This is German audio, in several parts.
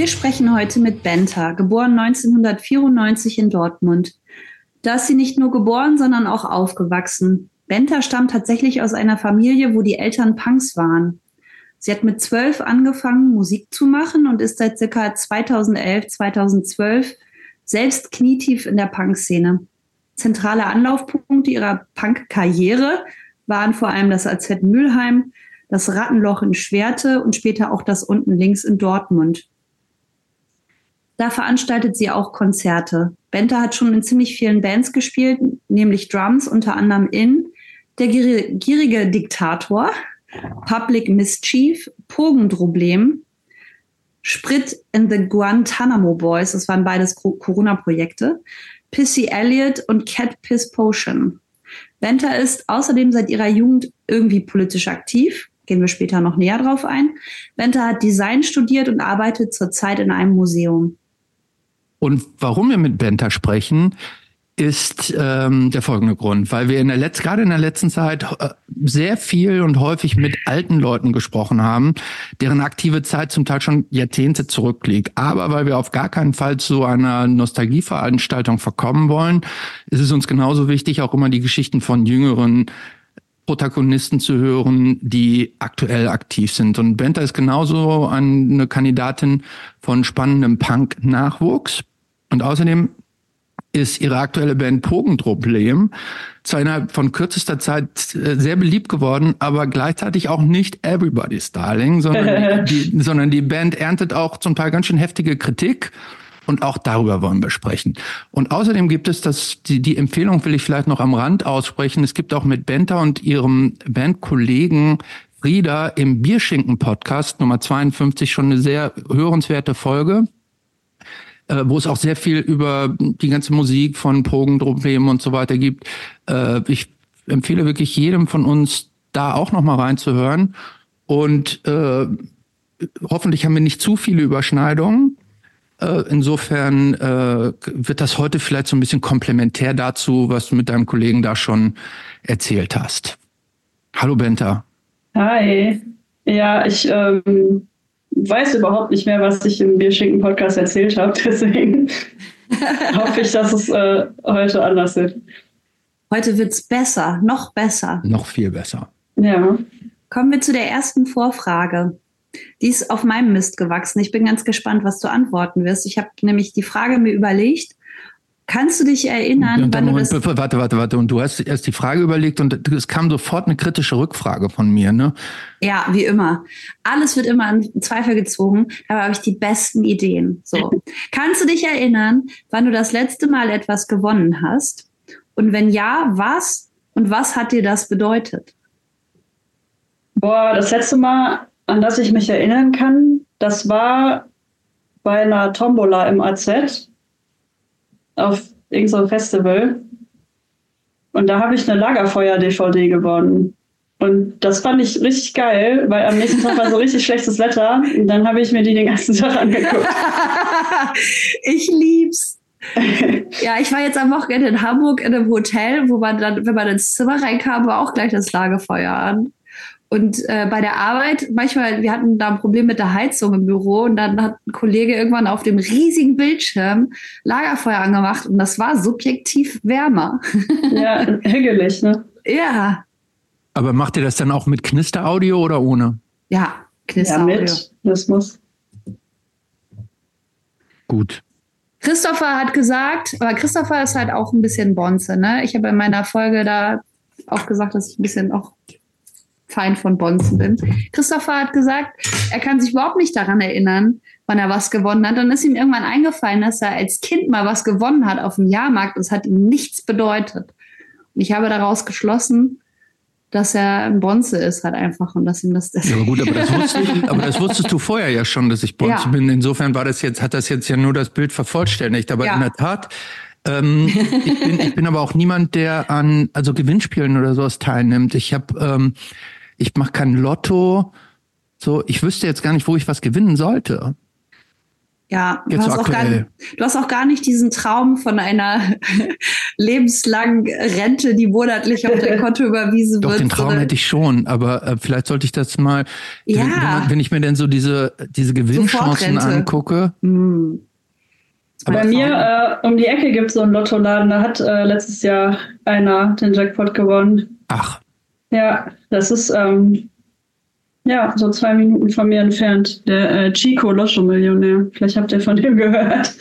Wir sprechen heute mit Benta, geboren 1994 in Dortmund. Da ist sie nicht nur geboren, sondern auch aufgewachsen. Benta stammt tatsächlich aus einer Familie, wo die Eltern Punks waren. Sie hat mit zwölf angefangen, Musik zu machen und ist seit circa 2011, 2012 selbst knietief in der Punk-Szene. Zentrale Anlaufpunkte ihrer Punk-Karriere waren vor allem das AZ Mülheim, das Rattenloch in Schwerte und später auch das unten links in Dortmund. Da veranstaltet sie auch Konzerte. Benta hat schon in ziemlich vielen Bands gespielt, nämlich Drums, unter anderem in Der gierige Diktator, Public Mischief, Pogendroblem, Sprit in the Guantanamo Boys, das waren beides Corona-Projekte, Pissy Elliott und Cat Piss Potion. Benta ist außerdem seit ihrer Jugend irgendwie politisch aktiv. Gehen wir später noch näher drauf ein. Benta hat Design studiert und arbeitet zurzeit in einem Museum. Und warum wir mit Benta sprechen, ist ähm, der folgende Grund, weil wir in der letzten, gerade in der letzten Zeit äh, sehr viel und häufig mit alten Leuten gesprochen haben, deren aktive Zeit zum Teil schon Jahrzehnte zurückliegt. Aber weil wir auf gar keinen Fall zu einer Nostalgieveranstaltung verkommen wollen, ist es uns genauso wichtig, auch immer die Geschichten von jüngeren Protagonisten zu hören, die aktuell aktiv sind. Und Benta ist genauso eine Kandidatin von spannendem Punk-Nachwuchs. Und außerdem ist ihre aktuelle Band Pogenproblem zu einer von kürzester Zeit äh, sehr beliebt geworden, aber gleichzeitig auch nicht Everybody's Darling, sondern die, sondern die Band erntet auch zum Teil ganz schön heftige Kritik. Und auch darüber wollen wir sprechen. Und außerdem gibt es das, die, die Empfehlung will ich vielleicht noch am Rand aussprechen. Es gibt auch mit Benta und ihrem Bandkollegen Frieda im Bierschinken-Podcast Nummer 52 schon eine sehr hörenswerte Folge äh, wo es auch sehr viel über die ganze Musik von Pogendroblem und so weiter gibt. Äh, ich empfehle wirklich jedem von uns, da auch noch mal reinzuhören. Und äh, hoffentlich haben wir nicht zu viele Überschneidungen. Äh, insofern äh, wird das heute vielleicht so ein bisschen komplementär dazu, was du mit deinem Kollegen da schon erzählt hast. Hallo Benta. Hi. Ja, ich ähm, weiß überhaupt nicht mehr, was ich im Bierschinken-Podcast erzählt habe. Deswegen hoffe ich, dass es äh, heute anders wird. Heute wird es besser, noch besser. Noch viel besser. Ja. Kommen wir zu der ersten Vorfrage. Die ist auf meinem Mist gewachsen. Ich bin ganz gespannt, was du antworten wirst. Ich habe nämlich die Frage mir überlegt Kannst du dich erinnern, und wann Moment, du das warte, warte, warte. Und du hast erst die Frage überlegt und es kam sofort eine kritische Rückfrage von mir, ne? Ja, wie immer. Alles wird immer in Zweifel gezogen. Da habe ich die besten Ideen. So. Kannst du dich erinnern, wann du das letzte Mal etwas gewonnen hast? Und wenn ja, was? Und was hat dir das bedeutet? Boah, das letzte Mal, an das ich mich erinnern kann, das war bei einer Tombola im AZ auf irgendeinem Festival. Und da habe ich eine Lagerfeuer-DVD gewonnen. Und das fand ich richtig geil, weil am nächsten Tag war so richtig schlechtes Wetter. Und dann habe ich mir die den ganzen Tag angeguckt. ich lieb's. ja, ich war jetzt am Wochenende in Hamburg in einem Hotel, wo man dann, wenn man ins Zimmer reinkam, war auch gleich das Lagerfeuer an. Und äh, bei der Arbeit, manchmal, wir hatten da ein Problem mit der Heizung im Büro und dann hat ein Kollege irgendwann auf dem riesigen Bildschirm Lagerfeuer angemacht und das war subjektiv wärmer. Ja, hügelig, ne? Ja. Aber macht ihr das dann auch mit Knisteraudio oder ohne? Ja, Knisteraudio. Ja, mit. Das muss. Gut. Christopher hat gesagt, aber Christopher ist halt auch ein bisschen Bonze, ne? Ich habe in meiner Folge da auch gesagt, dass ich ein bisschen auch Feind von Bonzen bin. Christopher hat gesagt, er kann sich überhaupt nicht daran erinnern, wann er was gewonnen hat. Dann ist ihm irgendwann eingefallen, dass er als Kind mal was gewonnen hat auf dem Jahrmarkt und es hat ihm nichts bedeutet. Und ich habe daraus geschlossen, dass er ein Bonze ist halt einfach und dass ihm das ja, aber gut, aber das, wusstest, aber das wusstest du vorher ja schon, dass ich Bonze ja. bin. Insofern war das jetzt, hat das jetzt ja nur das Bild vervollständigt. Aber ja. in der Tat, ähm, ich, bin, ich bin aber auch niemand, der an also Gewinnspielen oder sowas teilnimmt. Ich habe ähm, ich mache kein Lotto. So, ich wüsste jetzt gar nicht, wo ich was gewinnen sollte. Ja, du hast, auch gar, du hast auch gar nicht diesen Traum von einer lebenslangen Rente, die monatlich auf dein Konto überwiesen Doch, wird. den Traum hätte ich schon, aber äh, vielleicht sollte ich das mal, Ja. wenn, wenn, man- wenn ich mir denn so diese, diese Gewinnchancen angucke. Hm. Bei mir äh, um die Ecke gibt es so einen Lottoladen, da hat äh, letztes Jahr einer den Jackpot gewonnen. Ach, Ja, das ist ähm, ja so zwei Minuten von mir entfernt. Der äh, Chico Lotto-Millionär. Vielleicht habt ihr von dem gehört.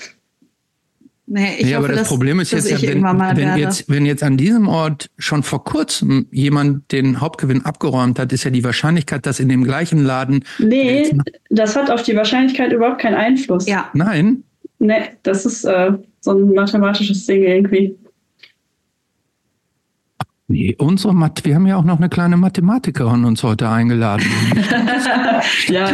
Nee, ich nee, aber das dass, Problem ist jetzt ja, wenn, wenn, jetzt, wenn jetzt an diesem Ort schon vor kurzem jemand den Hauptgewinn abgeräumt hat, ist ja die Wahrscheinlichkeit, dass in dem gleichen Laden. Nee, das hat auf die Wahrscheinlichkeit überhaupt keinen Einfluss. ja, Nein, Nee, das ist äh, so ein mathematisches Ding irgendwie. Nee, unsere Math wir haben ja auch noch eine kleine Mathematikerin uns heute eingeladen. ja.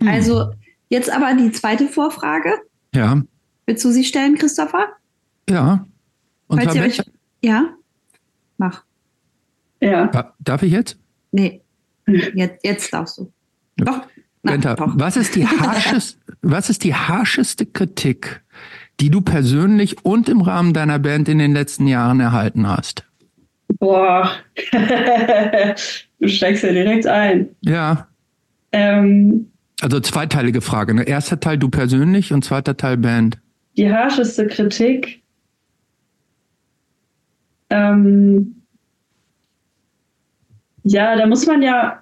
Hm. also jetzt aber die zweite Vorfrage. ja, Willst du sie stellen, Christopher? ja. Und Falls ihr euch, ja? Mach. ja. darf ich jetzt? Nee. Jetzt, jetzt darfst du. Ja. Doch. Na, Benta, doch. was ist die harscheste, was ist die harscheste Kritik, die du persönlich und im Rahmen deiner Band in den letzten Jahren erhalten hast? Boah. du steigst ja direkt ein. Ja, Ähm, also zweiteilige Frage. Ne? Erster Teil du persönlich und zweiter Teil Band. die harscheste Kritik. Ähm, ja, da muss man ja,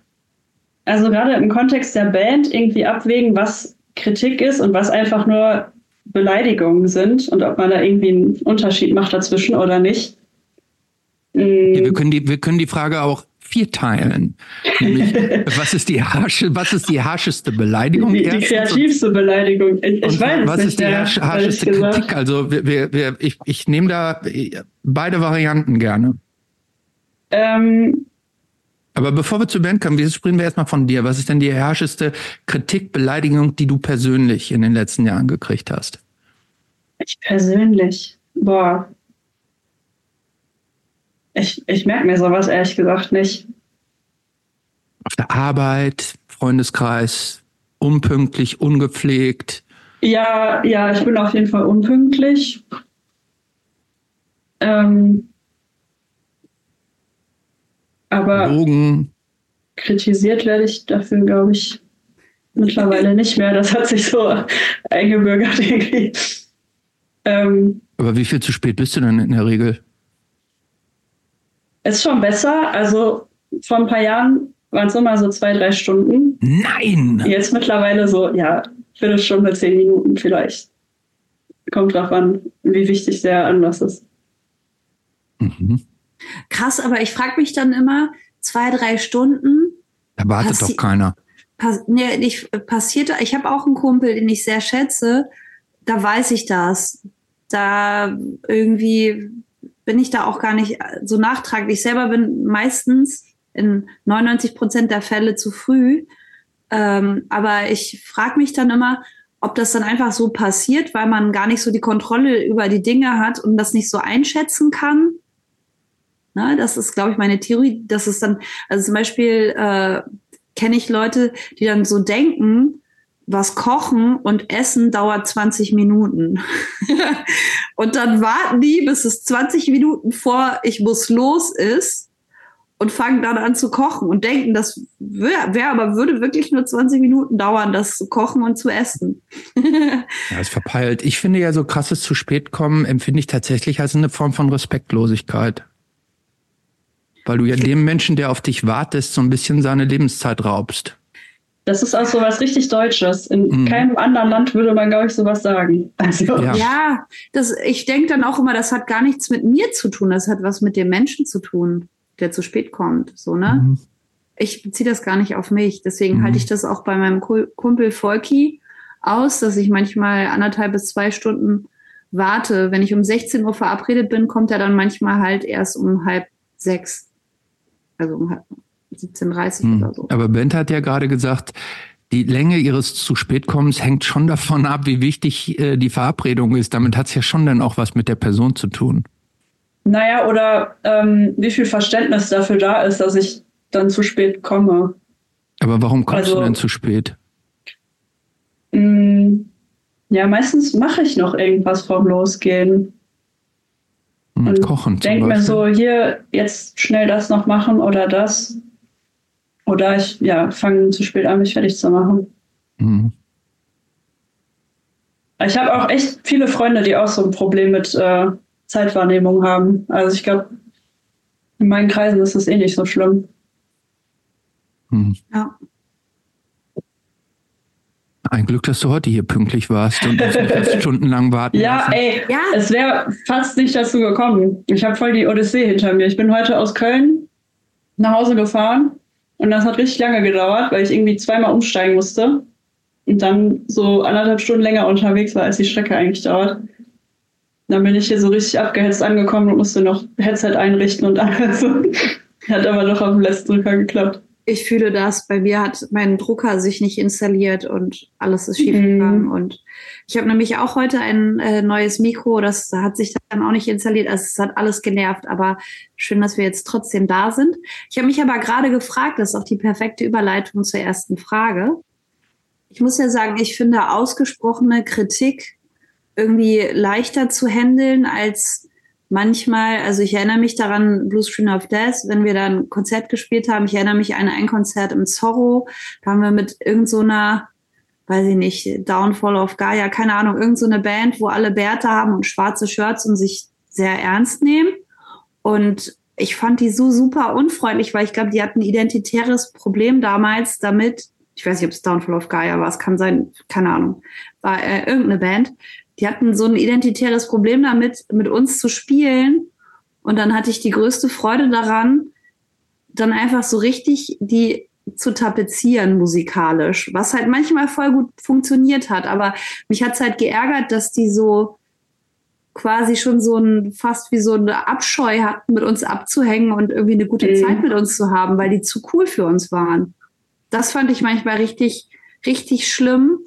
also gerade im Kontext der Band irgendwie abwägen, was Kritik ist und was einfach nur Beleidigungen sind und ob man da irgendwie einen Unterschied macht dazwischen oder nicht. Mm, Ja, wir, können die, wir können die Frage auch vierteilen. Nämlich, was ist die harsche, was ist die harscheste Beleidigung? die, die kreativste Beleidigung. Ich, ich weiß was nicht ist die harsch, harscheste. Kritik? Also wir, wir, ich, ich nehme da beide Varianten gerne. Ähm, Aber bevor wir zur Band kommen, wir sprechen wir erstmal von dir. Was ist denn die herrscheste Kritik, Beleidigung, die du persönlich in den letzten Jahren gekriegt hast? Ich persönlich, boah. Ich, ich merke mir sowas ehrlich gesagt nicht. Auf der Arbeit, Freundeskreis, unpünktlich, ungepflegt. Ja, ja, ich bin auf jeden Fall unpünktlich. Ähm, aber Drogen. kritisiert werde ich dafür, glaube ich, mittlerweile nicht mehr. Das hat sich so eingebürgert irgendwie. Ähm, Aber wie viel zu spät bist du denn in der Regel? ist schon besser. Also vor ein paar Jahren waren es immer so zwei, drei Stunden. Nein! Jetzt mittlerweile so, ja, Viertelstunde, zehn Minuten vielleicht. Kommt drauf an, wie wichtig der Anlass ist. Mhm. Krass, aber ich frage mich dann immer, zwei, drei Stunden, Da wartet doch keiner. pass nee, nicht, passiert, ich habe auch einen Kumpel, den ich sehr schätze, da weiß ich das. Da irgendwie bin ich da auch gar nicht so nachtragend. Ich selber bin meistens in 99 Prozent der Fälle zu früh. Ähm, aber ich frage mich dann immer, ob das dann einfach so passiert, weil man gar nicht so die Kontrolle über die Dinge hat und das nicht so einschätzen kann. Ne, das ist, glaube ich, meine Theorie. Das ist dann, also zum Beispiel äh, kenne ich Leute, die dann so denken, was kochen und essen dauert 20 Minuten. und dann warten die, bis es 20 Minuten vor ich muss los ist und fangen dann an zu kochen und denken, das wäre wär aber würde wirklich nur 20 Minuten dauern, das zu kochen und zu essen. Ja, ist verpeilt. Ich finde ja so krasses zu spät kommen, empfinde ich tatsächlich als eine Form von Respektlosigkeit. Weil du ja dem Menschen, der auf dich wartest, so ein bisschen seine Lebenszeit raubst. Das ist auch so was richtig Deutsches. In Mhm. keinem anderen Land würde man, glaube ich, sowas sagen. Also, Ja. Ja, das, ich denke dann auch immer, das hat gar nichts mit mir zu tun, das hat was mit dem Menschen zu tun, der zu spät kommt. So, ne? Mhm. ich beziehe das gar nicht auf mich. Deswegen Mhm. halte ich das auch bei meinem Ku- Kumpel Volki aus, dass ich manchmal anderthalb bis zwei Stunden warte. Wenn ich um 16 Uhr verabredet bin, kommt er dann manchmal halt erst um halb sechs. Also um halb 17.30 Hm. oder so. Aber Bent hat ja gerade gesagt, die Länge ihres zu spät kommens hängt schon davon ab, wie wichtig äh, die Verabredung ist. Damit hat es ja schon dann auch was mit der Person zu tun. Naja, oder ähm, wie viel Verständnis dafür da ist, dass ich dann zu spät komme. Aber warum kommst also, du denn zu spät? Mh, mm, ja, meistens mache ich noch irgendwas vorm Losgehen. Und kochen. Denk mir so, hier jetzt schnell das noch machen oder das. Oder ich ja, fange zu spät an, mich fertig zu machen. Mhm. Ich habe auch echt viele Freunde, die auch so ein Problem mit äh, Zeitwahrnehmung haben. Also ich glaube, in meinen Kreisen ist das eh nicht so schlimm. Mhm. Ja. Ein Glück, dass du heute hier pünktlich warst und uns stundenlang warten Ja, lassen. ey, ja. es wäre fast nicht dazu gekommen. Ich habe voll die Odyssee hinter mir. Ich bin heute aus Köln nach Hause gefahren und das hat richtig lange gedauert, weil ich irgendwie zweimal umsteigen musste und dann so anderthalb Stunden länger unterwegs war, als die Strecke eigentlich dauert. Dann bin ich hier so richtig abgehetzt angekommen und musste noch Headset einrichten und alles. Hat aber doch auf dem letzten Drücker geklappt ich fühle das. Bei mir hat mein Drucker sich nicht installiert und alles ist schiefgegangen. Mhm. Und ich habe nämlich auch heute ein äh, neues Mikro, das hat sich dann auch nicht installiert. Also es hat alles genervt, aber schön, dass wir jetzt trotzdem da sind. Ich habe mich aber gerade gefragt, das ist auch die perfekte Überleitung zur ersten Frage. Ich muss ja sagen, ich finde ausgesprochene Kritik irgendwie leichter zu handeln als manchmal, also ich erinnere mich daran, Blue Screen of Death, wenn wir da ein Konzert gespielt haben, ich erinnere mich an ein Konzert im Zorro, da haben wir mit irgendeiner, so weiß ich nicht, Downfall of Gaia, keine Ahnung, irgendeine so Band, wo alle Bärte haben und schwarze Shirts und sich sehr ernst nehmen. Und ich fand die so super unfreundlich, weil ich glaube, die hatten ein identitäres Problem damals damit, ich weiß nicht, ob es Downfall of Gaia war, es kann sein, keine Ahnung, war äh, irgendeine Band, die hatten so ein identitäres Problem damit, mit uns zu spielen. Und dann hatte ich die größte Freude daran, dann einfach so richtig die zu tapezieren musikalisch, was halt manchmal voll gut funktioniert hat. Aber mich hat's halt geärgert, dass die so quasi schon so ein, fast wie so eine Abscheu hatten, mit uns abzuhängen und irgendwie eine gute mhm. Zeit mit uns zu haben, weil die zu cool für uns waren. Das fand ich manchmal richtig, richtig schlimm.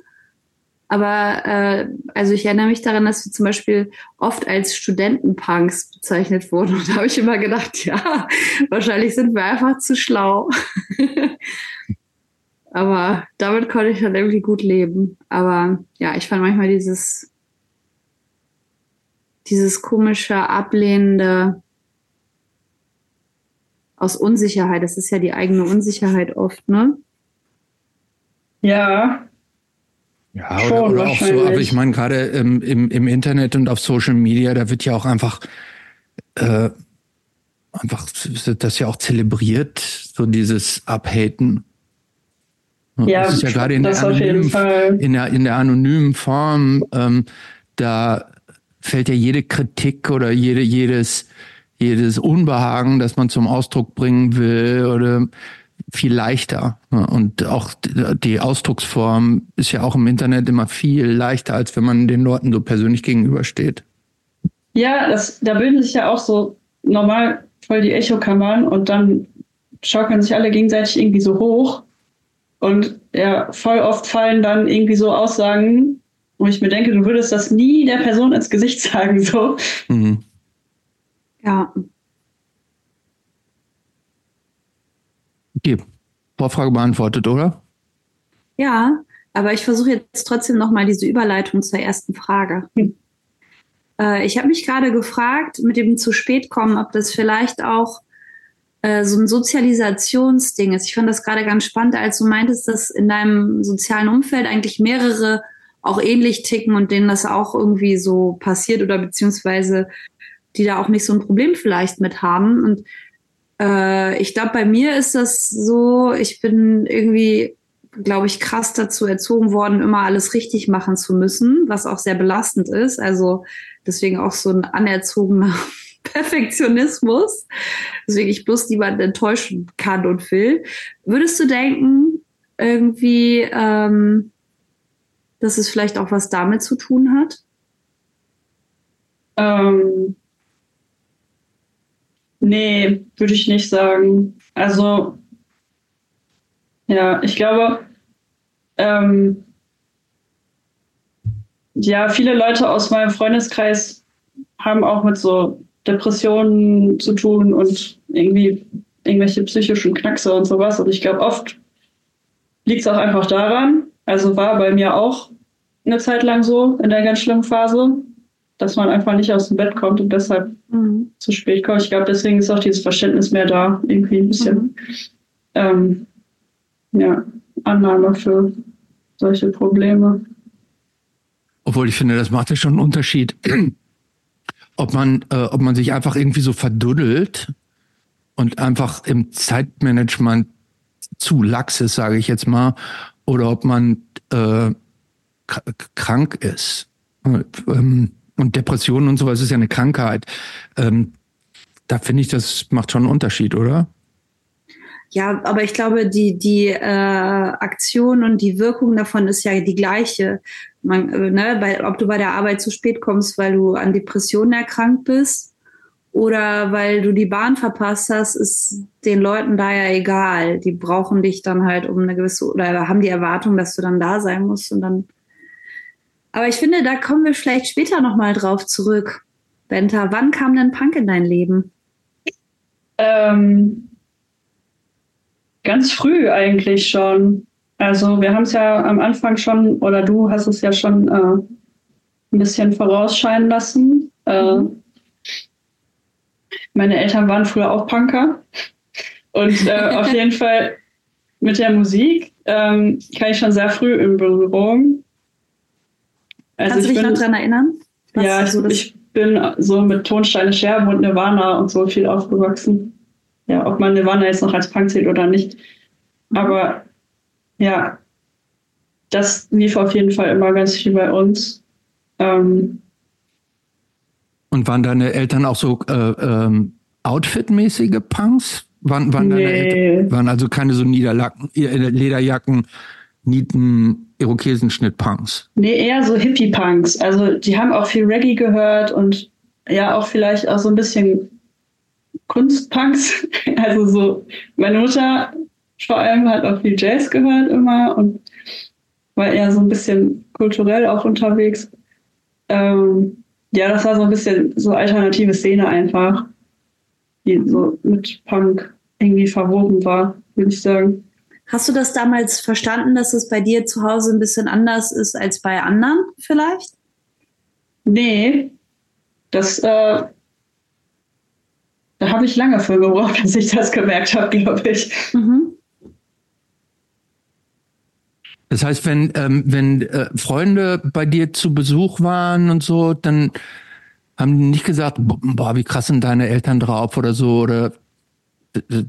Aber äh, also ich erinnere mich daran, dass wir zum Beispiel oft als Studentenpunks bezeichnet wurden. Und da habe ich immer gedacht, ja, wahrscheinlich sind wir einfach zu schlau. Aber damit konnte ich halt irgendwie gut leben. Aber ja, ich fand manchmal dieses, dieses komische, ablehnende aus Unsicherheit. Das ist ja die eigene Unsicherheit oft, ne? Ja, ja, oder, oder auch so, aber ich meine, gerade ähm, im, im Internet und auf Social Media, da wird ja auch einfach, äh, einfach das ja auch zelebriert, so dieses Abhaten. Ja, das ist ja gerade in der, anonymen, in, der, in der anonymen Form, ähm, da fällt ja jede Kritik oder jede, jedes, jedes Unbehagen, das man zum Ausdruck bringen will oder viel leichter. Und auch die Ausdrucksform ist ja auch im Internet immer viel leichter, als wenn man den Leuten so persönlich gegenübersteht. Ja, das, da bilden sich ja auch so normal voll die Echokammern und dann schaukeln sich alle gegenseitig irgendwie so hoch. Und ja, voll oft fallen dann irgendwie so Aussagen, wo ich mir denke, du würdest das nie der Person ins Gesicht sagen, so. Mhm. Ja, Okay, Vorfrage beantwortet, oder? Ja, aber ich versuche jetzt trotzdem nochmal diese Überleitung zur ersten Frage. Hm. Äh, ich habe mich gerade gefragt, mit dem zu spät kommen, ob das vielleicht auch äh, so ein Sozialisationsding ist. Ich fand das gerade ganz spannend, als du meintest, dass in deinem sozialen Umfeld eigentlich mehrere auch ähnlich ticken und denen das auch irgendwie so passiert oder beziehungsweise die da auch nicht so ein Problem vielleicht mit haben. Und äh, ich glaube, bei mir ist das so, ich bin irgendwie, glaube ich, krass dazu erzogen worden, immer alles richtig machen zu müssen, was auch sehr belastend ist. Also deswegen auch so ein anerzogener Perfektionismus, deswegen ich bloß niemanden enttäuschen kann und will. Würdest du denken, irgendwie, ähm, dass es vielleicht auch was damit zu tun hat? Ähm, Nee, würde ich nicht sagen. Also, ja, ich glaube, ähm, ja, viele Leute aus meinem Freundeskreis haben auch mit so Depressionen zu tun und irgendwie irgendwelche psychischen Knackse und sowas. Und ich glaube, oft liegt es auch einfach daran, also war bei mir auch eine Zeit lang so in der ganz schlimmen Phase, dass man einfach nicht aus dem Bett kommt und deshalb mhm. zu spät kommt. Ich glaube, deswegen ist auch dieses Verständnis mehr da, irgendwie ein bisschen mhm. ähm, ja, Annahme für solche Probleme. Obwohl ich finde, das macht ja schon einen Unterschied, ob man, äh, ob man sich einfach irgendwie so verduddelt und einfach im Zeitmanagement zu lax ist, sage ich jetzt mal, oder ob man äh, krank ist. Ähm, und Depressionen und sowas ist ja eine Krankheit. Ähm, da finde ich, das macht schon einen Unterschied, oder? Ja, aber ich glaube, die, die äh, Aktion und die Wirkung davon ist ja die gleiche. Man, äh, ne, bei, ob du bei der Arbeit zu spät kommst, weil du an Depressionen erkrankt bist oder weil du die Bahn verpasst hast, ist den Leuten da ja egal. Die brauchen dich dann halt um eine gewisse oder haben die Erwartung, dass du dann da sein musst und dann. Aber ich finde, da kommen wir vielleicht später nochmal drauf zurück. Benta, wann kam denn Punk in dein Leben? Ähm, ganz früh eigentlich schon. Also wir haben es ja am Anfang schon, oder du hast es ja schon äh, ein bisschen vorausscheinen lassen. Äh, mhm. Meine Eltern waren früher auch Punker. Und äh, auf jeden Fall mit der Musik ähm, kann ich schon sehr früh in Berührung. Also Kannst du dich bin, noch daran erinnern? ja, ich, ich, bin so mit Tonsteine Scherben und Nirvana und so viel aufgewachsen. Ja, ob man Nirvana jetzt noch als Punk zählt oder nicht. Mhm. Aber ja, das lief auf jeden Fall immer ganz viel bei uns. Ähm, und waren deine Eltern auch so äh, ähm, Outfit-mäßige Punks? Waren, waren, nee. Eltern, waren also keine so Niederlacken, Lederjacken, Nieten, Irokesenschnitt-Punks? Nee, eher so Hippie-Punks. Also die haben auch viel Reggae gehört und ja auch vielleicht auch so ein bisschen Kunstpunks. Also so, meine Mutter vor allem hat auch viel Jazz gehört immer und war eher so ein bisschen kulturell auch unterwegs. Ähm, ja, das war so ein bisschen so alternative Szene einfach, die so mit Punk irgendwie verwoben war, würde ich sagen. Hast du das damals verstanden, dass es bei dir zu Hause ein bisschen anders ist als bei anderen vielleicht? Nee, das äh, da habe ich lange für gebraucht, dass ich das gemerkt habe, glaube ich. Mhm. Das heißt, wenn, ähm, wenn äh, Freunde bei dir zu Besuch waren und so, dann haben die nicht gesagt, boah, wie krass sind deine Eltern drauf oder so, oder äh,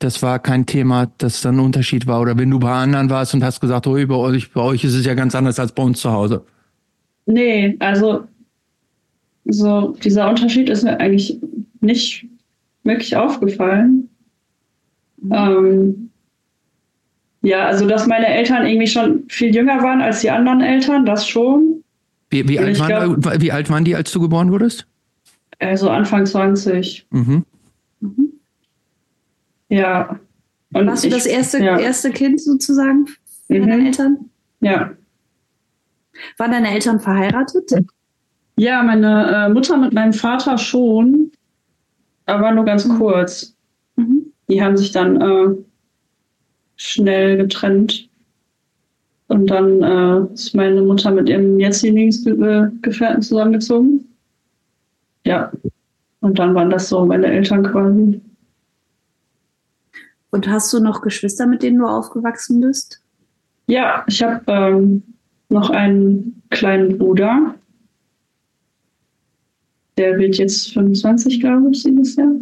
das war kein Thema, das dann ein Unterschied war. Oder wenn du bei anderen warst und hast gesagt, oh, bei euch, bei euch ist es ja ganz anders als bei uns zu Hause. Nee, also so dieser Unterschied ist mir eigentlich nicht wirklich aufgefallen. Mhm. Ähm, ja, also dass meine Eltern irgendwie schon viel jünger waren als die anderen Eltern, das schon. Wie, wie, alt, waren, glaub, wie alt waren die, als du geboren wurdest? Also Anfang 20. Mhm. Mhm. Ja. Und Warst ich, du das erste, ja. erste Kind sozusagen mhm. deiner Eltern? Ja. Waren deine Eltern verheiratet? Ja, meine äh, Mutter mit meinem Vater schon, aber nur ganz mhm. kurz. Mhm. Die haben sich dann äh, schnell getrennt. Und dann äh, ist meine Mutter mit ihrem jetzigen Gefährten zusammengezogen. Ja. Und dann waren das so meine Eltern quasi. Und hast du noch Geschwister, mit denen du aufgewachsen bist? Ja, ich habe ähm, noch einen kleinen Bruder. Der wird jetzt 25, glaube ich, dieses Jahr.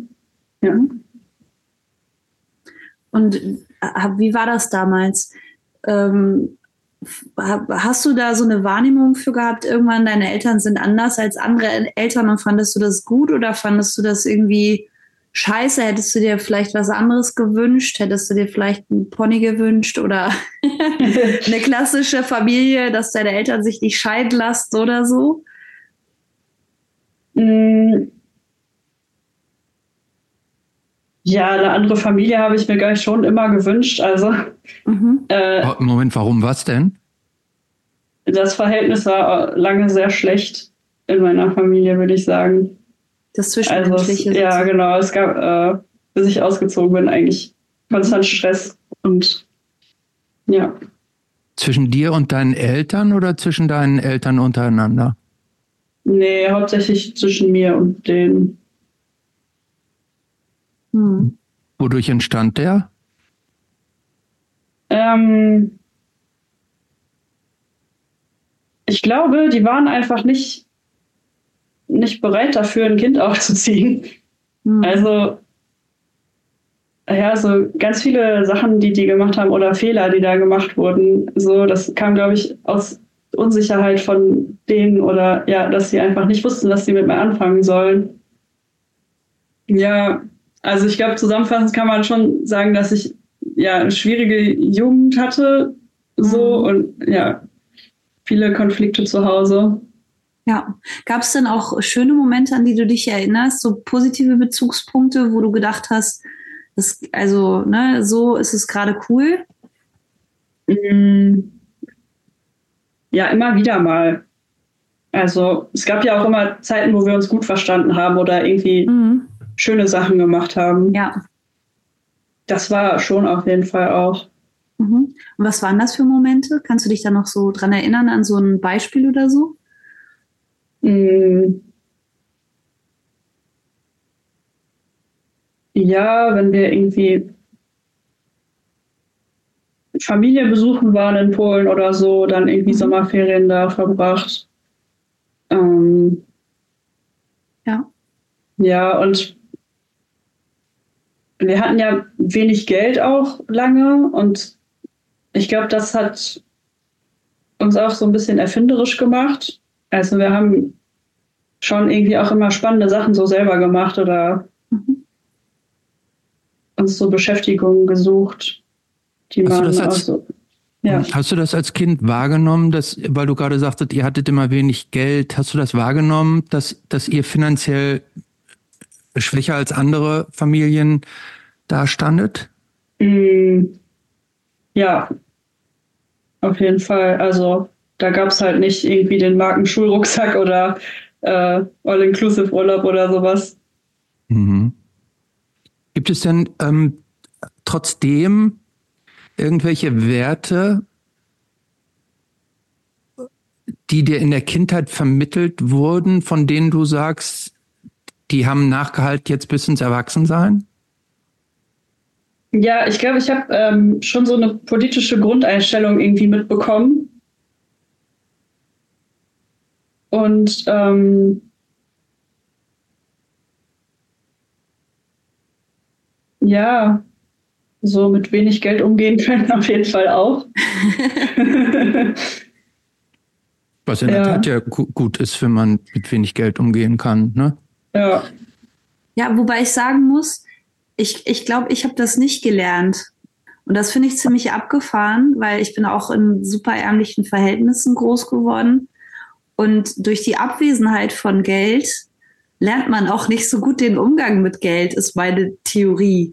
Ja. Und wie war das damals? Ähm, hast du da so eine Wahrnehmung für gehabt, irgendwann deine Eltern sind anders als andere Eltern und fandest du das gut oder fandest du das irgendwie scheiße? Hättest du dir vielleicht was anderes gewünscht? Hättest du dir vielleicht einen Pony gewünscht oder eine klassische Familie, dass deine Eltern sich nicht scheiden lassen oder so? Mm, Ja, eine andere Familie habe ich mir gleich schon immer gewünscht. Also mhm. äh, Moment, warum was denn? Das Verhältnis war lange sehr schlecht in meiner Familie, würde ich sagen. Das Zwischenmenschliche. Also, ja, genau. Es gab, äh, bis ich ausgezogen bin, eigentlich konstant Stress und Ja. Zwischen dir und deinen Eltern oder zwischen deinen Eltern untereinander? Nee, hauptsächlich zwischen mir und denen. Hm. Wodurch entstand der? Ähm, ich glaube, die waren einfach nicht, nicht bereit dafür, ein Kind aufzuziehen. Hm. Also, ja, so ganz viele Sachen, die die gemacht haben oder Fehler, die da gemacht wurden, so, das kam, glaube ich, aus Unsicherheit von denen oder ja, dass sie einfach nicht wussten, was sie mit mir anfangen sollen. Ja, also ich glaube, zusammenfassend kann man schon sagen, dass ich ja eine schwierige Jugend hatte, so mhm. und ja, viele Konflikte zu Hause. Ja, gab es denn auch schöne Momente, an die du dich erinnerst, so positive Bezugspunkte, wo du gedacht hast, das, also, ne, so ist es gerade cool? Mhm. Ja, immer wieder mal. Also es gab ja auch immer Zeiten, wo wir uns gut verstanden haben oder irgendwie mhm. schöne Sachen gemacht haben. Ja. Das war schon auf jeden Fall auch. Mhm. Und was waren das für Momente? Kannst du dich da noch so dran erinnern an so ein Beispiel oder so? Mhm. Ja, wenn wir irgendwie Familie besuchen waren in Polen oder so, dann irgendwie mhm. Sommerferien da verbracht. Ähm, ja. Ja, und wir hatten ja wenig Geld auch lange und ich glaube, das hat uns auch so ein bisschen erfinderisch gemacht. Also wir haben schon irgendwie auch immer spannende Sachen so selber gemacht oder mhm. uns so Beschäftigungen gesucht die hast, du das als, so, ja. hast du das als Kind wahrgenommen, dass, weil du gerade sagtest, ihr hattet immer wenig Geld, hast du das wahrgenommen, dass, dass ihr finanziell schwächer als andere Familien dastandet? Mm, ja, auf jeden Fall. Also da gab es halt nicht irgendwie den Markenschulrucksack oder äh, All-Inclusive-Urlaub oder sowas. Mhm. Gibt es denn ähm, trotzdem irgendwelche Werte, die dir in der Kindheit vermittelt wurden, von denen du sagst, die haben Nachgehalt jetzt bis ins Erwachsensein? Ja, ich glaube, ich habe ähm, schon so eine politische Grundeinstellung irgendwie mitbekommen. Und ähm, ja, so mit wenig Geld umgehen können, auf jeden Fall auch. Was in der Tat ja gut ist, wenn man mit wenig Geld umgehen kann, ne? Ja. Ja, wobei ich sagen muss, ich glaube, ich, glaub, ich habe das nicht gelernt. Und das finde ich ziemlich abgefahren, weil ich bin auch in super ärmlichen Verhältnissen groß geworden. Und durch die Abwesenheit von Geld lernt man auch nicht so gut den Umgang mit Geld, ist meine Theorie.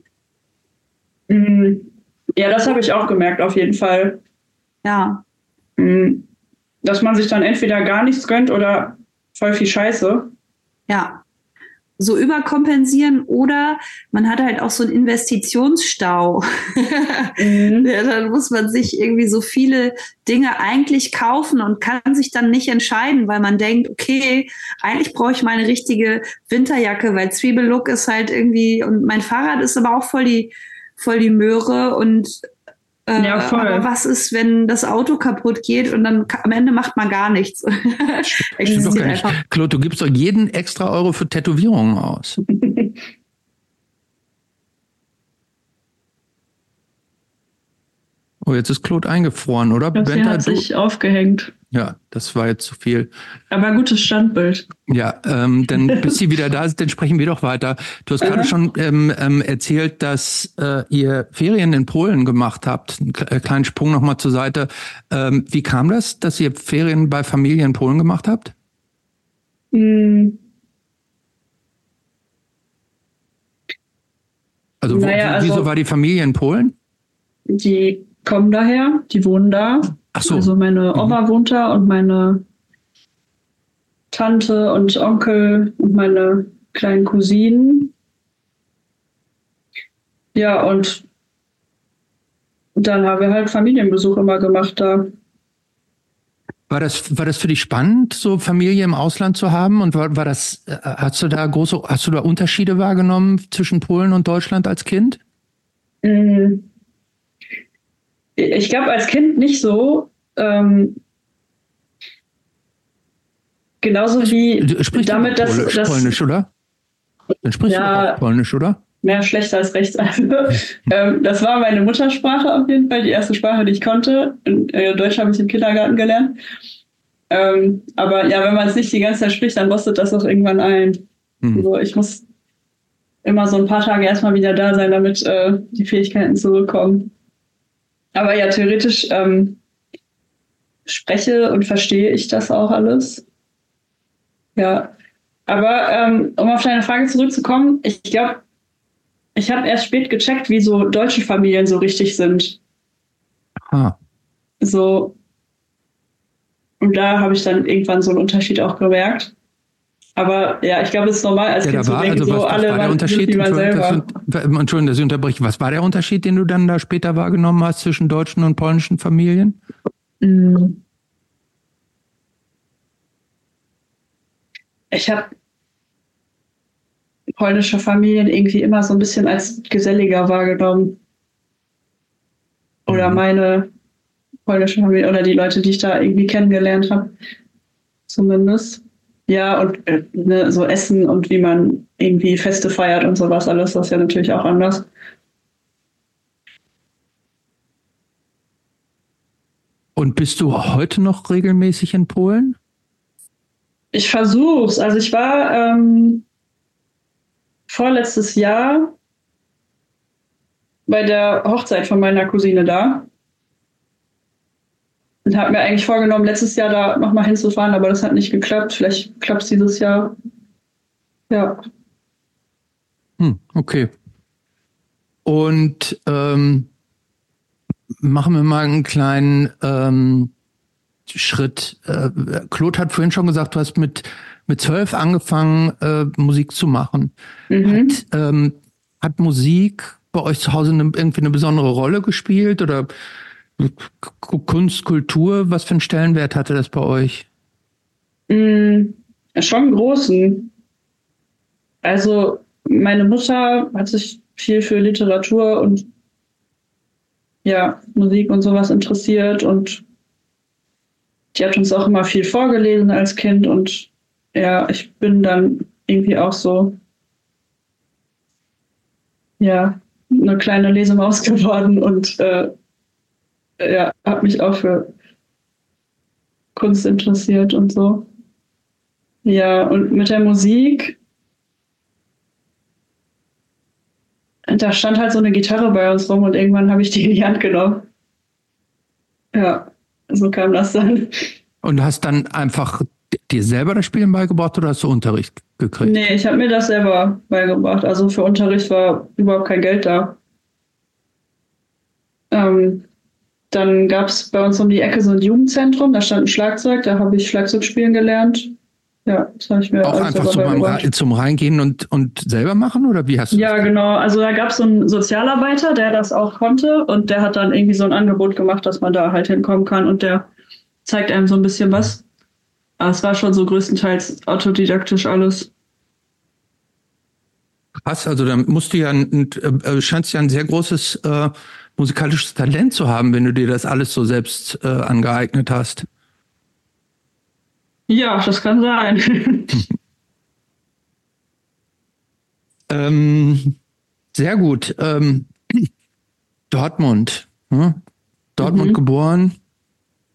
Mhm. Ja, das habe ich auch gemerkt, auf jeden Fall. Ja. Mhm. Dass man sich dann entweder gar nichts gönnt oder voll viel Scheiße. Ja. So überkompensieren oder man hat halt auch so einen Investitionsstau. Mhm. ja, dann muss man sich irgendwie so viele Dinge eigentlich kaufen und kann sich dann nicht entscheiden, weil man denkt, okay, eigentlich brauche ich meine richtige Winterjacke, weil Zwiebellook ist halt irgendwie und mein Fahrrad ist aber auch voll die voll die Möhre und äh, ja, aber was ist, wenn das Auto kaputt geht und dann am Ende macht man gar nichts? Stimmt doch gar nicht. Claude, du gibst doch jeden extra Euro für Tätowierungen aus. oh, jetzt ist Claude eingefroren, oder? Das hat sich aufgehängt. Ja, das war jetzt zu viel. Aber gutes Standbild. Ja, ähm, dann bis sie wieder da sind, dann sprechen wir doch weiter. Du hast gerade schon ähm, ähm, erzählt, dass äh, ihr Ferien in Polen gemacht habt. Einen äh, kleinen Sprung nochmal zur Seite. Ähm, wie kam das, dass ihr Ferien bei Familie in Polen gemacht habt? Hm. Also, wo, naja, wieso also, war die Familie in Polen? Die kommen daher, die wohnen da Ach so. Also meine mhm. Oma mhm. wohnt da und meine Tante und Onkel und meine kleinen Cousinen. Ja, und dann haben wir halt Familienbesuch immer gemacht da. War das, war das für dich spannend, so Familie im Ausland zu haben? Und war, war das, äh, hast du da große, hast du da Unterschiede wahrgenommen zwischen Polen und Deutschland als Kind? Mm. Ich glaube, als Kind nicht so. Ähm, genauso wie du sprichst damit, dass, Polisch, dass Polnisch, oder? Dann sprichst Ja. du auch Polnisch, oder? mehr schlechter als rechts. Also, ähm, das war meine Muttersprache auf jeden Fall, die erste Sprache, die ich konnte. In, äh, Deutsch habe ich im Kindergarten gelernt. Ähm, aber ja, wenn man es nicht die ganze Zeit spricht, dann rostet das auch irgendwann ein. Hm. Also ich muss immer so ein paar Tage erstmal wieder da sein, damit äh, die Fähigkeiten zurückkommen. Aber ja, theoretisch ähm, spreche und verstehe ich das auch alles. Ja. Aber ähm, um auf deine Frage zurückzukommen, ich glaube, ich habe erst spät gecheckt, wie so deutsche Familien so richtig sind. Ah. So. Und da habe ich dann irgendwann so einen Unterschied auch gemerkt. Aber ja, ich glaube, es ist normal als Ja, Kind da zu war, denken, also was, so was alle war der Unterschied? wie man selber. Das, Entschuldigung, dass ich unterbreche. Was war der Unterschied, den du dann da später wahrgenommen hast zwischen deutschen und polnischen Familien? Mm. Ich habe polnische Familien irgendwie immer so ein bisschen als geselliger wahrgenommen. Oder Mhm. meine polnische Familie oder die Leute, die ich da irgendwie kennengelernt habe. Zumindest. Ja, und äh, ne, so Essen und wie man irgendwie Feste feiert und sowas, alles, das ist ja natürlich auch anders. Und bist du heute noch regelmäßig in Polen? Ich versuch's. Also ich war ähm, vorletztes Jahr bei der Hochzeit von meiner Cousine da. Und habe mir eigentlich vorgenommen, letztes Jahr da nochmal hinzufahren, aber das hat nicht geklappt. Vielleicht klappt es dieses Jahr. Ja. Hm, okay. Und ähm, machen wir mal einen kleinen ähm, Schritt. Äh, Claude hat vorhin schon gesagt, du hast mit mit zwölf angefangen, äh, Musik zu machen. Mhm. Hat, ähm, hat Musik bei euch zu Hause eine, irgendwie eine besondere Rolle gespielt oder Kunst, Kultur? Was für einen Stellenwert hatte das bei euch? Mm, schon großen. Also meine Mutter hat sich viel für Literatur und ja, Musik und sowas interessiert und die hat uns auch immer viel vorgelesen als Kind und ja, ich bin dann irgendwie auch so ja, eine kleine Lesemaus geworden und äh, ja, habe mich auch für Kunst interessiert und so. Ja, und mit der Musik, da stand halt so eine Gitarre bei uns rum und irgendwann habe ich die in die Hand genommen. Ja, so kam das dann. Und hast dann einfach dir selber das Spielen beigebracht oder hast du Unterricht gekriegt? Nee, ich habe mir das selber beigebracht. Also für Unterricht war überhaupt kein Geld da. Ähm, dann gab es bei uns um die Ecke so ein Jugendzentrum, da stand ein Schlagzeug, da habe ich Schlagzeug spielen gelernt. Ja, das habe ich mir Auch einfach so beim. Re zum Reingehen und, und selber machen oder wie hast du Ja, genau. Also da gab es so einen Sozialarbeiter, der das auch konnte und der hat dann irgendwie so ein Angebot gemacht, dass man da halt hinkommen kann und der zeigt einem so ein bisschen was. Aber es war schon so größtenteils autodidaktisch alles. Krass, also da musst du ja ein, ein, äh, scheinst ja ein sehr großes äh, musikalisches Talent zu haben, wenn du dir das alles so selbst äh, angeeignet hast. Ja, das kann sein. Ähm, sehr gut. Ähm, Dortmund. Hm? Dortmund Mhm. geboren.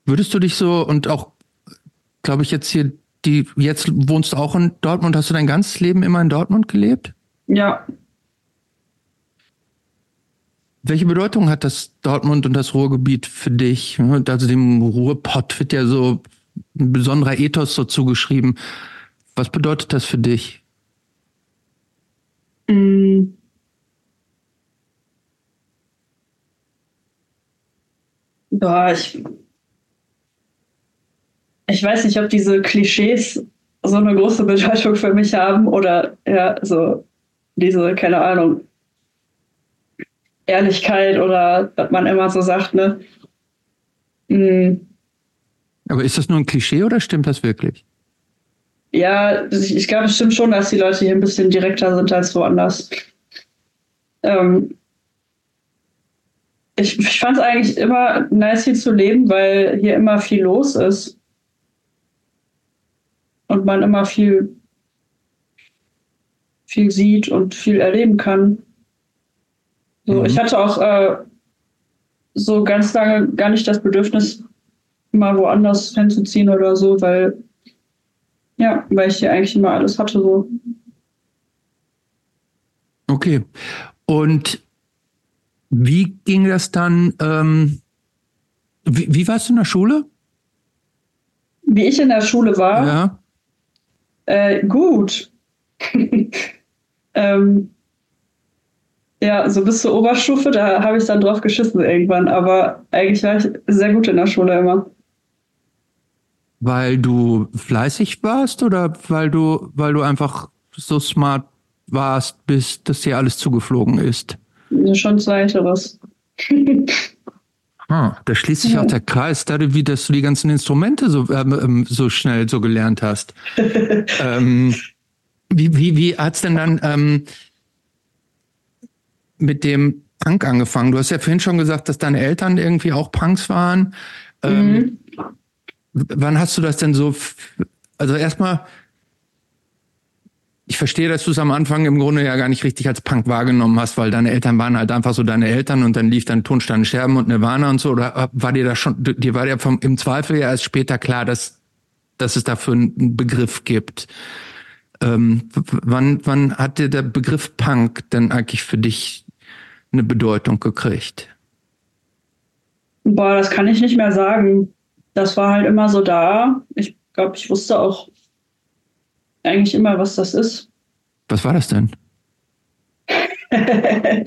Würdest du dich so und auch, glaube ich, jetzt hier, die, jetzt wohnst du auch in Dortmund, hast du dein ganzes Leben immer in Dortmund gelebt? ja, Welche Bedeutung hat das Dortmund und das Ruhrgebiet für dich? Also dem Ruhrpott wird ja so ein besonderer Ethos so zugeschrieben. Was bedeutet das für dich? Boah, ich, ich weiß nicht, ob diese Klischees so eine große Bedeutung für mich haben oder ja, so diese, keine Ahnung, Ehrlichkeit oder was man immer so sagt, ne? Mhm. Aber ist das nur ein Klischee oder stimmt das wirklich? Ja, ich, ich glaube, es stimmt schon, dass die Leute hier ein bisschen direkter sind als woanders. Ähm, ich, ich fand es eigentlich immer nice, hier zu leben, weil hier immer viel los ist. Und man immer viel, viel sieht und viel erleben kann. So, mhm. Ich hatte auch äh, so ganz lange gar nicht das Bedürfnis, mal woanders hinzuziehen oder so, weil ja, weil ich hier eigentlich immer alles hatte so. Okay. Und wie ging das dann? Ähm, wie, wie warst du in der Schule? Wie ich in der Schule war? Ja. Äh, gut. ähm, ja, so bis zur Oberstufe, da habe ich dann drauf geschissen irgendwann, aber eigentlich war ich sehr gut in der Schule immer. Weil du fleißig warst oder weil du, weil du einfach so smart warst, bis das dir alles zugeflogen ist? Schon zweiteres. ah, da schließt sich ja. auch der Kreis, dadurch, wie dass du die ganzen Instrumente so, ähm, so schnell so gelernt hast. ähm, wie, wie, wie hat's denn dann ähm, mit dem Punk angefangen? Du hast ja vorhin schon gesagt, dass deine Eltern irgendwie auch Punks waren. Ähm, mhm. Wann hast du das denn so? Also erstmal, ich verstehe, dass du es am Anfang im Grunde ja gar nicht richtig als Punk wahrgenommen hast, weil deine Eltern waren halt einfach so deine Eltern und dann lief dann Tonstein Scherben und Nirvana und so. Oder war dir da schon, dir war ja vom, im Zweifel ja erst später klar, dass, dass es dafür einen Begriff gibt. Ähm, wann, wann hat dir der Begriff Punk denn eigentlich für dich eine Bedeutung gekriegt? Boah, das kann ich nicht mehr sagen. Das war halt immer so da. Ich glaube, ich wusste auch eigentlich immer, was das ist. Was war das denn?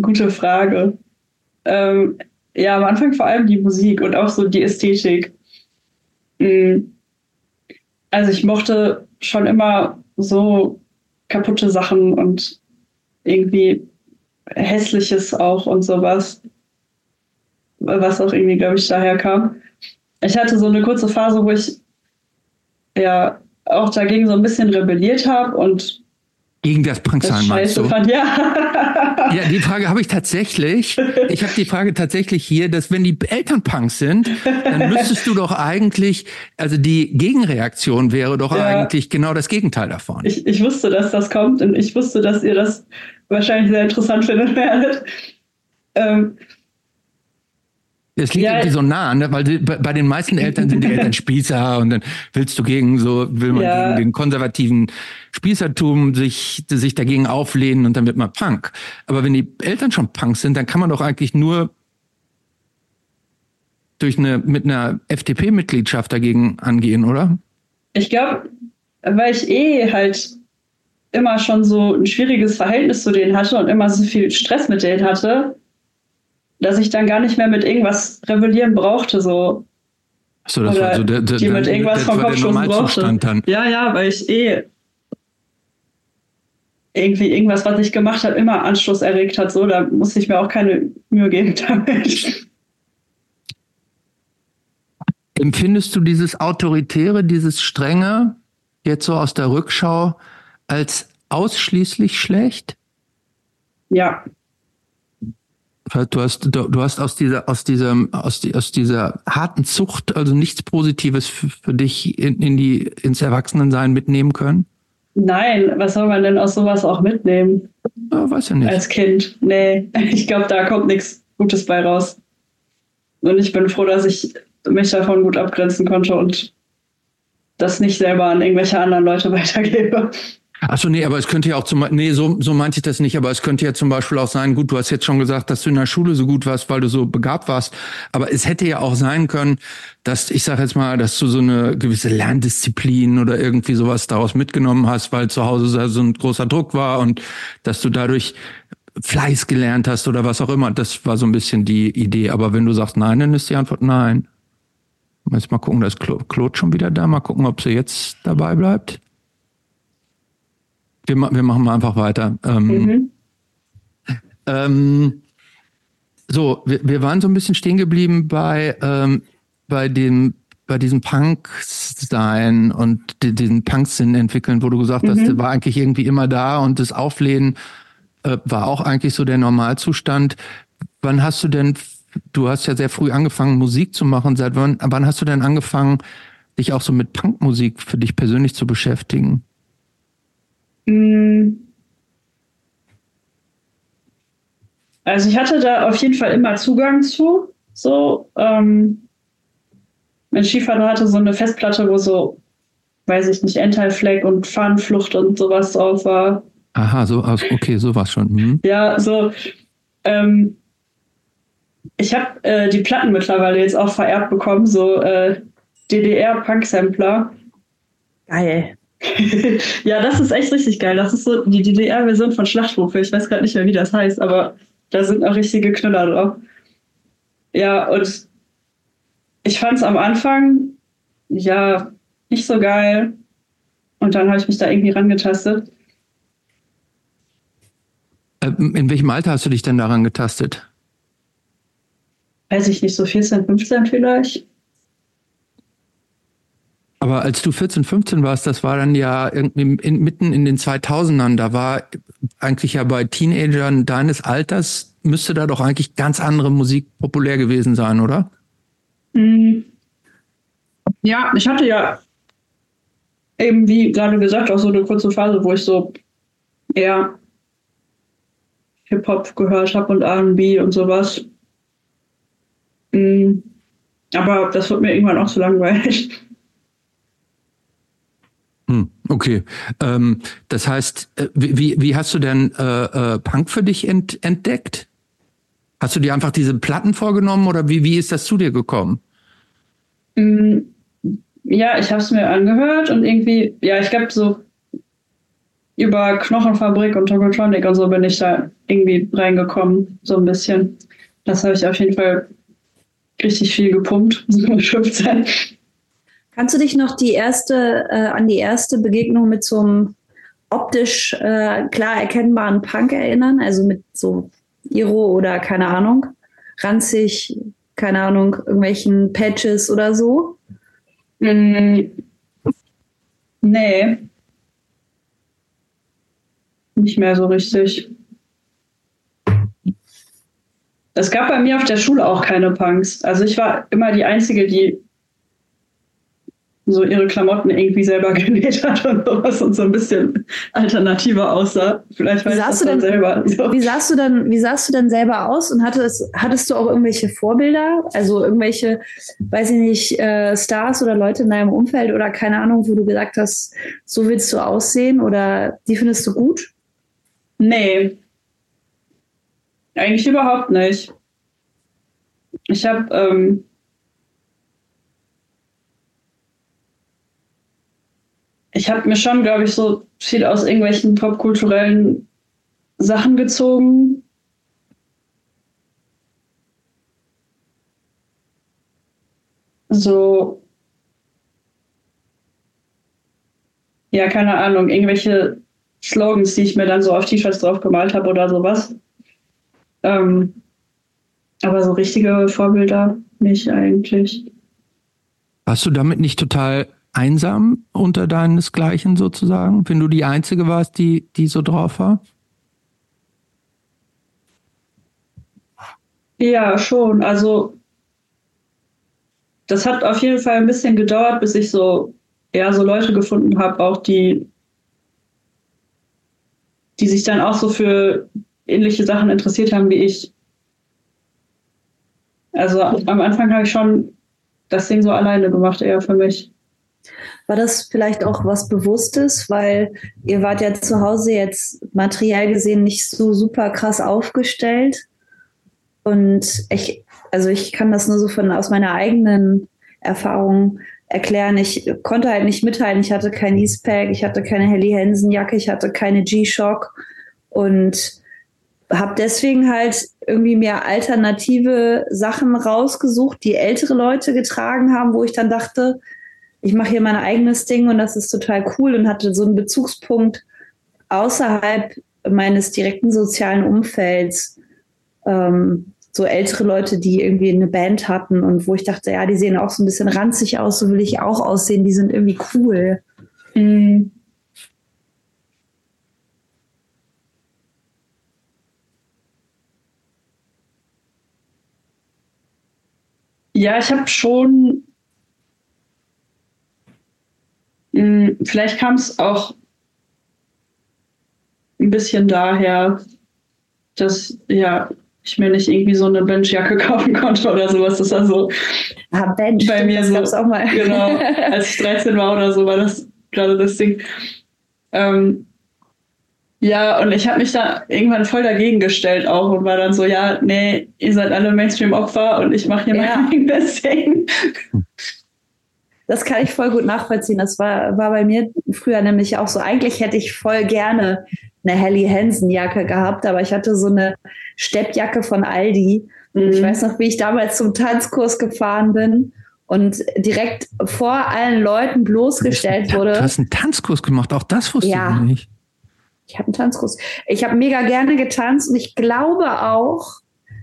Gute Frage. Ähm, ja, am Anfang vor allem die Musik und auch so die Ästhetik. Mhm. Also ich mochte schon immer so kaputte Sachen und irgendwie Hässliches auch und sowas. Was auch irgendwie, glaube ich, daher kam. Ich hatte so eine kurze Phase, wo ich ja auch dagegen so ein bisschen rebelliert habe und gegen das Punksein meinst du? Fand, ja. ja, die Frage habe ich tatsächlich. Ich habe die Frage tatsächlich hier, dass wenn die Eltern Punks sind, dann müsstest du doch eigentlich, also die Gegenreaktion wäre doch ja. eigentlich genau das Gegenteil davon. Ich, ich wusste, dass das kommt und ich wusste, dass ihr das wahrscheinlich sehr interessant finden werdet. Ähm, das liegt ja. irgendwie so nah, ne? weil die, bei den meisten Eltern sind die Eltern Spießer und dann willst du gegen so, will man ja. gegen den konservativen Spießertum sich, sich dagegen auflehnen und dann wird man Punk. Aber wenn die Eltern schon Punk sind, dann kann man doch eigentlich nur durch eine, mit einer FDP-Mitgliedschaft dagegen angehen, oder? Ich glaube, weil ich eh halt immer schon so ein schwieriges Verhältnis zu denen hatte und immer so viel Stress mit denen hatte, dass ich dann gar nicht mehr mit irgendwas rebellieren brauchte, so. So, das Oder war so der, der, die mit irgendwas vom Kopf brauchte. Dann. Ja, ja, weil ich eh irgendwie irgendwas, was ich gemacht habe, immer Anschluss erregt hat, so, da musste ich mir auch keine Mühe geben damit. Empfindest du dieses Autoritäre, dieses Strenge, jetzt so aus der Rückschau, als ausschließlich schlecht? Ja. Du hast, du hast aus dieser, aus diesem, aus, die, aus dieser harten Zucht also nichts Positives für, für dich in, in die, ins Erwachsenensein mitnehmen können? Nein, was soll man denn aus sowas auch mitnehmen? Ja, weiß ja nicht. Als Kind. Nee, ich glaube, da kommt nichts Gutes bei raus. Und ich bin froh, dass ich mich davon gut abgrenzen konnte und das nicht selber an irgendwelche anderen Leute weitergebe. Achso, nee, aber es könnte ja auch zum nee, so, so meinte ich das nicht, aber es könnte ja zum Beispiel auch sein, gut, du hast jetzt schon gesagt, dass du in der Schule so gut warst, weil du so begabt warst, aber es hätte ja auch sein können, dass, ich sage jetzt mal, dass du so eine gewisse Lerndisziplin oder irgendwie sowas daraus mitgenommen hast, weil zu Hause so ein großer Druck war und dass du dadurch Fleiß gelernt hast oder was auch immer. Das war so ein bisschen die Idee. Aber wenn du sagst nein, dann ist die Antwort nein. Jetzt mal gucken, da ist Claude schon wieder da. Mal gucken, ob sie jetzt dabei bleibt. Wir, wir machen mal einfach weiter. Ähm, mhm. ähm, So, wir, wir waren so ein bisschen stehen geblieben bei, ähm, bei dem bei diesem Punk-Sein und die, diesen Punk-Sinn entwickeln, wo du gesagt mhm. hast, der war eigentlich irgendwie immer da und das Auflehnen äh, war auch eigentlich so der Normalzustand. Wann hast du denn, du hast ja sehr früh angefangen, Musik zu machen. Seit wann, wann hast du denn angefangen, dich auch so mit Punkmusik für dich persönlich zu beschäftigen? Mm. Also ich hatte da auf jeden Fall immer Zugang zu. So, ähm, mein Stiefvater hatte so eine Festplatte, wo so, weiß ich nicht, Anti-Flag und Fahnenflucht und sowas drauf war. Aha, so, okay, sowas schon. Mhm. Ja, so. Ähm, ich habe äh, die Platten mittlerweile jetzt auch vererbt bekommen, so äh, DDR-Punk-Sampler. Geil. ja, das ist echt richtig geil. Das ist so die DDR-Version von Schlachtrufe. Ich weiß gerade nicht mehr, wie das heißt, aber da sind auch richtige Knüller drauf. Ja, und ich fand es am Anfang ja nicht so geil. Und dann habe ich mich da irgendwie rangetastet. Ähm, in welchem Alter hast du dich denn daran getastet? Weiß ich nicht, so 14, 15 vielleicht. Aber als du 14, 15 warst, das war dann ja irgendwie in, mitten in den 2000ern, da war eigentlich ja bei Teenagern deines Alters, müsste da doch eigentlich ganz andere Musik populär gewesen sein, oder? Mhm. Ja, ich hatte ja eben, wie gerade gesagt, auch so eine kurze Phase, wo ich so eher Hip-Hop gehört habe und RB und sowas. Mhm. Aber das wird mir irgendwann auch zu langweilig. Okay. Ähm, das heißt, äh, wie, wie hast du denn äh, äh, Punk für dich ent, entdeckt? Hast du dir einfach diese Platten vorgenommen oder wie, wie ist das zu dir gekommen? Mm, ja, ich habe es mir angehört und irgendwie, ja, ich glaube so über Knochenfabrik und Tokotronic und so bin ich da irgendwie reingekommen, so ein bisschen. Das habe ich auf jeden Fall richtig viel gepumpt, so mit 15. Kannst du dich noch die erste, äh, an die erste Begegnung mit so einem optisch äh, klar erkennbaren Punk erinnern? Also mit so Iro oder keine Ahnung, ranzig, keine Ahnung, irgendwelchen Patches oder so? Mm, nee. Nicht mehr so richtig. Es gab bei mir auf der Schule auch keine Punks. Also ich war immer die Einzige, die so ihre Klamotten irgendwie selber genäht hat und sowas und so ein bisschen alternativer aussah. Vielleicht weiß das dann selber. So. Wie sahst du dann, wie sahst du dann selber aus und hattest, hattest du auch irgendwelche Vorbilder? Also irgendwelche, weiß ich nicht, äh, Stars oder Leute in deinem Umfeld oder keine Ahnung, wo du gesagt hast, so willst du aussehen oder die findest du gut? Nee. Eigentlich überhaupt nicht. Ich habe ähm, ich habe mir schon, glaube ich, so viel aus irgendwelchen popkulturellen Sachen gezogen. So, ja, keine Ahnung, irgendwelche Slogans, die ich mir dann so auf T-Shirts drauf gemalt habe oder sowas. Ähm, aber so richtige Vorbilder nicht eigentlich. Hast du damit nicht total einsam unter deinesgleichen sozusagen, wenn du die Einzige warst, die, die so drauf war? Ja, schon. Also das hat auf jeden Fall ein bisschen gedauert, bis ich so eher so Leute gefunden habe, auch die, die sich dann auch so für ähnliche Sachen interessiert haben wie ich. Also am Anfang habe ich schon das Ding so alleine gemacht, eher für mich. War das vielleicht auch was Bewusstes, weil ihr wart ja zu Hause jetzt materiell gesehen nicht so super krass aufgestellt? Und ich, also ich kann das nur so von aus meiner eigenen Erfahrung erklären. Ich konnte halt nicht mithalten. Ich hatte kein Eastpack, ich hatte keine Helly Hansen Jacke, ich hatte keine G-Shock und habe deswegen halt irgendwie mir alternative Sachen rausgesucht, die ältere Leute getragen haben, wo ich dann dachte, ich mache hier mein eigenes Ding und das ist total cool und hatte so einen Bezugspunkt außerhalb meines direkten sozialen Umfelds ähm, so ältere Leute, die irgendwie eine Band hatten und wo ich dachte, ja, die sehen auch so ein bisschen ranzig aus, so will ich auch aussehen, die sind irgendwie cool. Mhm. Ja, ich habe schon. Mh, hm, vielleicht kam es auch ein bisschen daher, dass ja ich mir nicht irgendwie so eine Benchjacke kaufen konnte oder sowas. Das war so ah, Bench, bei mir das so. Auch mal. Genau, als ich 13 war oder so, war das gerade das Ding. Ähm, ja, und ich habe mich da irgendwann voll dagegen gestellt auch und war dann so, ja, nee, ihr seid alle Mainstream-Opfer und ich mache hier ja. mein eigenes Ding. Das kann ich voll gut nachvollziehen. Das war, war bei mir früher nämlich auch so. Eigentlich hätte ich voll gerne eine Helly Hansen Jacke gehabt, aber ich hatte so eine Steppjacke von Aldi. Mhm. Ich weiß noch, wie ich damals zum Tanzkurs gefahren bin und direkt vor allen Leuten bloßgestellt wurde. Du hast einen Tanzkurs gemacht, auch das wusste ja. ich nicht. Ich habe einen Tanzkurs. Ich habe mega gerne getanzt und ich glaube auch,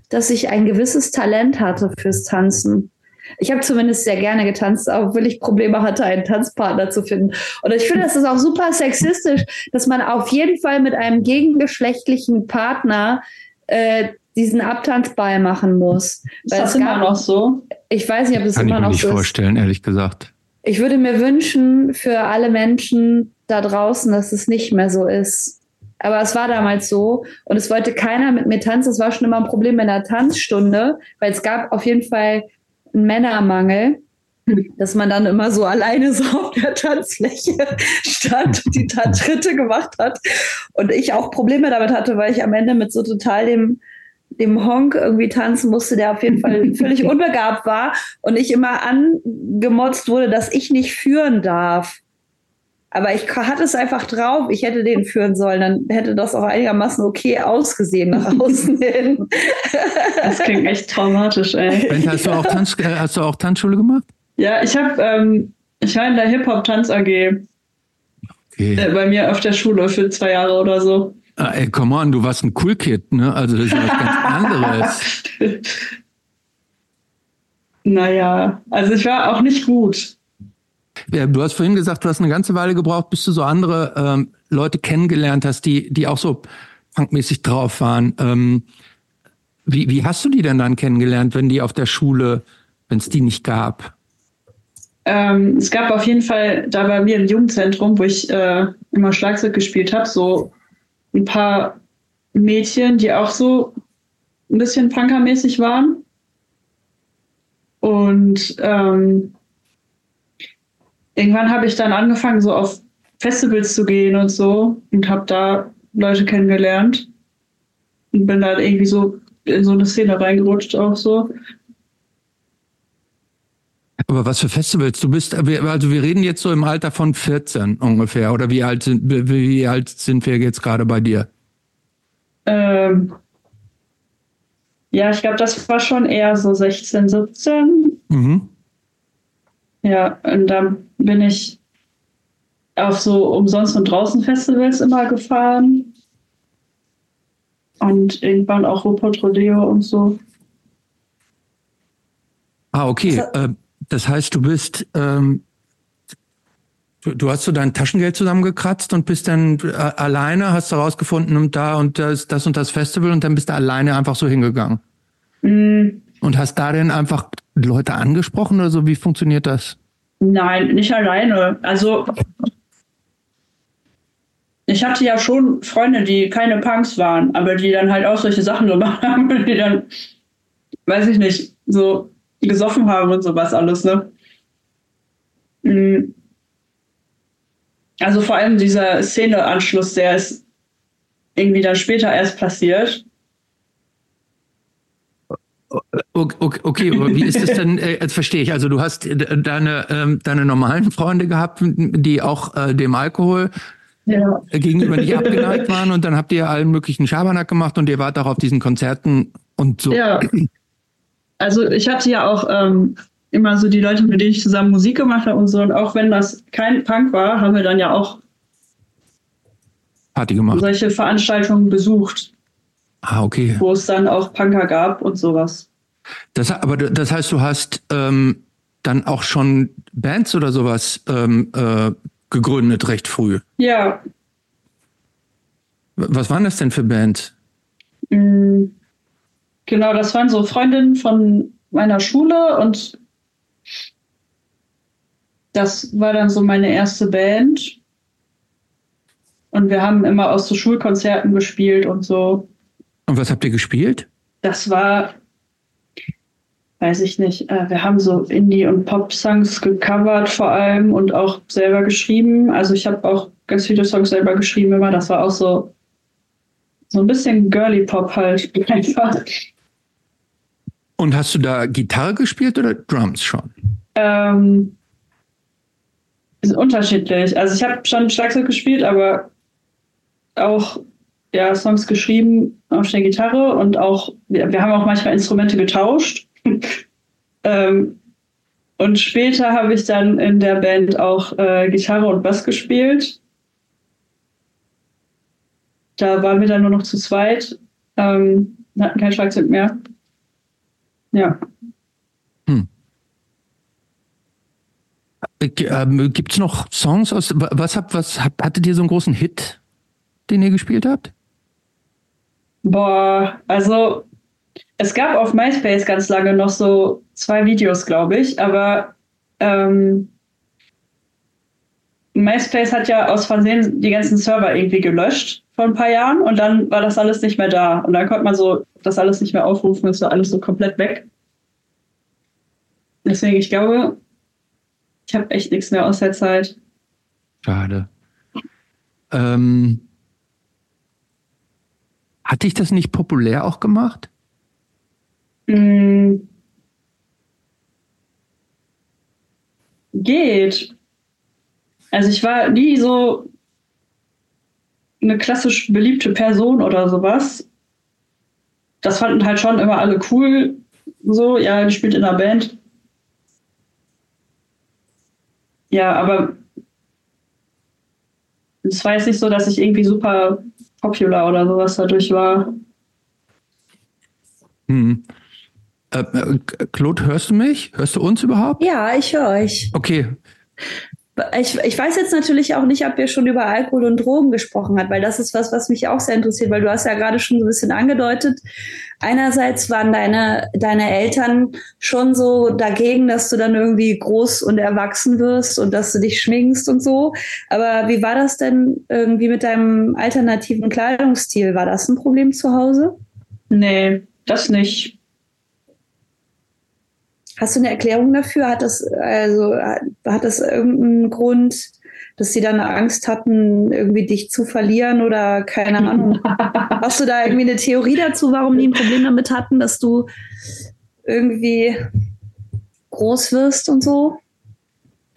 dass ich ein gewisses Talent hatte fürs Tanzen. Ich habe zumindest sehr gerne getanzt, obwohl ich Probleme hatte, einen Tanzpartner zu finden. Und ich finde, das ist auch super sexistisch, dass man auf jeden Fall mit einem gegengeschlechtlichen Partner äh, diesen Abtanzball machen muss. Ist das immer noch so? Ich weiß nicht, ob es Kann immer noch so ist. Kann ich mir nicht vorstellen, ehrlich gesagt. Ich würde mir wünschen für alle Menschen da draußen, dass es nicht mehr so ist. Aber es war damals so und es wollte keiner mit mir tanzen. Es war schon immer ein Problem in der Tanzstunde, weil es gab auf jeden Fall Männermangel, dass man dann immer so alleine so auf der Tanzfläche stand und die Tanzschritte gemacht hat. Und ich auch Probleme damit hatte, weil ich am Ende mit so total dem dem Honk irgendwie tanzen musste, der auf jeden Fall völlig unbegabt war und ich immer angemotzt wurde, dass ich nicht führen darf. Aber ich hatte es einfach drauf, ich hätte den führen sollen, dann hätte das auch einigermaßen okay ausgesehen nach außen hin. Das klingt echt traumatisch, ey. Ben, hast du auch, Tanz, äh, hast du auch Tanzschule gemacht? Ja, ich habe, ähm, ich war in der Hip-Hop-Tanz AG. Okay. Äh, bei mir auf der Schule für zwei Jahre oder so. Ah, ey, come on, du warst ein Cool Kid, ne? Also das ist was ganz anderes. naja, also ich war auch nicht gut. Du hast vorhin gesagt, du hast eine ganze Weile gebraucht, bis du so andere ähm, Leute kennengelernt hast, die, die auch so punkmäßig drauf waren. Ähm, wie, wie hast du die denn dann kennengelernt, wenn die auf der Schule, wenn es die nicht gab? Ähm, es gab auf jeden Fall da bei mir im Jugendzentrum, wo ich äh, immer Schlagzeug gespielt habe, so ein paar Mädchen, die auch so ein bisschen punkermäßig waren. Und ähm, irgendwann habe ich dann angefangen, so auf Festivals zu gehen und so und habe da Leute kennengelernt und bin dann irgendwie so in so eine Szene reingerutscht auch so. Aber was für Festivals? Du bist, also wir reden jetzt so im Alter von 14 ungefähr. Oder wie alt sind, wie alt sind wir jetzt gerade bei dir? Ähm, ja, ich glaube, das war schon eher so 16, 17. Mhm. Ja, und dann bin ich auf so umsonst und draußen Festivals immer gefahren. Und irgendwann auch Rupert Rodeo und so. Ah, okay. Also, das heißt, du bist, ähm, du, du, hast so dein Taschengeld zusammengekratzt und bist dann äh, alleine, hast herausgefunden und da und das, das und das Festival und dann bist du alleine einfach so hingegangen. Mhm. Und hast da denn einfach Leute angesprochen oder so? Wie funktioniert das? Nein, nicht alleine. Also ich hatte ja schon Freunde, die keine Punks waren, aber die dann halt auch solche Sachen gemacht haben, die dann, weiß ich nicht, so gesoffen haben und sowas alles, ne? Mm. Also vor allem dieser Szeneanschluss, der ist irgendwie dann später erst passiert. Okay, okay, aber wie ist das denn? Äh, jetzt verstehe ich. Also du hast äh, deine, ähm, deine normalen Freunde gehabt, die auch äh, dem Alkohol ja. gegenüber nicht abgeneigt waren und dann habt ihr allen möglichen Schabernack gemacht und ihr wart auch auf diesen Konzerten und so. Ja. Also ich hatte ja auch ähm, immer so die Leute, mit denen ich zusammen Musik gemacht habe und so. Und auch wenn das kein Punk war, haben wir dann ja auch Party gemacht. solche Veranstaltungen besucht. Ah, okay. Wo es dann auch Punker gab und sowas. Das, aber das heißt, du hast ähm, dann auch schon Bands oder sowas ähm, äh, gegründet recht früh. Ja. Was waren das denn für Bands? Mm, genau, das waren so Freundinnen von meiner Schule und das war dann so meine erste Band. Und wir haben immer aus so Schulkonzerten gespielt und so. Und was habt ihr gespielt? Das war, weiß ich nicht, äh, wir haben so Indie- und Pop-Songs gecovert vor allem und auch selber geschrieben. Also ich habe auch ganz viele Songs selber geschrieben immer. Das war auch so, so ein bisschen Girly Pop halt einfach. Und hast du da Gitarre gespielt oder Drums schon? Ähm, ist unterschiedlich. Also ich habe schon Schlagzeug gespielt, aber auch ja, Songs geschrieben auf der Gitarre und auch, wir, wir haben auch manchmal Instrumente getauscht. ähm, und später habe ich dann in der Band auch äh, Gitarre und Bass gespielt. Da waren wir dann nur noch zu zweit, ähm, hatten kein Schlagzeug mehr. Ja. Hm. Ähm, Gibt es noch Songs aus, was habt, was habt, hattet ihr so einen großen Hit, den ihr gespielt habt? Boah, also es gab auf MySpace ganz lange noch so zwei Videos, glaube ich, aber ähm, MySpace hat ja aus Versehen die ganzen Server irgendwie gelöscht vor ein paar Jahren und dann war das alles nicht mehr da. Und dann konnte man so das alles nicht mehr aufrufen, ist so alles so komplett weg. Deswegen, ich glaube, ich habe echt nichts mehr aus der Zeit. Schade. Ähm, hat dich das nicht populär auch gemacht? Mm. Geht. Also ich war nie so eine klassisch beliebte Person oder sowas. Das fanden halt schon immer alle cool. So, ja, die spielt in einer Band. Ja, aber es war jetzt nicht so, dass ich irgendwie super popular oder sowas dadurch war. Hm. Äh, äh, Claude, hörst du mich? Hörst du uns überhaupt? Ja, ich höre euch. Okay. Ich, ich weiß jetzt natürlich auch nicht, ob ihr schon über Alkohol und Drogen gesprochen habt, weil das ist was, was mich auch sehr interessiert, weil du hast ja gerade schon so ein bisschen angedeutet. Einerseits waren deine, deine Eltern schon so dagegen, dass du dann irgendwie groß und erwachsen wirst und dass du dich schminkst und so. Aber wie war das denn irgendwie mit deinem alternativen Kleidungsstil? War das ein Problem zu Hause? Nee, das nicht. Hast du eine Erklärung dafür? Hat das, also, hat das irgendeinen Grund, dass sie dann Angst hatten, irgendwie dich zu verlieren oder keine Ahnung? Hast du da irgendwie eine Theorie dazu, warum die ein Problem damit hatten, dass du irgendwie groß wirst und so?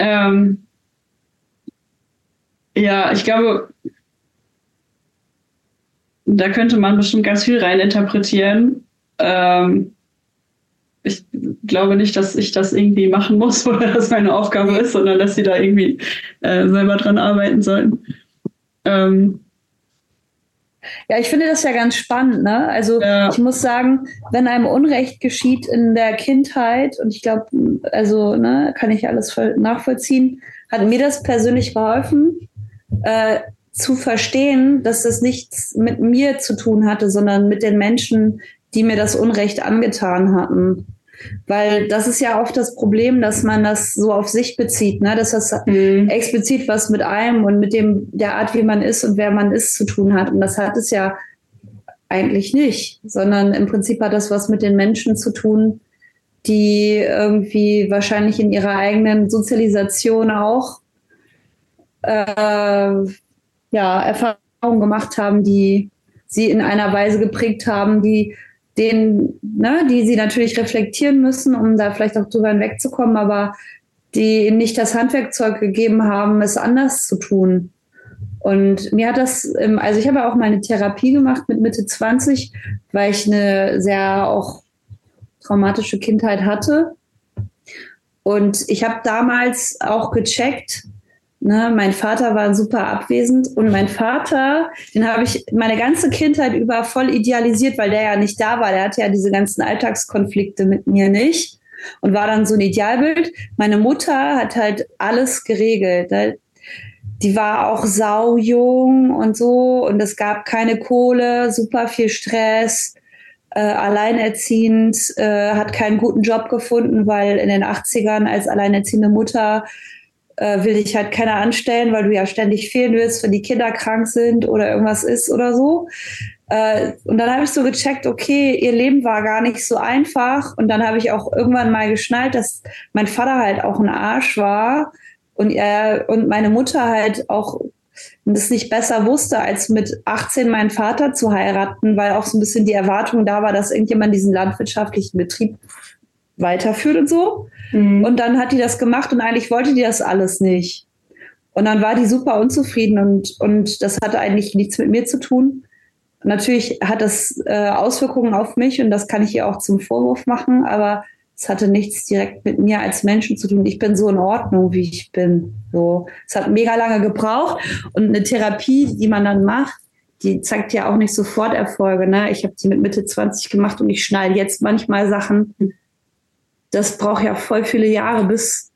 Ähm, ja, ich glaube, da könnte man bestimmt ganz viel reininterpretieren. Ähm, ich glaube nicht, dass ich das irgendwie machen muss oder dass meine Aufgabe ist, sondern dass sie da irgendwie äh, selber dran arbeiten sollten. Ähm, ja, ich finde das ja ganz spannend. Ne? Also ja. ich muss sagen, wenn einem Unrecht geschieht in der Kindheit, und ich glaube, also ne, kann ich alles nachvollziehen, hat mir das persönlich geholfen, äh, zu verstehen, dass das nichts mit mir zu tun hatte, sondern mit den Menschen, die mir das Unrecht angetan hatten. Weil das ist ja oft das Problem, dass man das so auf sich bezieht, ne? dass das mhm. explizit was mit einem und mit dem der Art, wie man ist und wer man ist, zu tun hat. Und das hat es ja eigentlich nicht, sondern im Prinzip hat das was mit den Menschen zu tun, die irgendwie wahrscheinlich in ihrer eigenen Sozialisation auch äh, ja, Erfahrungen gemacht haben, die sie in einer Weise geprägt haben, die den, ne, die sie natürlich reflektieren müssen, um da vielleicht auch drüber hinwegzukommen, aber die ihnen nicht das Handwerkzeug gegeben haben, es anders zu tun. Und mir hat das, also ich habe auch meine Therapie gemacht mit Mitte 20, weil ich eine sehr auch traumatische Kindheit hatte. Und ich habe damals auch gecheckt, Ne, mein Vater war super abwesend und mein Vater, den habe ich meine ganze Kindheit über voll idealisiert, weil der ja nicht da war. Der hatte ja diese ganzen Alltagskonflikte mit mir nicht und war dann so ein Idealbild. Meine Mutter hat halt alles geregelt. Ne? Die war auch saujung und so und es gab keine Kohle, super viel Stress. Äh, alleinerziehend, äh, hat keinen guten Job gefunden, weil in den 80ern als alleinerziehende Mutter äh, will dich halt keiner anstellen, weil du ja ständig fehlen willst, wenn die Kinder krank sind oder irgendwas ist oder so. Äh, und dann habe ich so gecheckt, okay, ihr Leben war gar nicht so einfach. Und dann habe ich auch irgendwann mal geschnallt, dass mein Vater halt auch ein Arsch war und er und meine Mutter halt auch das nicht besser wusste, als mit 18 meinen Vater zu heiraten, weil auch so ein bisschen die Erwartung da war, dass irgendjemand diesen landwirtschaftlichen Betrieb weiterführt und so. Mhm. Und dann hat die das gemacht und eigentlich wollte die das alles nicht. Und dann war die super unzufrieden und, und das hatte eigentlich nichts mit mir zu tun. Natürlich hat das äh, Auswirkungen auf mich und das kann ich ihr auch zum Vorwurf machen, aber es hatte nichts direkt mit mir als Menschen zu tun. Ich bin so in Ordnung, wie ich bin. So, es hat mega lange gebraucht und eine Therapie, die man dann macht, die zeigt ja auch nicht sofort Erfolge. Ne? Ich habe die mit Mitte 20 gemacht und ich schneide jetzt manchmal Sachen, das braucht ja voll viele Jahre, bis,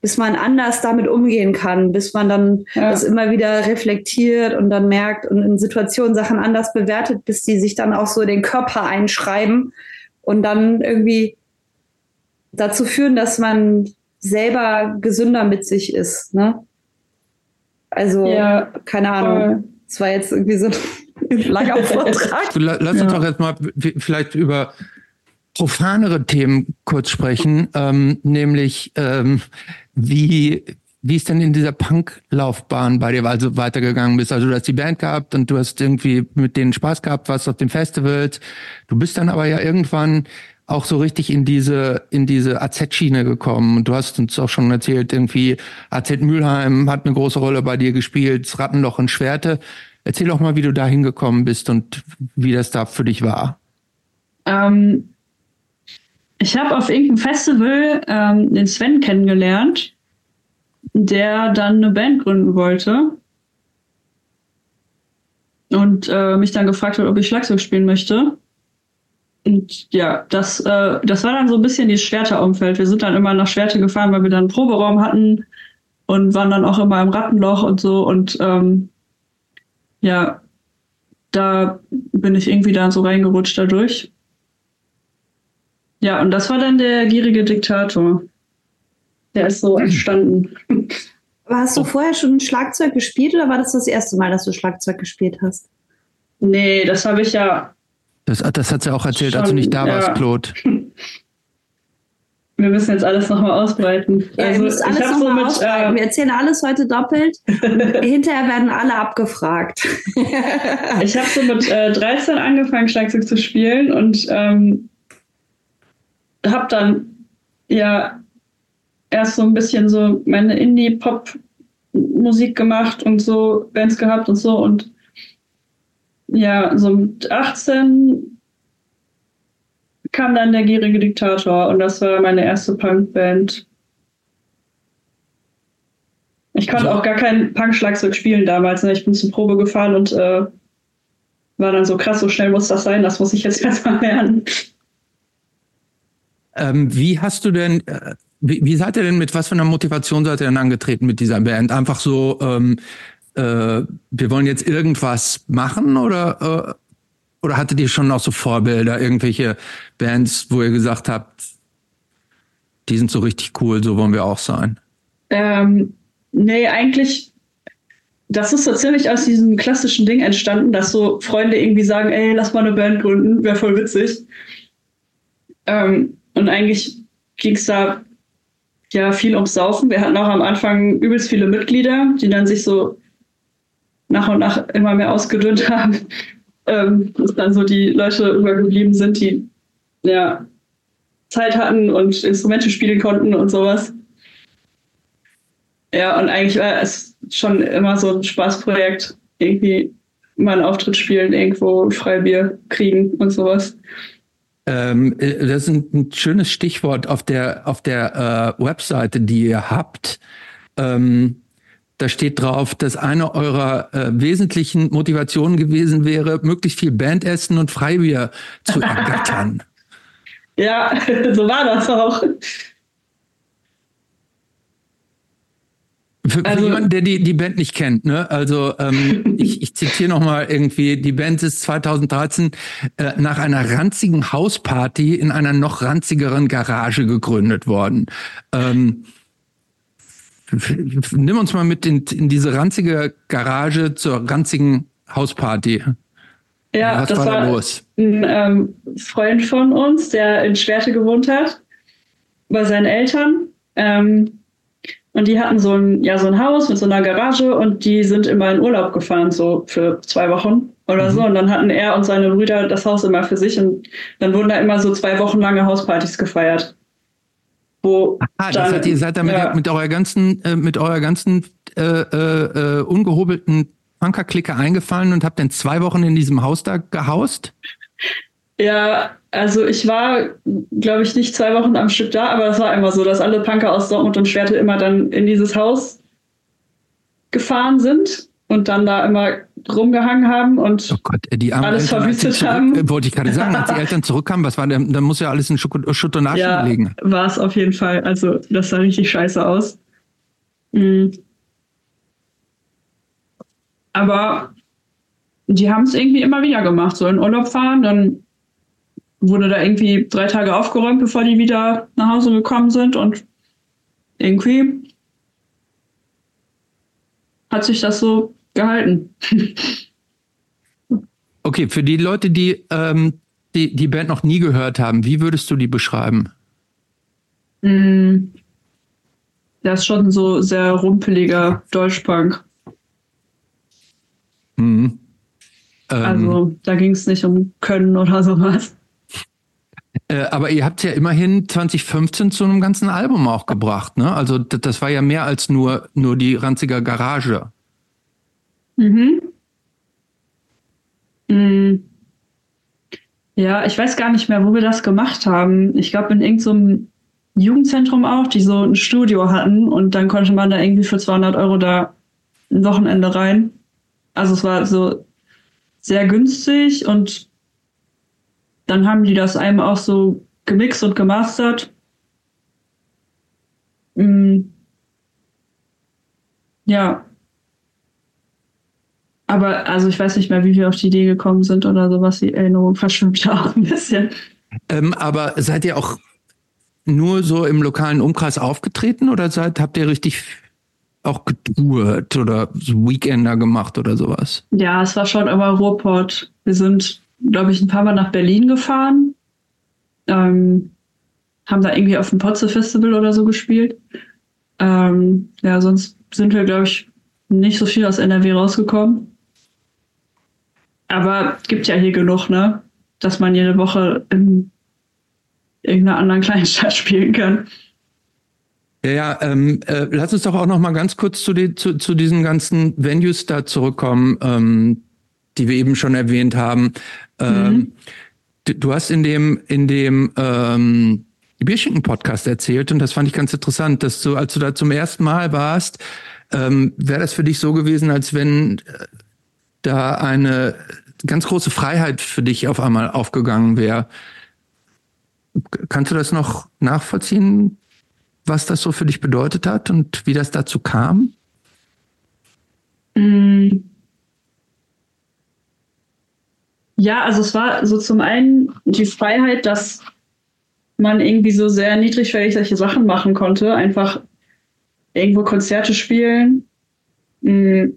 bis man anders damit umgehen kann, bis man dann ja. das immer wieder reflektiert und dann merkt und in Situationen Sachen anders bewertet, bis die sich dann auch so in den Körper einschreiben und dann irgendwie dazu führen, dass man selber gesünder mit sich ist. Ne? Also, ja, keine Ahnung. Es war jetzt irgendwie so ein langer Vortrag. Lass uns ja. doch jetzt mal vielleicht über profanere Themen kurz sprechen, ähm, nämlich ähm, wie wie es denn in dieser Punk-Laufbahn bei dir also weitergegangen bist. Also du hast die Band gehabt und du hast irgendwie mit denen Spaß gehabt, warst auf den Festivals. Du bist dann aber ja irgendwann auch so richtig in diese in diese AZ-Schiene gekommen. Und du hast uns auch schon erzählt, irgendwie AZ Mülheim hat eine große Rolle bei dir gespielt, Rattenloch in Schwerte. Erzähl doch mal, wie du da hingekommen bist und wie das da für dich war. Ähm, ich habe auf irgendeinem Festival ähm, den Sven kennengelernt, der dann eine Band gründen wollte. Und äh, mich dann gefragt hat, ob ich Schlagzeug spielen möchte. Und ja, das, äh, das war dann so ein bisschen die Schwerte-Umfeld. Wir sind dann immer nach Schwerte gefahren, weil wir dann einen Proberaum hatten und waren dann auch immer im Rattenloch und so. Und ähm, ja, da bin ich irgendwie dann so reingerutscht dadurch. Ja, und das war dann der gierige Diktator. Der ist so entstanden. Hast du vorher schon Schlagzeug gespielt oder war das das erste Mal, dass du Schlagzeug gespielt hast? Nee, das habe ich ja. Das, das hat sie auch erzählt, schon, als du nicht da ja. warst, Claude. Wir müssen jetzt alles nochmal ausbreiten. Ja, also, alles ich noch so mit, ausbreiten. Äh, wir erzählen alles heute doppelt. Hinterher werden alle abgefragt. ich habe so mit äh, 13 angefangen, Schlagzeug zu spielen und ähm, habe dann ja erst so ein bisschen so meine Indie-Pop-Musik gemacht und so Bands gehabt und so und ja, so mit 18 kam dann der gierige Diktator und das war meine erste Punk-Band. Ich konnte auch gar kein Punk-Schlagzeug spielen damals. Ne? Ich bin zur Probe gefahren und äh, war dann so krass, so schnell muss das sein, das muss ich jetzt erstmal lernen. Ähm, wie hast du denn, äh, wie, wie seid ihr denn mit was für einer Motivation seid ihr denn angetreten mit dieser Band? Einfach so, ähm, äh, wir wollen jetzt irgendwas machen oder, äh, oder hattet ihr schon noch so Vorbilder, irgendwelche Bands, wo ihr gesagt habt, die sind so richtig cool, so wollen wir auch sein? Ähm, nee, eigentlich, das ist so ziemlich aus diesem klassischen Ding entstanden, dass so Freunde irgendwie sagen, ey, lass mal eine Band gründen, wäre voll witzig. Ähm, und eigentlich ging es da ja viel ums Saufen. Wir hatten auch am Anfang übelst viele Mitglieder, die dann sich so nach und nach immer mehr ausgedünnt haben. Ähm, dass dann so die Leute übergeblieben sind, die ja Zeit hatten und Instrumente spielen konnten und sowas. Ja, und eigentlich war es schon immer so ein Spaßprojekt, irgendwie mal einen Auftritt spielen, irgendwo Freibier kriegen und sowas. Ähm, äh, das ist ein, schönes Stichwort auf der, auf der äh, Webseite, die ihr habt. Ähm, Da steht drauf, dass eine eurer äh, wesentlichen Motivationen gewesen wäre, möglichst viel Bandessen und Freibier zu ergattern. ja, so war das auch. Für, also, für jemanden, der die, die Band nicht kennt, ne? Also ähm, ich, ich zitiere nochmal irgendwie, die Band ist 2013 äh, nach einer ranzigen Hausparty in einer noch ranzigeren Garage gegründet worden. Ähm, nimm uns mal mit in, in diese ranzige Garage zur ranzigen Hausparty. Ja, Was das war, war los? ein ähm, Freund von uns, der in Schwerte gewohnt hat, bei seinen Eltern. Ähm, und die hatten so ein, ja, so ein Haus mit so einer Garage und die sind immer in Urlaub gefahren, so für zwei Wochen oder mhm. so. Und dann hatten er und seine Brüder das Haus immer für sich und dann wurden da immer so zwei Wochen lange Hauspartys gefeiert. Wo Aha, dann, das heißt, ihr seid da mit, ja. mit eurer ganzen, äh, mit eurer ganzen äh, äh, äh ungehobelten Punker-Clique eingefallen und habt dann zwei Wochen in diesem Haus da gehaust? Ja, also ich war, glaube ich, nicht zwei Wochen am Stück da, aber das war immer so, dass alle Punker aus Dortmund und Schwerte immer dann in dieses Haus gefahren sind und dann da immer rumgehangen haben und oh Gott, alles Eltern, verwüstet zurück, haben. Wollte ich gerade sagen, als die Eltern zurückkamen, was war denn, da muss ja alles in Schutt und Asche ja, liegen. war es auf jeden Fall. Also das sah richtig scheiße aus. Mhm. Aber die haben es irgendwie immer wieder gemacht, so in Urlaub fahren, dann wurde da irgendwie drei Tage aufgeräumt, bevor die wieder nach Hause gekommen sind und irgendwie hat sich das so gehalten. okay, für die Leute, die, ähm, die die Band noch nie gehört haben, wie würdest du die beschreiben? Mm, das ist schon so sehr rumpeliger Deutschpunk. Mhm. Ähm, also da ging es nicht um Können oder sowas. Äh, aber ihr habt ja immerhin 2015 zu einem ganzen Album auch gebracht, ne? Also das war ja mehr als nur, nur die ranzige Garage. Mhm. mhm. Ja, ich weiß gar nicht mehr, wo wir das gemacht haben. Ich glaube in irgendeinem so Jugendzentrum auch, die so ein Studio hatten und dann konnte man da irgendwie für 200 Euro da ein Wochenende rein. Also es war so sehr günstig und dann haben die das einem auch so gemixt und gemastert. Mhm. Ja. Aber also ich weiß nicht mehr, wie wir auf die Idee gekommen sind oder sowas. Die Erinnerung verschwimmt da auch ein bisschen. Ähm, aber seid ihr auch nur so im lokalen Umkreis aufgetreten oder seid, habt ihr richtig auch getourt oder so Weekender gemacht oder sowas? Ja, es war schon immer Ruhrport. Wir sind glaube ich, ein paar Mal nach Berlin gefahren. Ähm, haben da irgendwie auf dem Potze Festival oder so gespielt. Ähm, ja, sonst sind wir, glaube ich, nicht so viel aus NRW rausgekommen. Aber gibt ja hier genug, ne? Dass man jede Woche in irgendeiner anderen Kleinstadt spielen kann. Ja, ja ähm, äh, lass uns doch auch noch mal ganz kurz zu, die, zu, zu diesen ganzen Venues da zurückkommen, ähm, die wir eben schon erwähnt haben. Ähm, mhm. du, hast in dem, in dem ähm, Bierschinken-Podcast erzählt und das fand ich ganz interessant, dass du, als du da zum ersten Mal warst, ähm, wäre das für dich so gewesen, als wenn äh, da eine ganz große Freiheit für dich auf einmal aufgegangen wäre. Kannst du das noch nachvollziehen, was das so für dich bedeutet hat und wie das dazu kam? Mhm. Ja, also es war so zum einen die Freiheit, dass man irgendwie so sehr niedrigschwellig solche Sachen machen konnte. Einfach irgendwo Konzerte spielen. Hm.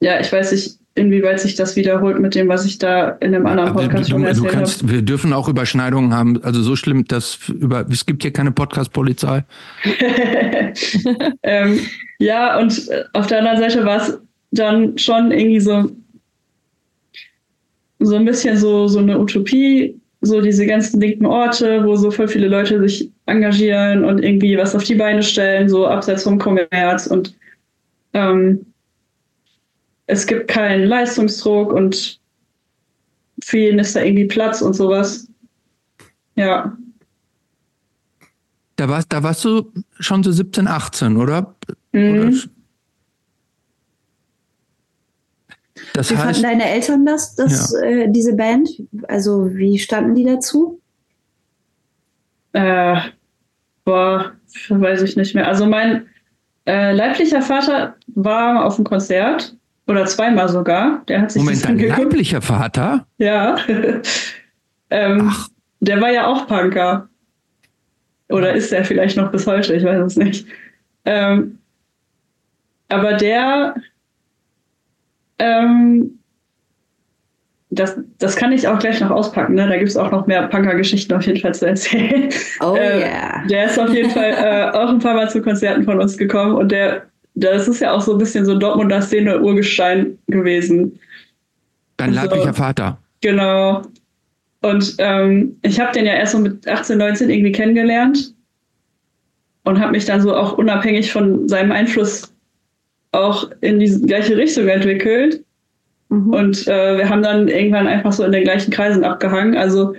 Ja, ich weiß nicht, inwieweit sich das wiederholt mit dem, was ich da in einem anderen Podcast schon erzählt habe. Wir dürfen auch Überschneidungen haben. Also so schlimm, dass über, es gibt hier keine Podcast-Polizei. ähm, ja, und auf der anderen Seite war es dann schon irgendwie so, so ein bisschen so, so eine Utopie, so diese ganzen linken Orte, wo so voll viele Leute sich engagieren und irgendwie was auf die Beine stellen, so abseits vom Kommerz und ähm, es gibt keinen Leistungsdruck und für jeden ist da irgendwie Platz und sowas. Ja. Da warst, da warst du schon so 17, 18, oder? Mhm. oder das wie heißt, fanden deine Eltern das, das ja. äh, diese Band? Also wie standen die dazu? Äh, boah, weiß ich nicht mehr. Also mein äh, leiblicher Vater war auf dem Konzert oder zweimal sogar. Der hat sich Moment, dein leiblicher Vater? Ja. ähm, der war ja auch Punker. Oder ist er vielleicht noch bis heute? Ich weiß es nicht. Ähm, aber der, ähm, das, das kann ich auch gleich noch auspacken. Ne? Da gibt es auch noch mehr Punker-Geschichten auf jeden Fall zu erzählen. Oh äh, yeah. Der ist auf jeden Fall äh, auch ein paar Mal zu Konzerten von uns gekommen und der, das ist ja auch so ein bisschen so Dortmunder Szene-Urgestein gewesen. Dein also, leiblicher Vater. Genau. Und ähm, ich habe den ja erst so mit 18, 19 irgendwie kennengelernt und habe mich dann so auch unabhängig von seinem Einfluss auch in die gleiche Richtung entwickelt. Mhm. Und äh, wir haben dann irgendwann einfach so in den gleichen Kreisen abgehangen. Also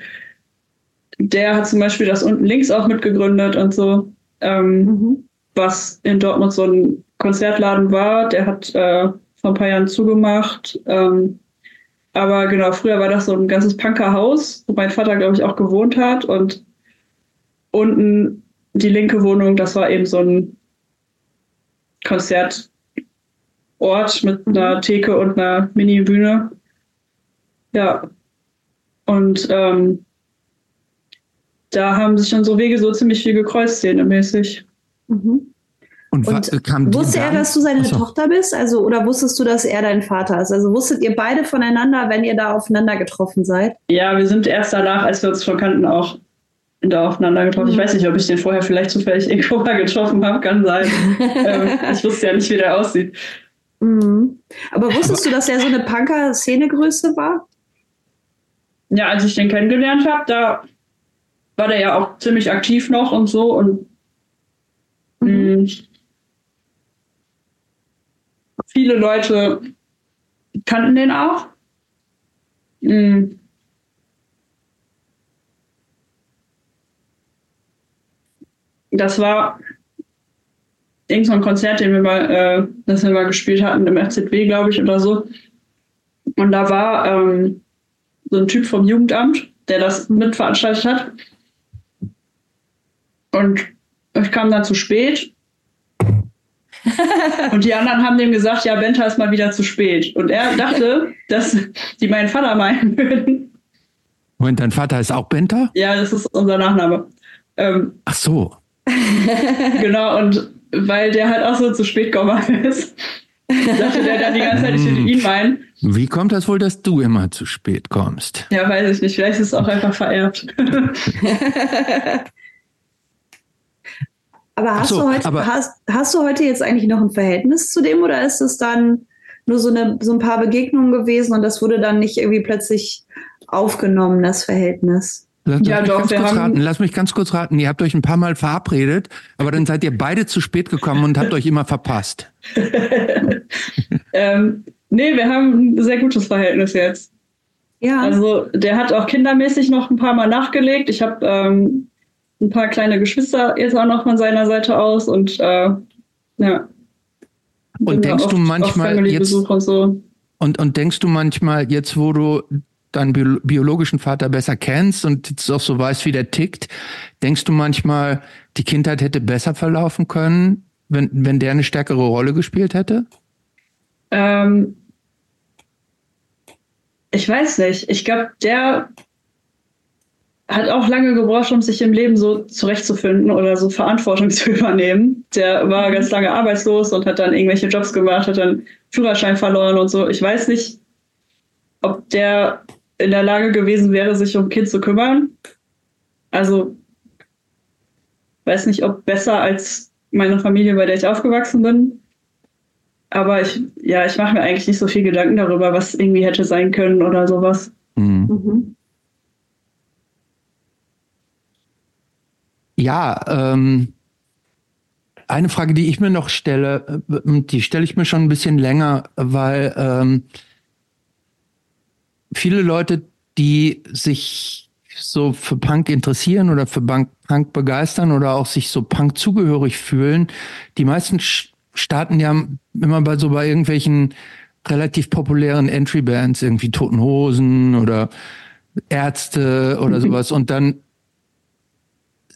der hat zum Beispiel das unten links auch mitgegründet und so, ähm, mhm. was in Dortmund so ein Konzertladen war. Der hat äh, vor ein paar Jahren zugemacht. Ähm, aber genau, früher war das so ein ganzes Punkerhaus, wo mein Vater, glaube ich, auch gewohnt hat. Und unten die linke Wohnung, das war eben so ein Konzertort mit einer Theke und einer Mini-Bühne. Ja. Und ähm, da haben sich unsere Wege so ziemlich viel gekreuzt, szenemäßig. Mhm. Und, und kam wusste er, dass du seine Achso. Tochter bist? Also, oder wusstest du, dass er dein Vater ist? Also wusstet ihr beide voneinander, wenn ihr da aufeinander getroffen seid? Ja, wir sind erst danach, als wir uns schon kannten, auch da aufeinander getroffen. Mhm. Ich weiß nicht, ob ich den vorher vielleicht zufällig irgendwo mal getroffen habe, kann sein. ähm, ich wusste ja nicht, wie der aussieht. Mhm. Aber wusstest du, dass er so eine Punker-Szenegröße war? Ja, als ich den kennengelernt habe, da war der ja auch ziemlich aktiv noch und so und mhm. Mm, viele Leute kannten den auch. Mhm. Das war irgend so ein Konzert, den wir mal, äh, das wir mal gespielt hatten im FZW, glaube ich, oder so. Und da war ähm, so ein Typ vom Jugendamt, der das mitveranstaltet hat. Und ich kam dann zu spät und die anderen haben dem gesagt, ja, Benta ist mal wieder zu spät. Und er dachte, dass die meinen Vater meinen würden. Und dein Vater ist auch Benta? Ja, das ist unser Nachname. Ähm, Ach so. genau, und weil der halt auch so zu spät gekommen ist, dachte der dann die ganze Zeit, ich würde ihn meinen. Wie kommt das wohl, dass du immer zu spät kommst? Ja, weiß ich nicht. Vielleicht ist es auch einfach vererbt. Aber hast, so, du heute, aber hast, hast du heute jetzt eigentlich noch ein Verhältnis zu dem oder ist es dann nur so, eine, so ein paar Begegnungen gewesen und das wurde dann nicht irgendwie plötzlich aufgenommen, das Verhältnis? Lass, ja, lass doch, wir haben raten. Lass mich ganz kurz raten. Ihr habt euch ein paar Mal verabredet, aber dann seid ihr beide zu spät gekommen und habt euch immer verpasst. ähm, nee, wir haben ein sehr gutes Verhältnis jetzt. Ja. Also der hat auch kindermäßig noch ein paar Mal nachgelegt. Ich habe ähm, ein paar kleine Geschwister jetzt auch noch von seiner Seite aus und äh, ja. Und denkst oft, du manchmal jetzt und, so. und, und denkst du manchmal jetzt, wo du deinen Bio biologischen Vater besser kennst und jetzt auch so weißt, wie der tickt, denkst du manchmal, die Kindheit hätte besser verlaufen können, wenn, wenn der eine stärkere Rolle gespielt hätte? Ähm, ich weiß nicht. Ich glaube, der hat auch lange gebraucht, um sich im Leben so zurechtzufinden oder so Verantwortung zu übernehmen. Der war ganz lange arbeitslos und hat dann irgendwelche Jobs gemacht, hat dann Führerschein verloren und so. Ich weiß nicht, ob der in der Lage gewesen wäre, sich um ein Kind zu kümmern. Also weiß nicht, ob besser als meine Familie, bei der ich aufgewachsen bin. Aber ich, ja, ich mache mir eigentlich nicht so viel Gedanken darüber, was irgendwie hätte sein können oder sowas. Mhm. Mhm. Ja, ähm, eine Frage, die ich mir noch stelle, äh, die stelle ich mir schon ein bisschen länger, weil ähm, viele Leute, die sich so für Punk interessieren oder für Punk, Punk begeistern oder auch sich so Punk zugehörig fühlen, die meisten starten ja immer bei so bei irgendwelchen relativ populären Entry-Bands, irgendwie Toten Hosen oder Ärzte oder sowas. Und dann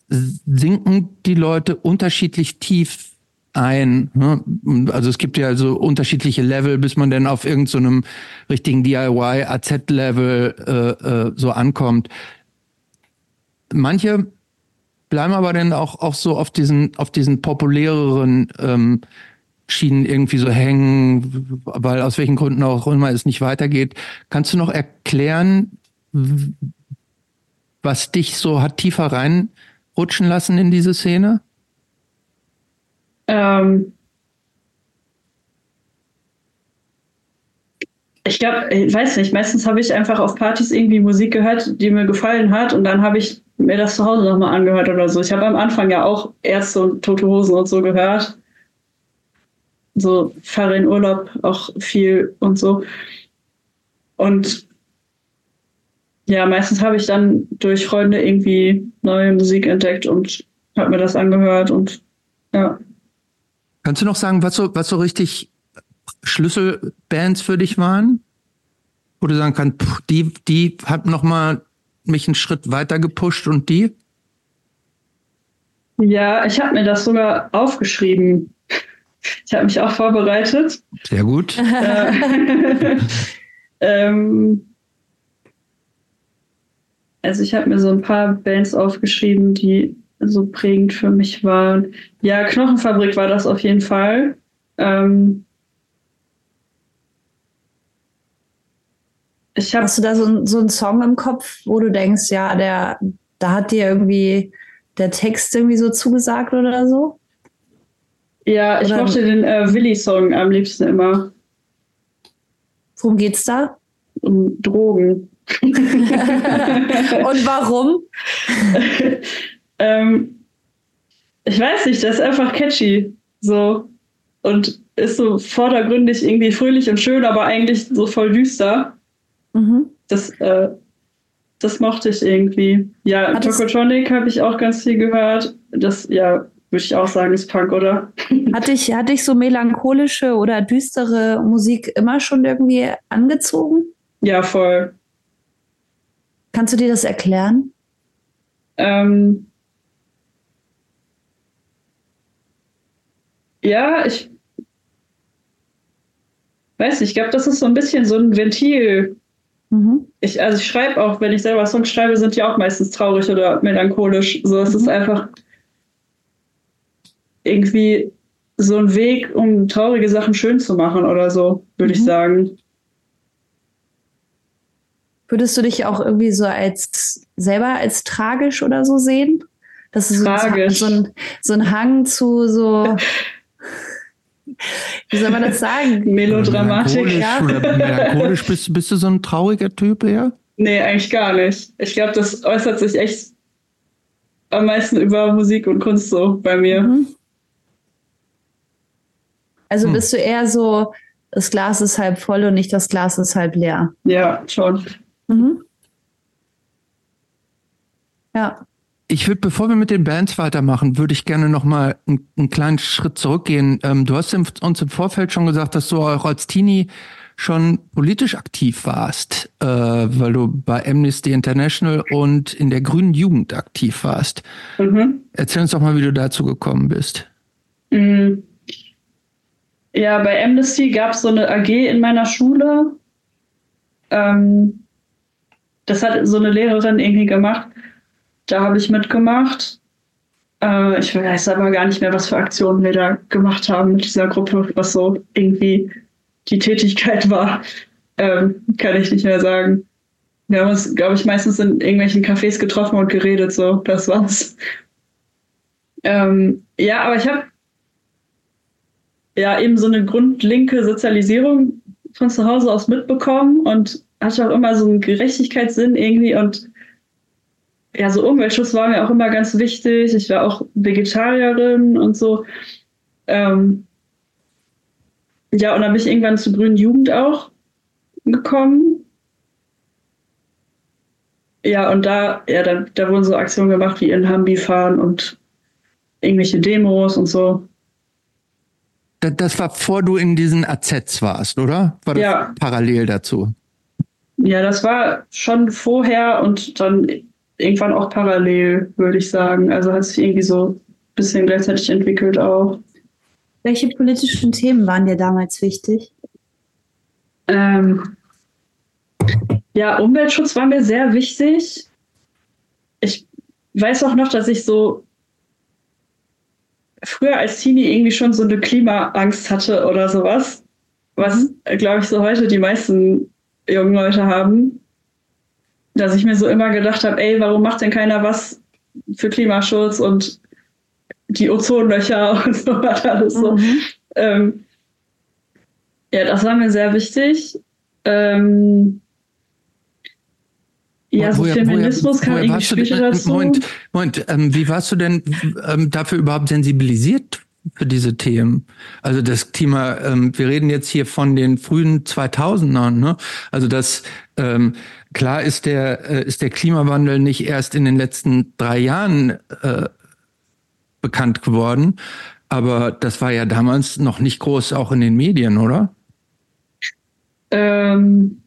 sinken die Leute unterschiedlich tief ein. Ne? Also es gibt ja so unterschiedliche Level, bis man dann auf irgendeinem so richtigen DIY AZ-Level äh, äh, so ankommt. Manche bleiben aber dann auch, auch so auf diesen, auf diesen populäreren ähm, Schienen irgendwie so hängen, weil aus welchen Gründen auch immer es nicht weitergeht. Kannst du noch erklären, was dich so hat tiefer reinrutschen lassen in diese Szene? Ähm, ich glaube, ich weiß nicht, meistens habe ich einfach auf Partys irgendwie Musik gehört, die mir gefallen hat und dann habe ich mir das zu Hause nochmal angehört oder so. Ich habe am Anfang ja auch Ärzte und Tote Hosen und so gehört. So fahre in Urlaub auch viel und so. Und ja, meistens habe ich dann durch Freunde irgendwie neue Musik entdeckt und habe mir das angehört und ja. Kannst du noch sagen, was so, was so richtig Schlüsselbands für dich waren? Wo du sagen kannst, die, die hat noch mal mich einen Schritt weiter gepusht und die? Ja, ich habe mir das sogar aufgeschrieben. Ich habe mich auch vorbereitet. Sehr gut. ähm, also ich habe mir so ein paar Bands aufgeschrieben, die so prägend für mich waren. Ja, Knochenfabrik war das auf jeden Fall. Ähm, ich hab, Hast du da so, so einen Song im Kopf, wo du denkst, ja, der, da hat dir irgendwie der Text irgendwie so zugesagt oder so? Ja, ich oder, mochte den äh, Willi-Song am liebsten immer. Worum geht's da? Um Drogen. Und warum? ähm, ich weiß nicht, das ist einfach catchy. So. Und ist so vordergründig irgendwie fröhlich und schön, aber eigentlich so voll düster. Mhm. Das, äh, das mochte ich irgendwie. Ja, Tokotronic habe ich auch ganz viel gehört. Das, ja, würde ich auch sagen, ist Punk, oder? Hat dich, hat dich so melancholische oder düstere Musik immer schon irgendwie angezogen? Ja, voll. Kannst du dir das erklären? Ähm, ja, ich weiß nicht, ich glaube, das ist so ein bisschen so ein Ventil. Mhm. Ich, also ich schreibe auch, wenn ich selber Songs schreibe, sind die auch meistens traurig oder melancholisch. So, es mhm. ist einfach irgendwie so ein Weg, um traurige Sachen schön zu machen oder so, würde mhm. ich sagen. Würdest du dich auch irgendwie so als selber als tragisch oder so sehen? Das ist tragisch. So, ein, so ein Hang zu so. Wie soll man das sagen? Melodramatik. Melancholisch, ja. melancholisch bist, bist du so ein trauriger Typ eher? Nee, eigentlich gar nicht. Ich glaube, das äußert sich echt am meisten über Musik und Kunst so bei mir. Mhm. Also hm. bist du eher so, das Glas ist halb voll und nicht das Glas ist halb leer. Ja, schon. Mhm. Ja. Ich würde, bevor wir mit den Bands weitermachen, würde ich gerne noch mal einen, einen kleinen Schritt zurückgehen. Ähm, du hast uns im Vorfeld schon gesagt, dass du auch als Teenie schon politisch aktiv warst, äh, weil du bei Amnesty International und in der Grünen Jugend aktiv warst. Mhm. Erzähl uns doch mal, wie du dazu gekommen bist. Mhm. Ja, bei Amnesty gab es so eine AG in meiner Schule. Ähm, das hat so eine Lehrerin irgendwie gemacht. Da habe ich mitgemacht. Äh, ich weiß aber gar nicht mehr, was für Aktionen wir da gemacht haben mit dieser Gruppe, was so irgendwie die Tätigkeit war. Ähm, kann ich nicht mehr sagen. Wir haben uns, glaube ich, meistens in irgendwelchen Cafés getroffen und geredet, so, das war's. Ähm, ja, aber ich habe ja eben so eine grundlinke Sozialisierung von zu Hause aus mitbekommen und hatte auch immer so einen Gerechtigkeitssinn irgendwie und ja, so Umweltschutz war mir auch immer ganz wichtig. Ich war auch Vegetarierin und so. Ähm, ja, und dann bin ich irgendwann zur Grünen Jugend auch gekommen. Ja, und da, ja, da, da wurden so Aktionen gemacht wie in Hambi fahren und irgendwelche Demos und so. Das, das war vor du in diesen AZs warst, oder? War das Ja. parallel dazu? Ja, das war schon vorher und dann irgendwann auch parallel, würde ich sagen. Also hat sich irgendwie so ein bisschen gleichzeitig entwickelt auch. Welche politischen Themen waren dir damals wichtig? Ähm, ja, Umweltschutz war mir sehr wichtig. Ich weiß auch noch, dass ich so früher als Teenie irgendwie schon so eine Klimaangst hatte oder sowas, was, glaube ich, so heute die meisten jungen Leute haben. Dass ich mir so immer gedacht habe, ey, warum macht denn keiner was für Klimaschutz und die Ozonlöcher und so was alles so. Mhm. Ähm, ja, das war mir sehr wichtig. Ähm, ja, so Woher- Feminismus woher- kam woher irgendwie du denn- später dazu. Moment, Moment, ähm, wie warst du denn ähm, dafür überhaupt sensibilisiert für diese Themen? Also das Thema, ähm, wir reden jetzt hier von den frühen 2000ern, ne? Also das, ähm, klar ist der, äh, ist der Klimawandel nicht erst in den letzten drei Jahren äh, bekannt geworden, aber das war ja damals noch nicht groß auch in den Medien, oder? Ähm,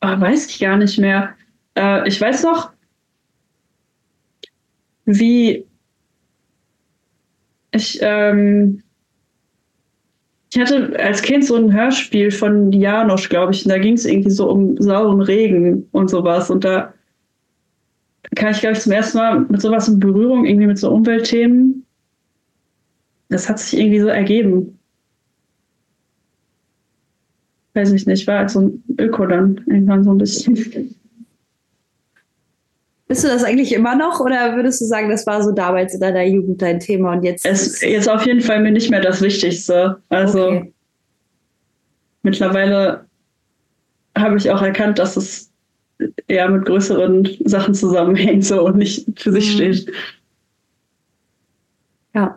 ah, weiß ich gar nicht mehr. Äh, ich weiß noch, wie ich, ähm, ich hatte als Kind so ein Hörspiel von Janosch, glaube ich, und da ging es irgendwie so um sauren Regen und sowas. Und da kam ich, glaube ich, zum ersten Mal mit sowas in Berührung, irgendwie mit so Umweltthemen. Das hat sich irgendwie so ergeben weiß ich nicht, war halt so ein Öko dann irgendwann so ein bisschen. Bist du das eigentlich immer noch oder würdest du sagen, das war so damals in deiner Jugend dein Thema und jetzt? Es ist jetzt auf jeden Fall mir nicht mehr das Wichtigste. Also Okay. mittlerweile habe ich auch erkannt, dass es eher mit größeren Sachen zusammenhängt so und nicht für sich Mhm. steht. Ja.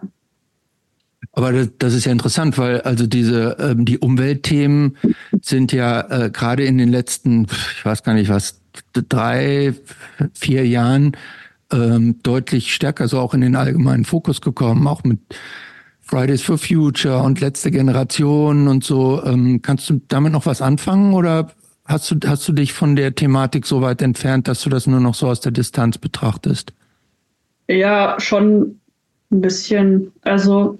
Aber das, das ist ja interessant, weil also diese ähm, die Umweltthemen sind ja äh, gerade in den letzten, ich weiß gar nicht was, drei, vier Jahren ähm, deutlich stärker so auch in den allgemeinen Fokus gekommen, auch mit Fridays for Future und letzte Generation und so. Ähm, kannst du damit noch was anfangen oder hast du hast du dich von der Thematik so weit entfernt, dass du das nur noch so aus der Distanz betrachtest? Ja, schon ein bisschen. Also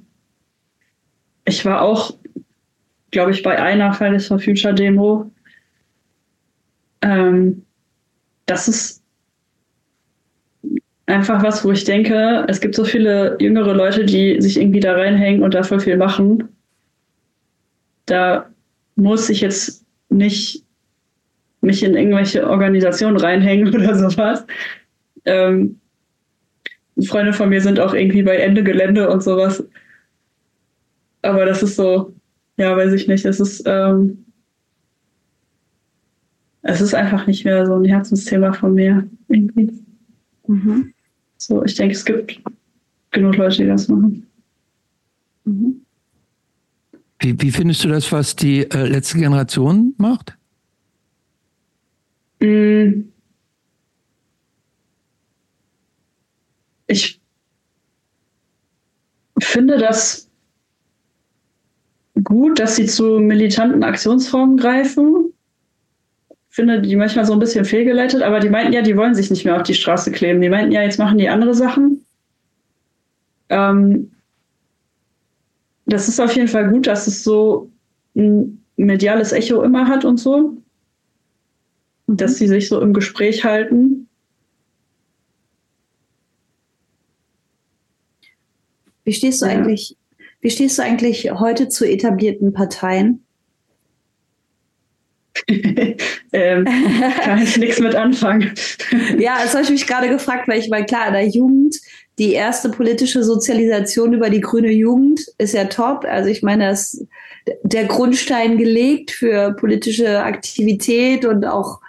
ich war auch, glaube ich, bei einer Fridays for Future Demo. Ähm, das ist einfach was, wo ich denke, es gibt so viele jüngere Leute, die sich irgendwie da reinhängen und da voll viel machen. Da muss ich jetzt nicht mich in irgendwelche Organisationen reinhängen oder sowas. Ähm, Freunde von mir sind auch irgendwie bei Ende Gelände und sowas. Aber das ist so, ja, weiß ich nicht. Es ist, ähm, es ist einfach nicht mehr so ein Herzensthema von mir. Irgendwie. Mhm. So, ich denke, es gibt genug Leute, die das machen. Mhm. Wie, wie findest du das, was die äh, letzte Generation macht? Mm. Ich finde das gut, dass sie zu militanten Aktionsformen greifen. Finde die manchmal so ein bisschen fehlgeleitet, aber die meinten ja, die wollen sich nicht mehr auf die Straße kleben. Die meinten ja, jetzt machen die andere Sachen. Ähm, das ist auf jeden Fall gut, dass es so ein mediales Echo immer hat und so dass sie sich so im Gespräch halten. Wie stehst du Ja. eigentlich, wie stehst du eigentlich heute zu etablierten Parteien? ähm, kann ich nichts mit anfangen. Ja, das habe ich mich gerade gefragt, weil ich meine, klar, in der Jugend, die erste politische Sozialisation über die grüne Jugend ist ja top. Also ich meine, das der Grundstein gelegt für politische Aktivität und auch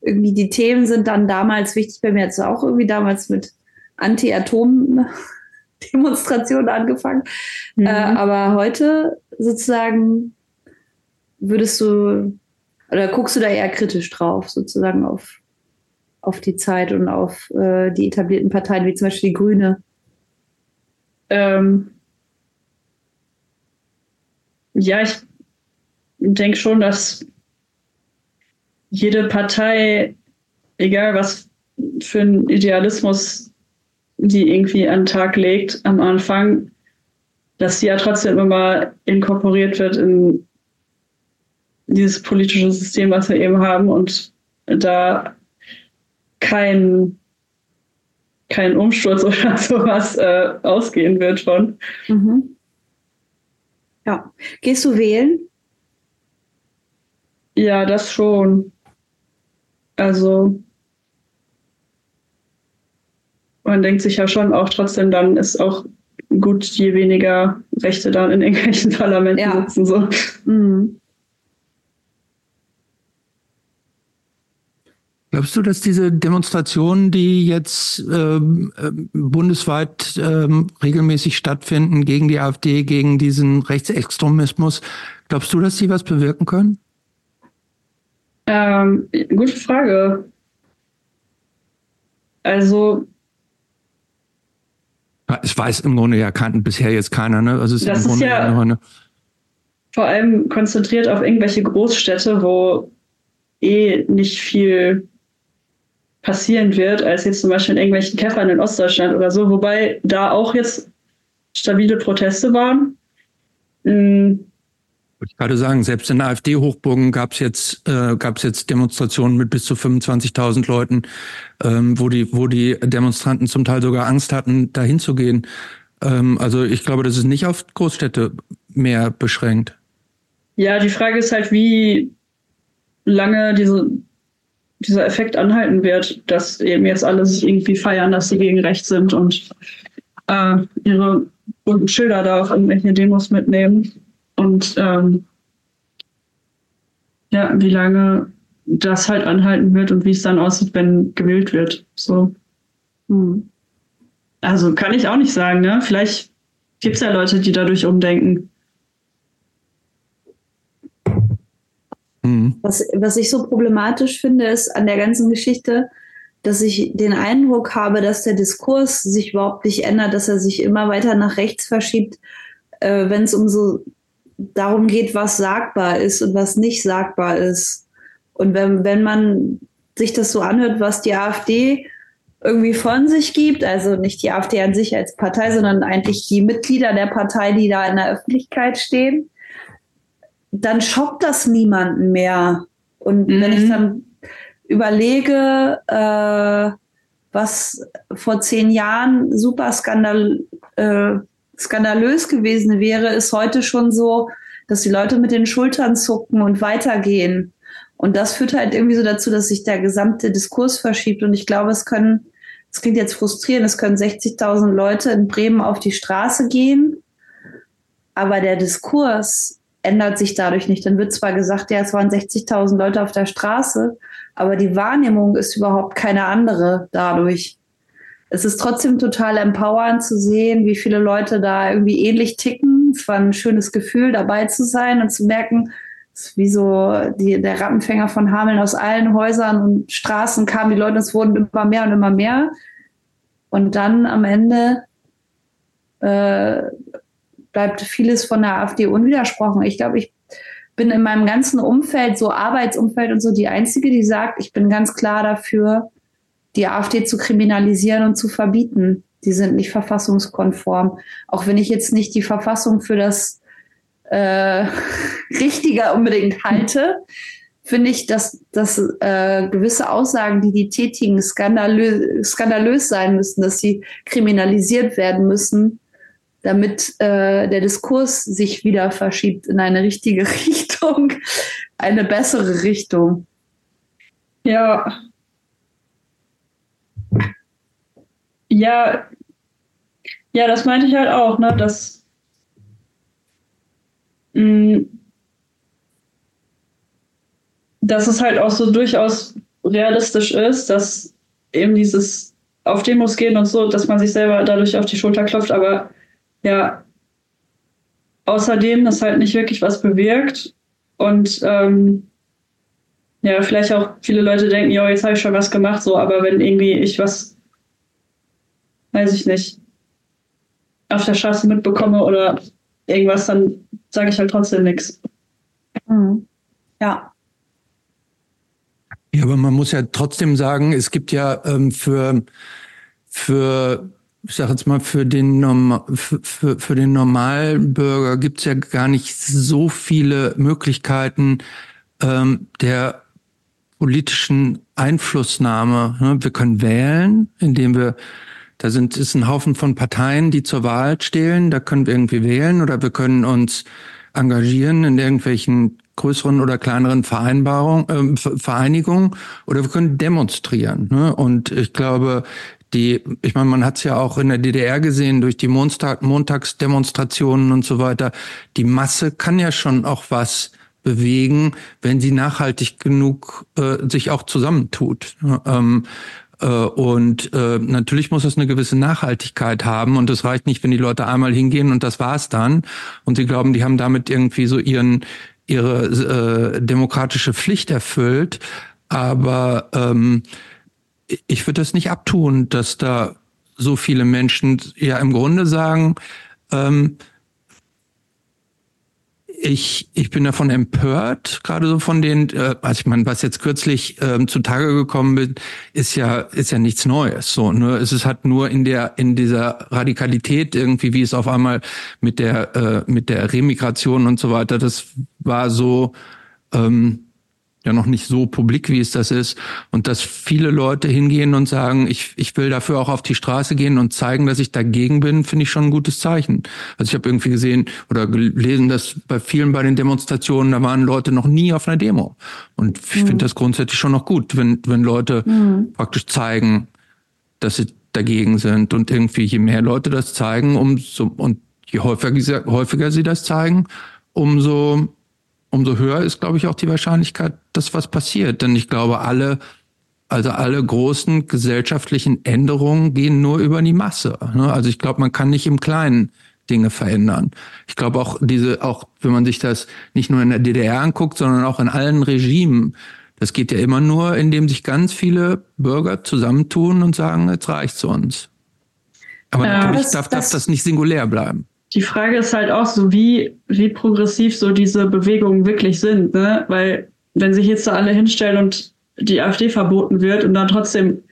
irgendwie die Themen sind dann damals wichtig. Bei mir hat es auch irgendwie damals mit Anti-Atom-Demonstrationen angefangen. Mhm. Äh, aber heute sozusagen würdest du, Oder guckst du da eher kritisch drauf, sozusagen auf, auf die Zeit und auf äh, die etablierten Parteien, wie zum Beispiel die Grüne? Ähm, ja, ich denke schon, dass jede Partei, egal was für einen Idealismus die irgendwie an den Tag legt am Anfang, dass sie ja trotzdem immer inkorporiert wird in dieses politische System, was wir eben haben und da kein, kein Umsturz oder sowas äh, ausgehen wird von. Mhm. Ja. Gehst du wählen? Ja, das schon. Also man denkt sich ja schon auch trotzdem, dann ist auch gut, je weniger Rechte dann in irgendwelchen Parlamenten ja. sitzen. So. Mhm. Glaubst du, dass diese Demonstrationen, die jetzt äh, bundesweit ähm, regelmäßig stattfinden gegen die AfD, gegen diesen Rechtsextremismus, glaubst du, dass die was bewirken können? Ähm, gute Frage. Also es weiß im Grunde ja kein, bisher jetzt keiner, ne? Also es ist das im Grunde ist ja eine, vor allem konzentriert auf irgendwelche Großstädte, wo eh nicht viel passieren wird, als jetzt zum Beispiel in irgendwelchen Käffern in Ostdeutschland oder so, wobei da auch jetzt stabile Proteste waren. Mhm. Ich gerade sagen, selbst in AfD-Hochburgen gab es jetzt, äh, gab's jetzt Demonstrationen mit bis zu 25.000 Leuten, ähm, wo, die, wo die Demonstranten zum Teil sogar Angst hatten, dahin zu gehen. Ähm, also ich glaube, das ist nicht auf Großstädte mehr beschränkt. Ja, die Frage ist halt, wie lange diese, dieser Effekt anhalten wird, dass eben jetzt alle sich irgendwie feiern, dass sie gegen rechts sind und äh, ihre bunten Schilder da auf irgendwelche Demos mitnehmen. Und ähm, ja, wie lange das halt anhalten wird und wie es dann aussieht, wenn gewählt wird. So. Hm. Also kann ich auch nicht sagen, ne? Vielleicht gibt es ja Leute, die dadurch umdenken. Was, was ich so problematisch finde, ist an der ganzen Geschichte, dass ich den Eindruck habe, dass der Diskurs sich überhaupt nicht ändert, dass er sich immer weiter nach rechts verschiebt, äh, wenn es um so darum geht, was sagbar ist und was nicht sagbar ist. Und wenn, wenn man sich das so anhört, was die AfD irgendwie von sich gibt, also nicht die AfD an sich als Partei, sondern eigentlich die Mitglieder der Partei, die da in der Öffentlichkeit stehen, dann schockt das niemanden mehr. Und mhm. wenn ich mhm. dann überlege, äh, was vor zehn Jahren super skandal, äh, skandalös gewesen wäre, ist heute schon so, dass die Leute mit den Schultern zucken und weitergehen. Und das führt halt irgendwie so dazu, dass sich der gesamte Diskurs verschiebt. Und ich glaube, es können, es klingt jetzt frustrierend, es können 60.000 Leute in Bremen auf die Straße gehen, aber der Diskurs ändert sich dadurch nicht. Dann wird zwar gesagt, ja, es waren 60.000 Leute auf der Straße, aber die Wahrnehmung ist überhaupt keine andere dadurch es ist trotzdem total empowernd zu sehen, wie viele Leute da irgendwie ähnlich ticken. Es war ein schönes Gefühl, dabei zu sein und zu merken, wie so die, der Rattenfänger von Hameln aus allen Häusern und Straßen kamen die Leute, es wurden immer mehr und immer mehr. Und dann am Ende äh, bleibt vieles von der AfD unwidersprochen. Ich glaube, ich bin in meinem ganzen Umfeld, so Arbeitsumfeld und so, die Einzige, die sagt, ich bin ganz klar dafür, die AfD zu kriminalisieren und zu verbieten. Die sind nicht verfassungskonform. Auch wenn ich jetzt nicht die Verfassung für das äh, Richtige unbedingt halte, finde ich, dass, dass äh, gewisse Aussagen, die die tätigen, skandalö skandalös sein müssen, dass sie kriminalisiert werden müssen, damit äh, der Diskurs sich wieder verschiebt in eine richtige Richtung, eine bessere Richtung. Ja, Ja, ja, das meinte ich halt auch, ne, dass mh, mm, dass es halt auch so durchaus realistisch ist, dass eben dieses auf Demos gehen und so, dass man sich selber dadurch auf die Schulter klopft, aber ja, außerdem das halt nicht wirklich was bewirkt und ähm, Ja, vielleicht auch viele Leute denken, ja, jetzt habe ich schon was gemacht, so, aber wenn irgendwie ich was, weiß ich nicht, auf der Straße mitbekomme oder irgendwas, dann sage ich halt trotzdem nichts. Mhm. Ja. Ja, aber man muss ja trotzdem sagen, es gibt ja ähm, für, für ich sage jetzt mal, für den, Norm für, für, für den Normalbürger gibt es ja gar nicht so viele Möglichkeiten ähm, der politischen Einflussnahme. Ne? Wir können wählen, indem wir, da sind ist ein Haufen von Parteien, die zur Wahl stehen, da können wir irgendwie wählen oder wir können uns engagieren in irgendwelchen größeren oder kleineren Vereinbarungen, äh, Vereinigungen oder wir können demonstrieren. Ne? Und ich glaube, die, ich meine, man hat es ja auch in der DDR gesehen durch die Montag, Montagsdemonstrationen und so weiter. Die Masse kann ja schon auch was bewegen, wenn sie nachhaltig genug äh, sich auch zusammentut. Ähm, äh, und äh, natürlich muss es eine gewisse Nachhaltigkeit haben und es reicht nicht, wenn die Leute einmal hingehen und das war's dann. Und sie glauben, die haben damit irgendwie so ihren ihre äh, demokratische Pflicht erfüllt. Aber ähm, ich würde das nicht abtun, dass da so viele Menschen ja im Grunde sagen, ähm, ich, ich bin davon empört, gerade so von den, äh, also ich meine, was jetzt kürzlich ähm, zutage gekommen ist, ist ja, ist ja nichts Neues. So, ne? Es ist halt nur in der, in dieser Radikalität irgendwie, wie es auf einmal mit der, äh, mit der Remigration und so weiter, das war so, ähm, ja noch nicht so publik, wie es das ist. Und dass viele Leute hingehen und sagen, ich, ich will dafür auch auf die Straße gehen und zeigen, dass ich dagegen bin, finde ich schon ein gutes Zeichen. Also ich habe irgendwie gesehen oder gelesen, dass bei vielen bei den Demonstrationen, da waren Leute noch nie auf einer Demo. Und ich mhm. finde das grundsätzlich schon noch gut, wenn, wenn Leute mhm. praktisch zeigen, dass sie dagegen sind. Und irgendwie, je mehr Leute das zeigen, umso, und je häufiger, häufiger sie das zeigen, umso umso höher ist, glaube ich, auch die Wahrscheinlichkeit, dass was passiert. Denn ich glaube, alle, also alle großen gesellschaftlichen Änderungen gehen nur über die Masse. Ne? Also ich glaube, man kann nicht im Kleinen Dinge verändern. Ich glaube auch diese, auch wenn man sich das nicht nur in der DDR anguckt, sondern auch in allen Regimen, das geht ja immer nur, indem sich ganz viele Bürger zusammentun und sagen, jetzt reicht's uns. Aber ja, natürlich das, darf, das, darf das nicht singulär bleiben die Frage ist halt auch so, wie, wie progressiv so diese Bewegungen wirklich sind, ne? Weil wenn sich jetzt da alle hinstellen und die AfD verboten wird und dann trotzdem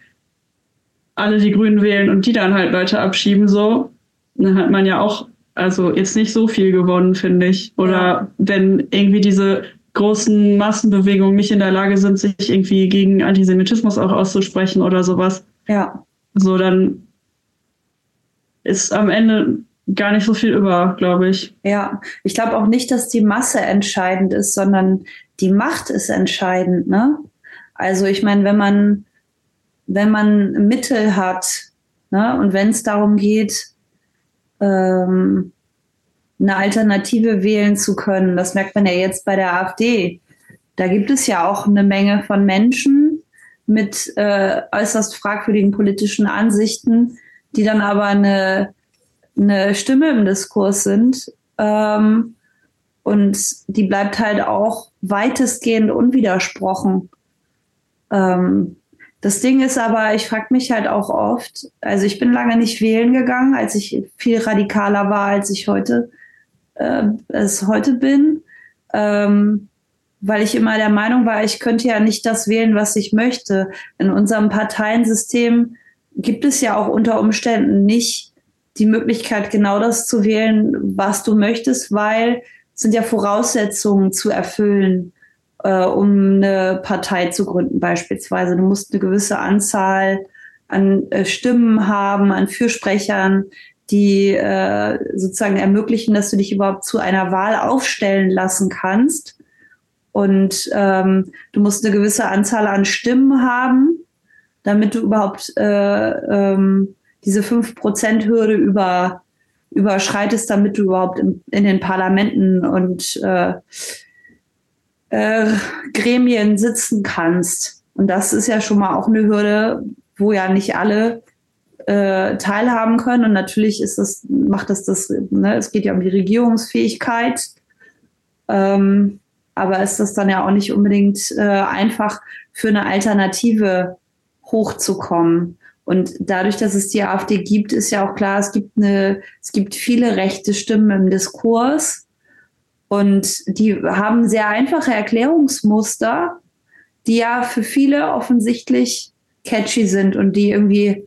alle die Grünen wählen und die dann halt Leute abschieben, so, dann hat man ja auch, also jetzt nicht so viel gewonnen, finde ich. Oder ja. wenn irgendwie diese großen Massenbewegungen nicht in der Lage sind, sich irgendwie gegen Antisemitismus auch auszusprechen oder sowas. Ja. So, dann ist am Ende gar nicht so viel über, glaube ich. Ja, ich glaube auch nicht, dass die Masse entscheidend ist, sondern die Macht ist entscheidend. Ne? Also ich meine, wenn man wenn man Mittel hat ne, und wenn es darum geht, ähm, eine Alternative wählen zu können, das merkt man ja jetzt bei der AfD. Da gibt es ja auch eine Menge von Menschen mit äh, äußerst fragwürdigen politischen Ansichten, die dann aber eine eine Stimme im Diskurs sind. Ähm, und die bleibt halt auch weitestgehend unwidersprochen. Ähm, das Ding ist aber, ich frage mich halt auch oft, also ich bin lange nicht wählen gegangen, als ich viel radikaler war, als ich heute äh, es heute bin, ähm, weil ich immer der Meinung war, ich könnte ja nicht das wählen, was ich möchte. In unserem Parteiensystem gibt es ja auch unter Umständen nicht die Möglichkeit, genau das zu wählen, was du möchtest, weil es sind ja Voraussetzungen zu erfüllen, äh, um eine Partei zu gründen beispielsweise. Du musst eine gewisse Anzahl an äh, Stimmen haben, an Fürsprechern, die äh, sozusagen ermöglichen, dass du dich überhaupt zu einer Wahl aufstellen lassen kannst. Und ähm, du musst eine gewisse Anzahl an Stimmen haben, damit du überhaupt äh, ähm, diese 5%-Hürde über, überschreitest, damit du überhaupt in, in den Parlamenten und äh, äh, Gremien sitzen kannst. Und das ist ja schon mal auch eine Hürde, wo ja nicht alle äh, teilhaben können. Und natürlich ist das, macht das das, ne, es geht ja um die Regierungsfähigkeit. Ähm, aber ist das dann ja auch nicht unbedingt äh, einfach für eine Alternative hochzukommen. Und dadurch, dass es die AfD gibt, ist ja auch klar, es gibt eine, es gibt viele rechte Stimmen im Diskurs und die haben sehr einfache Erklärungsmuster, die ja für viele offensichtlich catchy sind und die irgendwie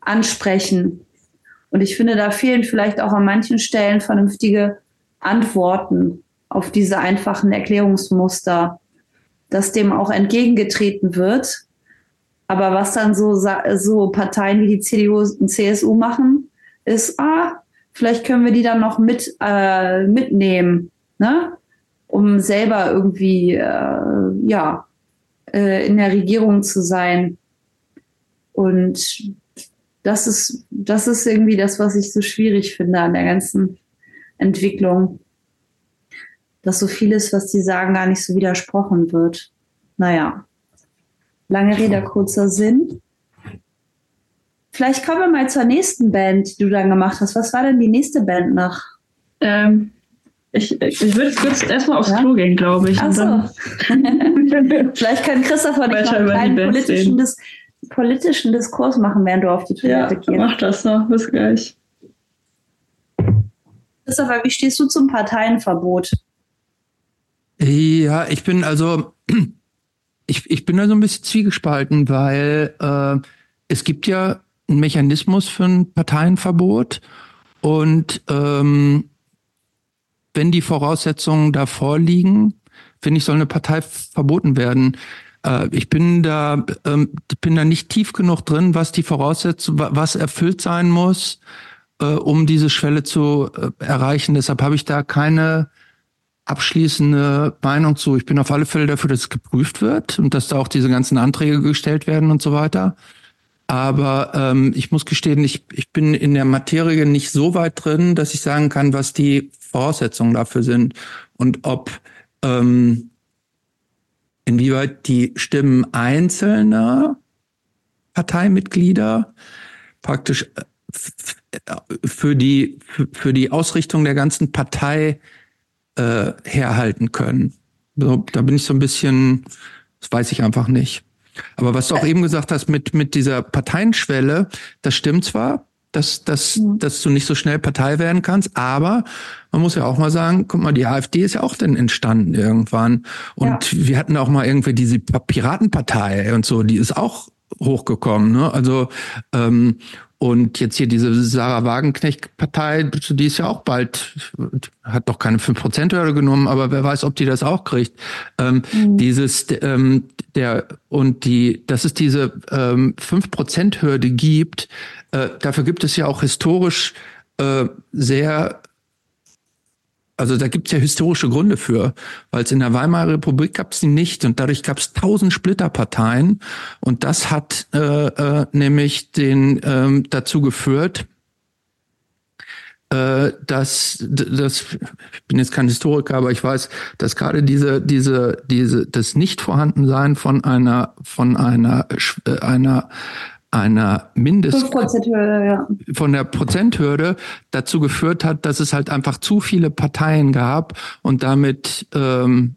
ansprechen. Und ich finde, da fehlen vielleicht auch an manchen Stellen vernünftige Antworten auf diese einfachen Erklärungsmuster, dass dem auch entgegengetreten wird. Aber was dann so, so Parteien wie die CDU und CSU machen, ist, ah, vielleicht können wir die dann noch mit, äh, mitnehmen, ne? um selber irgendwie äh, ja, äh, in der Regierung zu sein. Und das ist, das ist irgendwie das, was ich so schwierig finde an der ganzen Entwicklung. Dass so vieles, was die sagen, gar nicht so widersprochen wird. Naja. Lange Rede, kurzer Sinn. Vielleicht kommen wir mal zur nächsten Band, die du dann gemacht hast. Was war denn die nächste Band nach? Ähm, ich, ich würde kurz erstmal aufs ja? Klo gehen, glaube ich. Ach so. Vielleicht kann Christopher nicht noch einen kleinen politischen, Dis politischen Diskurs machen, während du auf die Toilette ja, gehst. mach das noch. Bis gleich. Christopher, wie stehst du zum Parteienverbot? Ja, ich bin also ich, ich bin da so ein bisschen zwiegespalten, weil äh, es gibt ja einen Mechanismus für ein Parteienverbot und ähm, wenn die Voraussetzungen da vorliegen, finde ich, soll eine Partei verboten werden. Äh, ich bin da, ähm, bin da nicht tief genug drin, was die Voraussetzungen, was erfüllt sein muss, äh, um diese Schwelle zu äh, erreichen. Deshalb habe ich da keine abschließende Meinung zu. Ich bin auf alle Fälle dafür, dass es geprüft wird und dass da auch diese ganzen Anträge gestellt werden und so weiter. Aber ähm, ich muss gestehen, ich, ich bin in der Materie nicht so weit drin, dass ich sagen kann, was die Voraussetzungen dafür sind und ob ähm, inwieweit die Stimmen einzelner Parteimitglieder praktisch äh, für die für die Ausrichtung der ganzen Partei äh, herhalten können. So, da bin ich so ein bisschen, das weiß ich einfach nicht. Aber was du auch eben gesagt hast mit, mit dieser Parteienschwelle, das stimmt zwar, dass, dass, mhm. dass du nicht so schnell Partei werden kannst, aber man muss ja auch mal sagen, guck mal, die AfD ist ja auch dann entstanden irgendwann. Und ja. wir hatten auch mal irgendwie diese Piratenpartei und so, die ist auch hochgekommen. Ne? Also ähm, und jetzt hier diese Sarah Wagenknecht-Partei, die ist ja auch bald, hat doch keine 5%-Hürde genommen, aber wer weiß, ob die das auch kriegt. Ähm, mhm. Dieses, ähm, der, und die, dass es diese ähm, 5%-Hürde gibt, äh, dafür gibt es ja auch historisch äh, sehr also da gibt es ja historische Gründe für, weil es in der Weimarer Republik gab es die nicht und dadurch gab es tausend Splitterparteien und das hat äh, äh, nämlich den ähm, dazu geführt, äh, dass das ich bin jetzt kein Historiker, aber ich weiß, dass gerade diese diese diese das Nichtvorhandensein von einer von einer äh, einer einer Mindest ja. von der Prozenthürde dazu geführt hat, dass es halt einfach zu viele Parteien gab und damit ähm,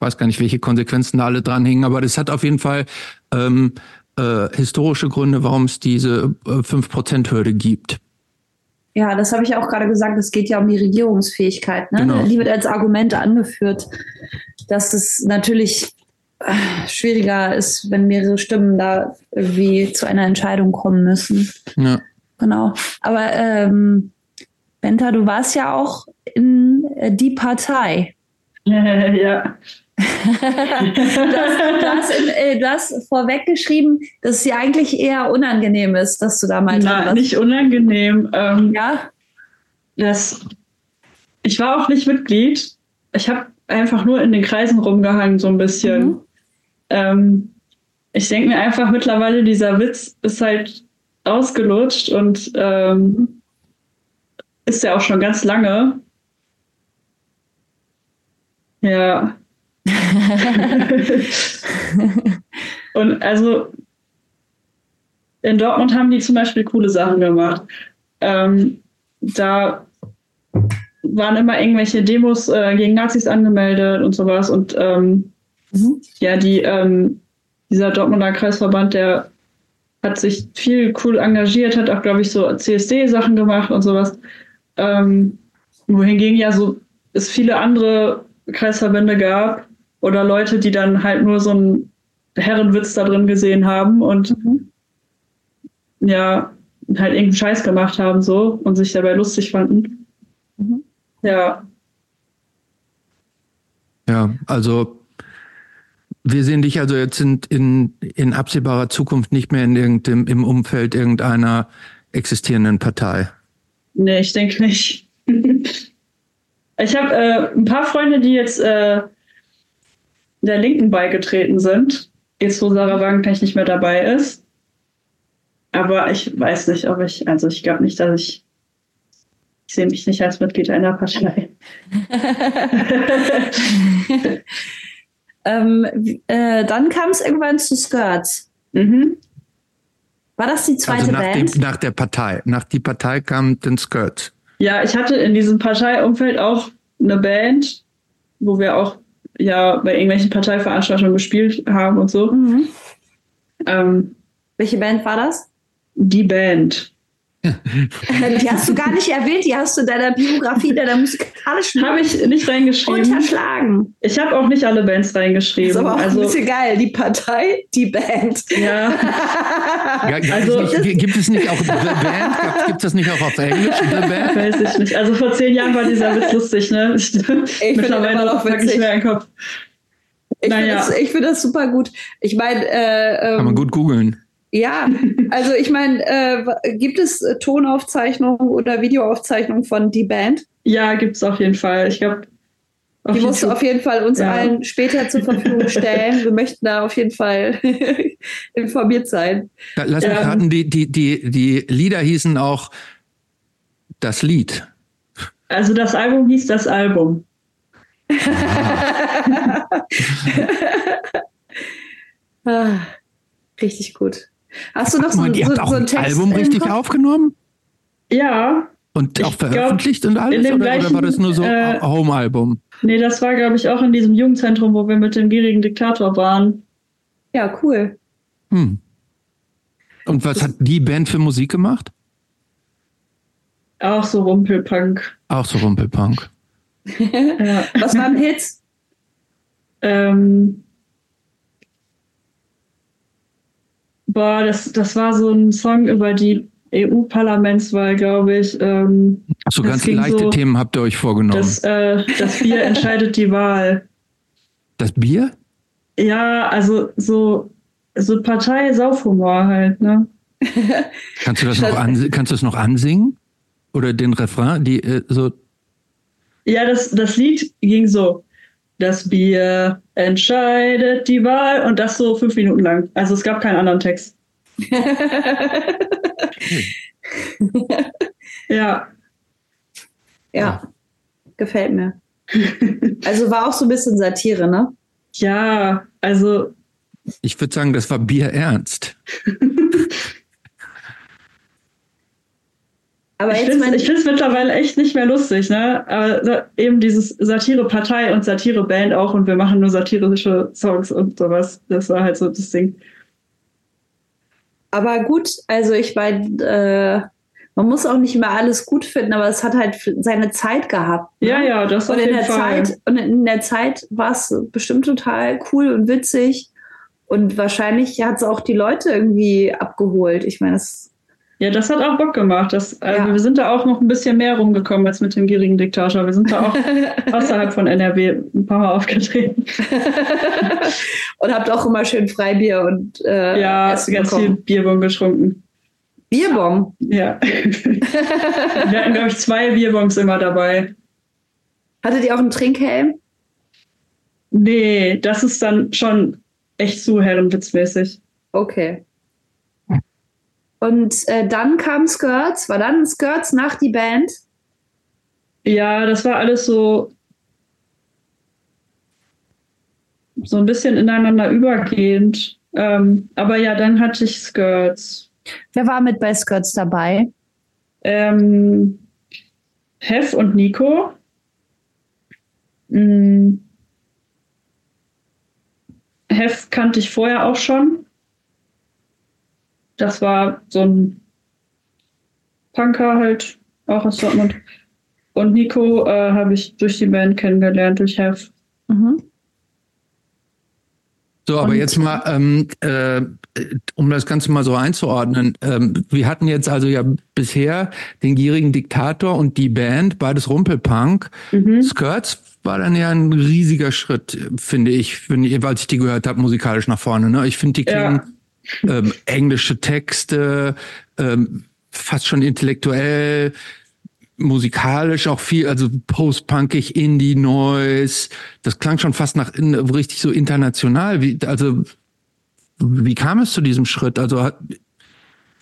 weiß gar nicht, welche Konsequenzen da alle dran hingen, aber das hat auf jeden Fall ähm, äh, historische Gründe, warum es diese äh, fünf Prozent Hürde gibt. Ja, das habe ich auch gerade gesagt. Es geht ja um die Regierungsfähigkeit. Ne? Genau. Die wird als Argument angeführt, dass es natürlich schwieriger ist, wenn mehrere Stimmen da irgendwie zu einer Entscheidung kommen müssen. Ja. Genau. Aber ähm, Benta, du warst ja auch in äh, die Partei. ja. du, hast, in, äh, du, hast, vorweggeschrieben, dass es dir eigentlich eher unangenehm ist, dass du da mal Nein, nicht unangenehm. Ähm, ja. Das, ich war auch nicht Mitglied. Ich habe einfach nur in den Kreisen rumgehangen, so ein bisschen. Mhm. Ähm, ich denke mir einfach mittlerweile, dieser Witz ist halt ausgelutscht und ähm, ist ja auch schon ganz lange. Ja. und also in Dortmund haben die zum Beispiel coole Sachen gemacht. Ähm, da waren immer irgendwelche Demos äh, gegen Nazis angemeldet und sowas. Und ähm, mhm. ja, die, ähm, dieser Dortmunder Kreisverband, der hat sich viel cool engagiert, hat auch, glaube ich, so CSD-Sachen gemacht und sowas. Ähm, wohingegen ja so es viele andere Kreisverbände gab oder Leute, die dann halt nur so einen Herrenwitz da drin gesehen haben und mhm. ja, halt irgendeinen Scheiß gemacht haben so und sich dabei lustig fanden. Mhm. Ja. Ja, also wir sehen dich also jetzt in, in, in absehbarer Zukunft nicht mehr in irgendeinem, im Umfeld irgendeiner existierenden Partei. Nee, ich denke nicht. ich habe äh, ein paar Freunde, die jetzt äh, der Linken beigetreten sind. Jetzt, wo Sarah Wagenknecht nicht mehr dabei ist. Aber ich weiß nicht, ob ich, also ich glaube nicht, dass ich, ich sehe mich nicht als Mitglied einer Partei. ähm, äh, dann kam es irgendwann zu Skirts. Mhm. War das die zweite also nach Band? Dem, nach der Partei. Nach die Partei kam den Skirts. Ja, ich hatte in diesem Parteiumfeld auch eine Band, wo wir auch ja bei irgendwelchen Parteiveranstaltungen gespielt haben und so. Mhm. Ähm, Welche Band war das? Die Band. Die hast du gar nicht erwähnt, die hast du in deiner Biografie, deiner musikalischen. Habe ich nicht reingeschrieben. Unterschlagen. Ich habe auch nicht alle Bands reingeschrieben. Das ist aber auch also, ein bisschen geil. Die Partei, die Band. Ja. ja also, nicht, gibt es nicht auch The Band? Gibt es das nicht auch auf Englisch? The Band? Weiß ich nicht. Also vor zehn Jahren war dieser Witz lustig, ne? Ich, ich mittlerweile noch wirklich mehr im Kopf. Ich naja. finde das, find das super gut. Ich meine, äh, ähm, kann man gut googeln. Ja, also ich meine, äh, gibt es Tonaufzeichnungen oder Videoaufzeichnungen von die Band? Ja, gibt es auf jeden Fall. Ich glaube, die musst du auf jeden Fall uns ja. allen später zur Verfügung stellen. Wir möchten da auf jeden Fall informiert sein. Lass mich ähm, raten, die, die, die, die Lieder hießen auch das Lied. Also das Album hieß das Album. ah, richtig gut. Hast du noch so, mal, so, so, ein Text Album richtig aufgenommen? Ja. Und auch veröffentlicht glaub, und alles? Oder, gleichen, oder, war das nur so äh, Home-Album? Nee, das war, glaube ich, auch in diesem Jugendzentrum, wo wir mit dem gierigen Diktator waren. Ja, cool. Hm. Und was das hat die Band für Musik gemacht? Auch so Rumpelpunk. Auch so Rumpelpunk. ja. Was waren Hits? Ähm, Boah, das, das war so ein Song über die EU-Parlamentswahl, glaube ich. Ähm, Achso, ganz leichte so, Themen habt ihr euch vorgenommen. Das, äh, das Bier entscheidet die Wahl. Das Bier? Ja, also so, so Partei-Saufhumor halt, ne? kannst du das noch an, kannst du das noch ansingen? Oder den Refrain, die äh, so. Ja, das, das Lied ging so. Das Bier entscheidet die Wahl und das so fünf Minuten lang. Also es gab keinen anderen Text. ja. Ja, gefällt mir. Also war auch so ein bisschen Satire, ne? Ja, also. Ich würde sagen, das war Bier ernst. Aber ich finde es mittlerweile echt nicht mehr lustig, ne? Aber eben dieses Satire-Partei und Satire-Band auch und wir machen nur satirische Songs und sowas. Das war halt so das Ding. Aber gut, also ich meine, äh, man muss auch nicht immer alles gut finden, aber es hat halt seine Zeit gehabt. Ne? Ja, ja, das und auf in jeden der Fall. Zeit Und in der Zeit war es bestimmt total cool und witzig. Und wahrscheinlich hat es auch die Leute irgendwie abgeholt. Ich meine, das ja, das hat auch Bock gemacht. Das, also ja. Wir sind da auch noch ein bisschen mehr rumgekommen als mit dem gierigen Diktator. Wir sind da auch außerhalb von NRW ein paar Mal aufgetreten. und habt auch immer schön Freibier und äh, ja, ganz bekommen. viel Bierbon getrunken. Bierbon? Ja. wir hatten, glaube ich, zwei Bierbons immer dabei. Hattet ihr auch einen Trinkhelm? Nee, das ist dann schon echt zu herrenwitzmäßig. Okay. Und äh, dann kam Skirts, war dann Skirts nach die Band? Ja, das war alles so so ein bisschen ineinander übergehend. Ähm, aber ja, dann hatte ich Skirts. Wer war mit bei Skirts dabei? Ähm, Hef und Nico. Hm. Hef kannte ich vorher auch schon. Das war so ein Punker halt, auch aus Dortmund. Und Nico äh, habe ich durch die Band kennengelernt, durch Hef. Mhm. So, aber Und, jetzt mal, ähm, äh, um das Ganze mal so einzuordnen. Ähm, wir hatten jetzt also ja bisher den gierigen Diktator und die Band, beides Rumpelpunk. Mhm. Skirts war dann ja ein riesiger Schritt, finde ich, ich, als ich die gehört habe, musikalisch nach vorne. Ne? Ich finde, die klingen ja. Ähm, englische Texte, ähm, fast schon intellektuell, musikalisch auch viel, also post-punkig, Indie, Noise. Das klang schon fast nach richtig so international. Wie, also, wie kam es zu diesem Schritt? Also,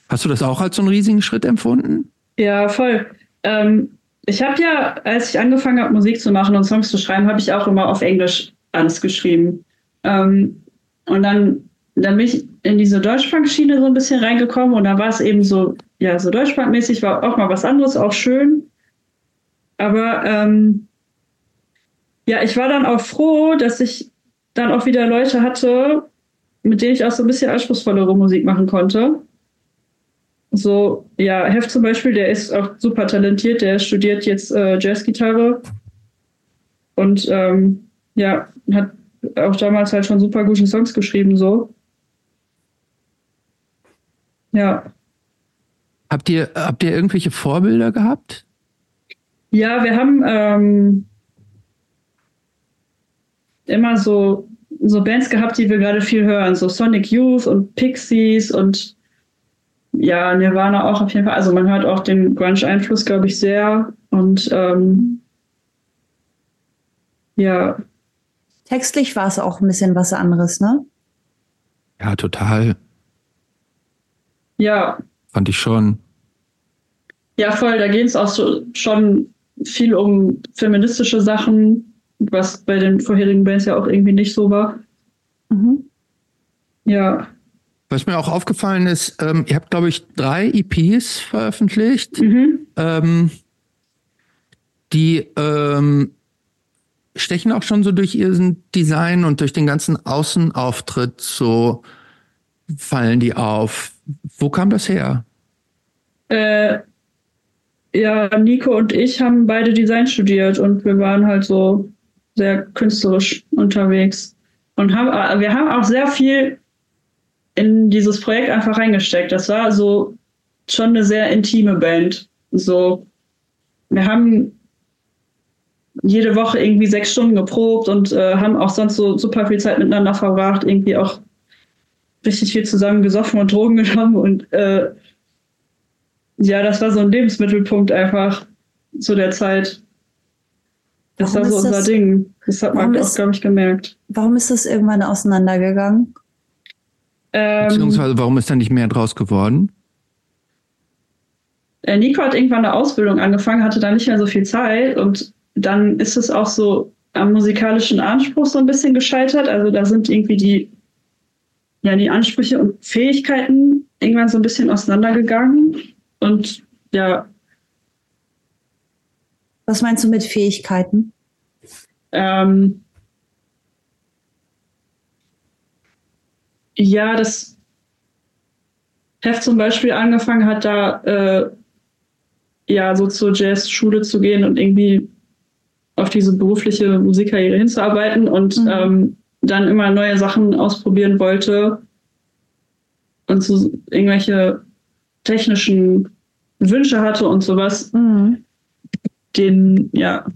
hast du das auch als so einen riesigen Schritt empfunden? Ja, voll. Ähm, ich habe ja, als ich angefangen habe, Musik zu machen und Songs zu schreiben, habe ich auch immer auf Englisch alles geschrieben. Ähm, und dann, dann bin ich in diese Deutschpunk-Schiene so ein bisschen reingekommen und da war es eben so, ja, so Deutschpunk-mäßig, war auch mal was anderes, auch schön. Aber ähm, ja, ich war dann auch froh, dass ich dann auch wieder Leute hatte, mit denen ich auch so ein bisschen anspruchsvollere Musik machen konnte. So, ja, Heft zum Beispiel, der ist auch super talentiert, der studiert jetzt äh, Jazzgitarre und ähm, ja, hat auch damals halt schon super gute Songs geschrieben, so. Ja. Habt ihr, habt ihr irgendwelche Vorbilder gehabt? Ja, wir haben ähm, immer so, so Bands gehabt, die wir gerade viel hören, so Sonic Youth und Pixies und ja, Nirvana auch auf jeden Fall. Also man hört auch den Grunge-Einfluss, glaube ich, sehr. Und ähm, ja. Textlich war es auch ein bisschen was anderes, ne? Ja, total. Ja. Fand ich schon. Ja, voll. Da geht es auch so schon viel um feministische Sachen, was bei den vorherigen Bands ja auch irgendwie nicht so war. Mhm. Ja. Was mir auch aufgefallen ist, ähm, ihr habt, glaube ich, drei EPs veröffentlicht, mhm. ähm, die ähm, stechen auch schon so durch ihren Design und durch den ganzen Außenauftritt so fallen die auf. Wo kam das her? Äh, ja, Nico und ich haben beide Design studiert und wir waren halt so sehr künstlerisch unterwegs und haben, wir haben auch sehr viel in dieses Projekt einfach reingesteckt. Das war so schon eine sehr intime Band. So, wir haben jede Woche irgendwie sechs Stunden geprobt und äh, haben auch sonst so super viel Zeit miteinander verbracht, irgendwie auch richtig viel zusammen gesoffen und Drogen genommen und äh, ja, das war so ein Lebensmittelpunkt einfach zu der Zeit. Das warum war so unser das, Ding. Das hat man auch, glaube ich, gemerkt. Warum ist das irgendwann auseinandergegangen? Ähm, Beziehungsweise warum ist da nicht mehr draus geworden? Äh, Nico hat irgendwann eine Ausbildung angefangen, hatte da nicht mehr so viel Zeit und dann ist es auch so am musikalischen Anspruch so ein bisschen gescheitert. Also da sind irgendwie die, ja, die Ansprüche und Fähigkeiten irgendwann so ein bisschen auseinandergegangen. Und ja. Was meinst du mit Fähigkeiten? Ähm, Ja, das Heft zum Beispiel angefangen hat, da äh, ja so zur Jazzschule zu gehen und irgendwie auf diese berufliche Musikkarriere hinzuarbeiten und mhm. ähm, dann immer neue Sachen ausprobieren wollte und so irgendwelche technischen Wünsche hatte und sowas, mhm. den, ja,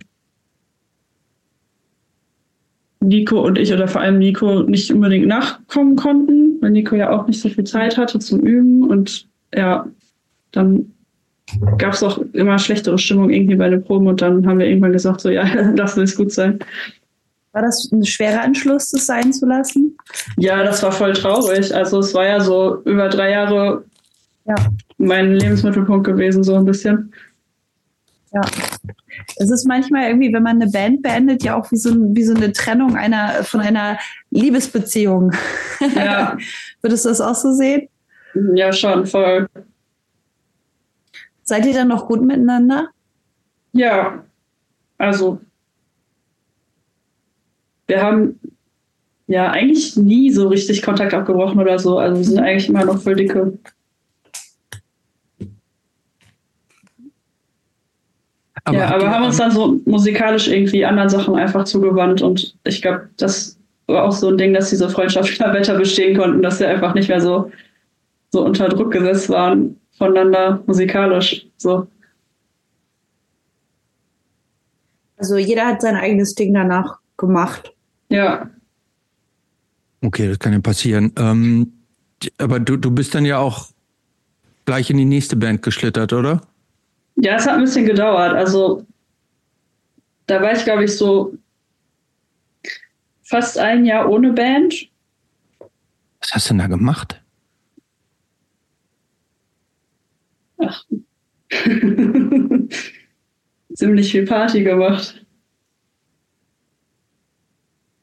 Nico und ich oder vor allem Nico nicht unbedingt nachkommen konnten, weil Nico ja auch nicht so viel Zeit hatte zum Üben und ja, dann gab es auch immer schlechtere Stimmung irgendwie bei den Proben und dann haben wir irgendwann gesagt, so ja, das will es gut sein. War das ein schwerer Entschluss, das sein zu lassen? Ja, das war voll traurig. Also es war ja so über drei Jahre ja. mein Lebensmittelpunkt gewesen, so ein bisschen. Ja. Es ist manchmal irgendwie, wenn man eine Band beendet, ja auch wie so, wie so eine Trennung einer, von einer Liebesbeziehung. Ja. Würdest du das auch so sehen? Ja, schon, voll. Seid ihr dann noch gut miteinander? Ja, also wir haben ja eigentlich nie so richtig Kontakt abgebrochen oder so. Also wir sind eigentlich immer noch voll dicke. Aber ja, aber haben uns dann so musikalisch irgendwie anderen Sachen einfach zugewandt und ich glaube, das war auch so ein Ding, dass diese Freundschaften weiter bestehen konnten, dass wir einfach nicht mehr so, so unter Druck gesetzt waren voneinander musikalisch. So. Also jeder hat sein eigenes Ding danach gemacht. Ja. Okay, das kann ja passieren. Ähm, aber du, du bist dann ja auch gleich in die nächste Band geschlittert, oder? Ja, es hat ein bisschen gedauert. Also da war ich, glaube ich, so fast ein Jahr ohne Band. Was hast du denn da gemacht? Ach. Ziemlich viel Party gemacht.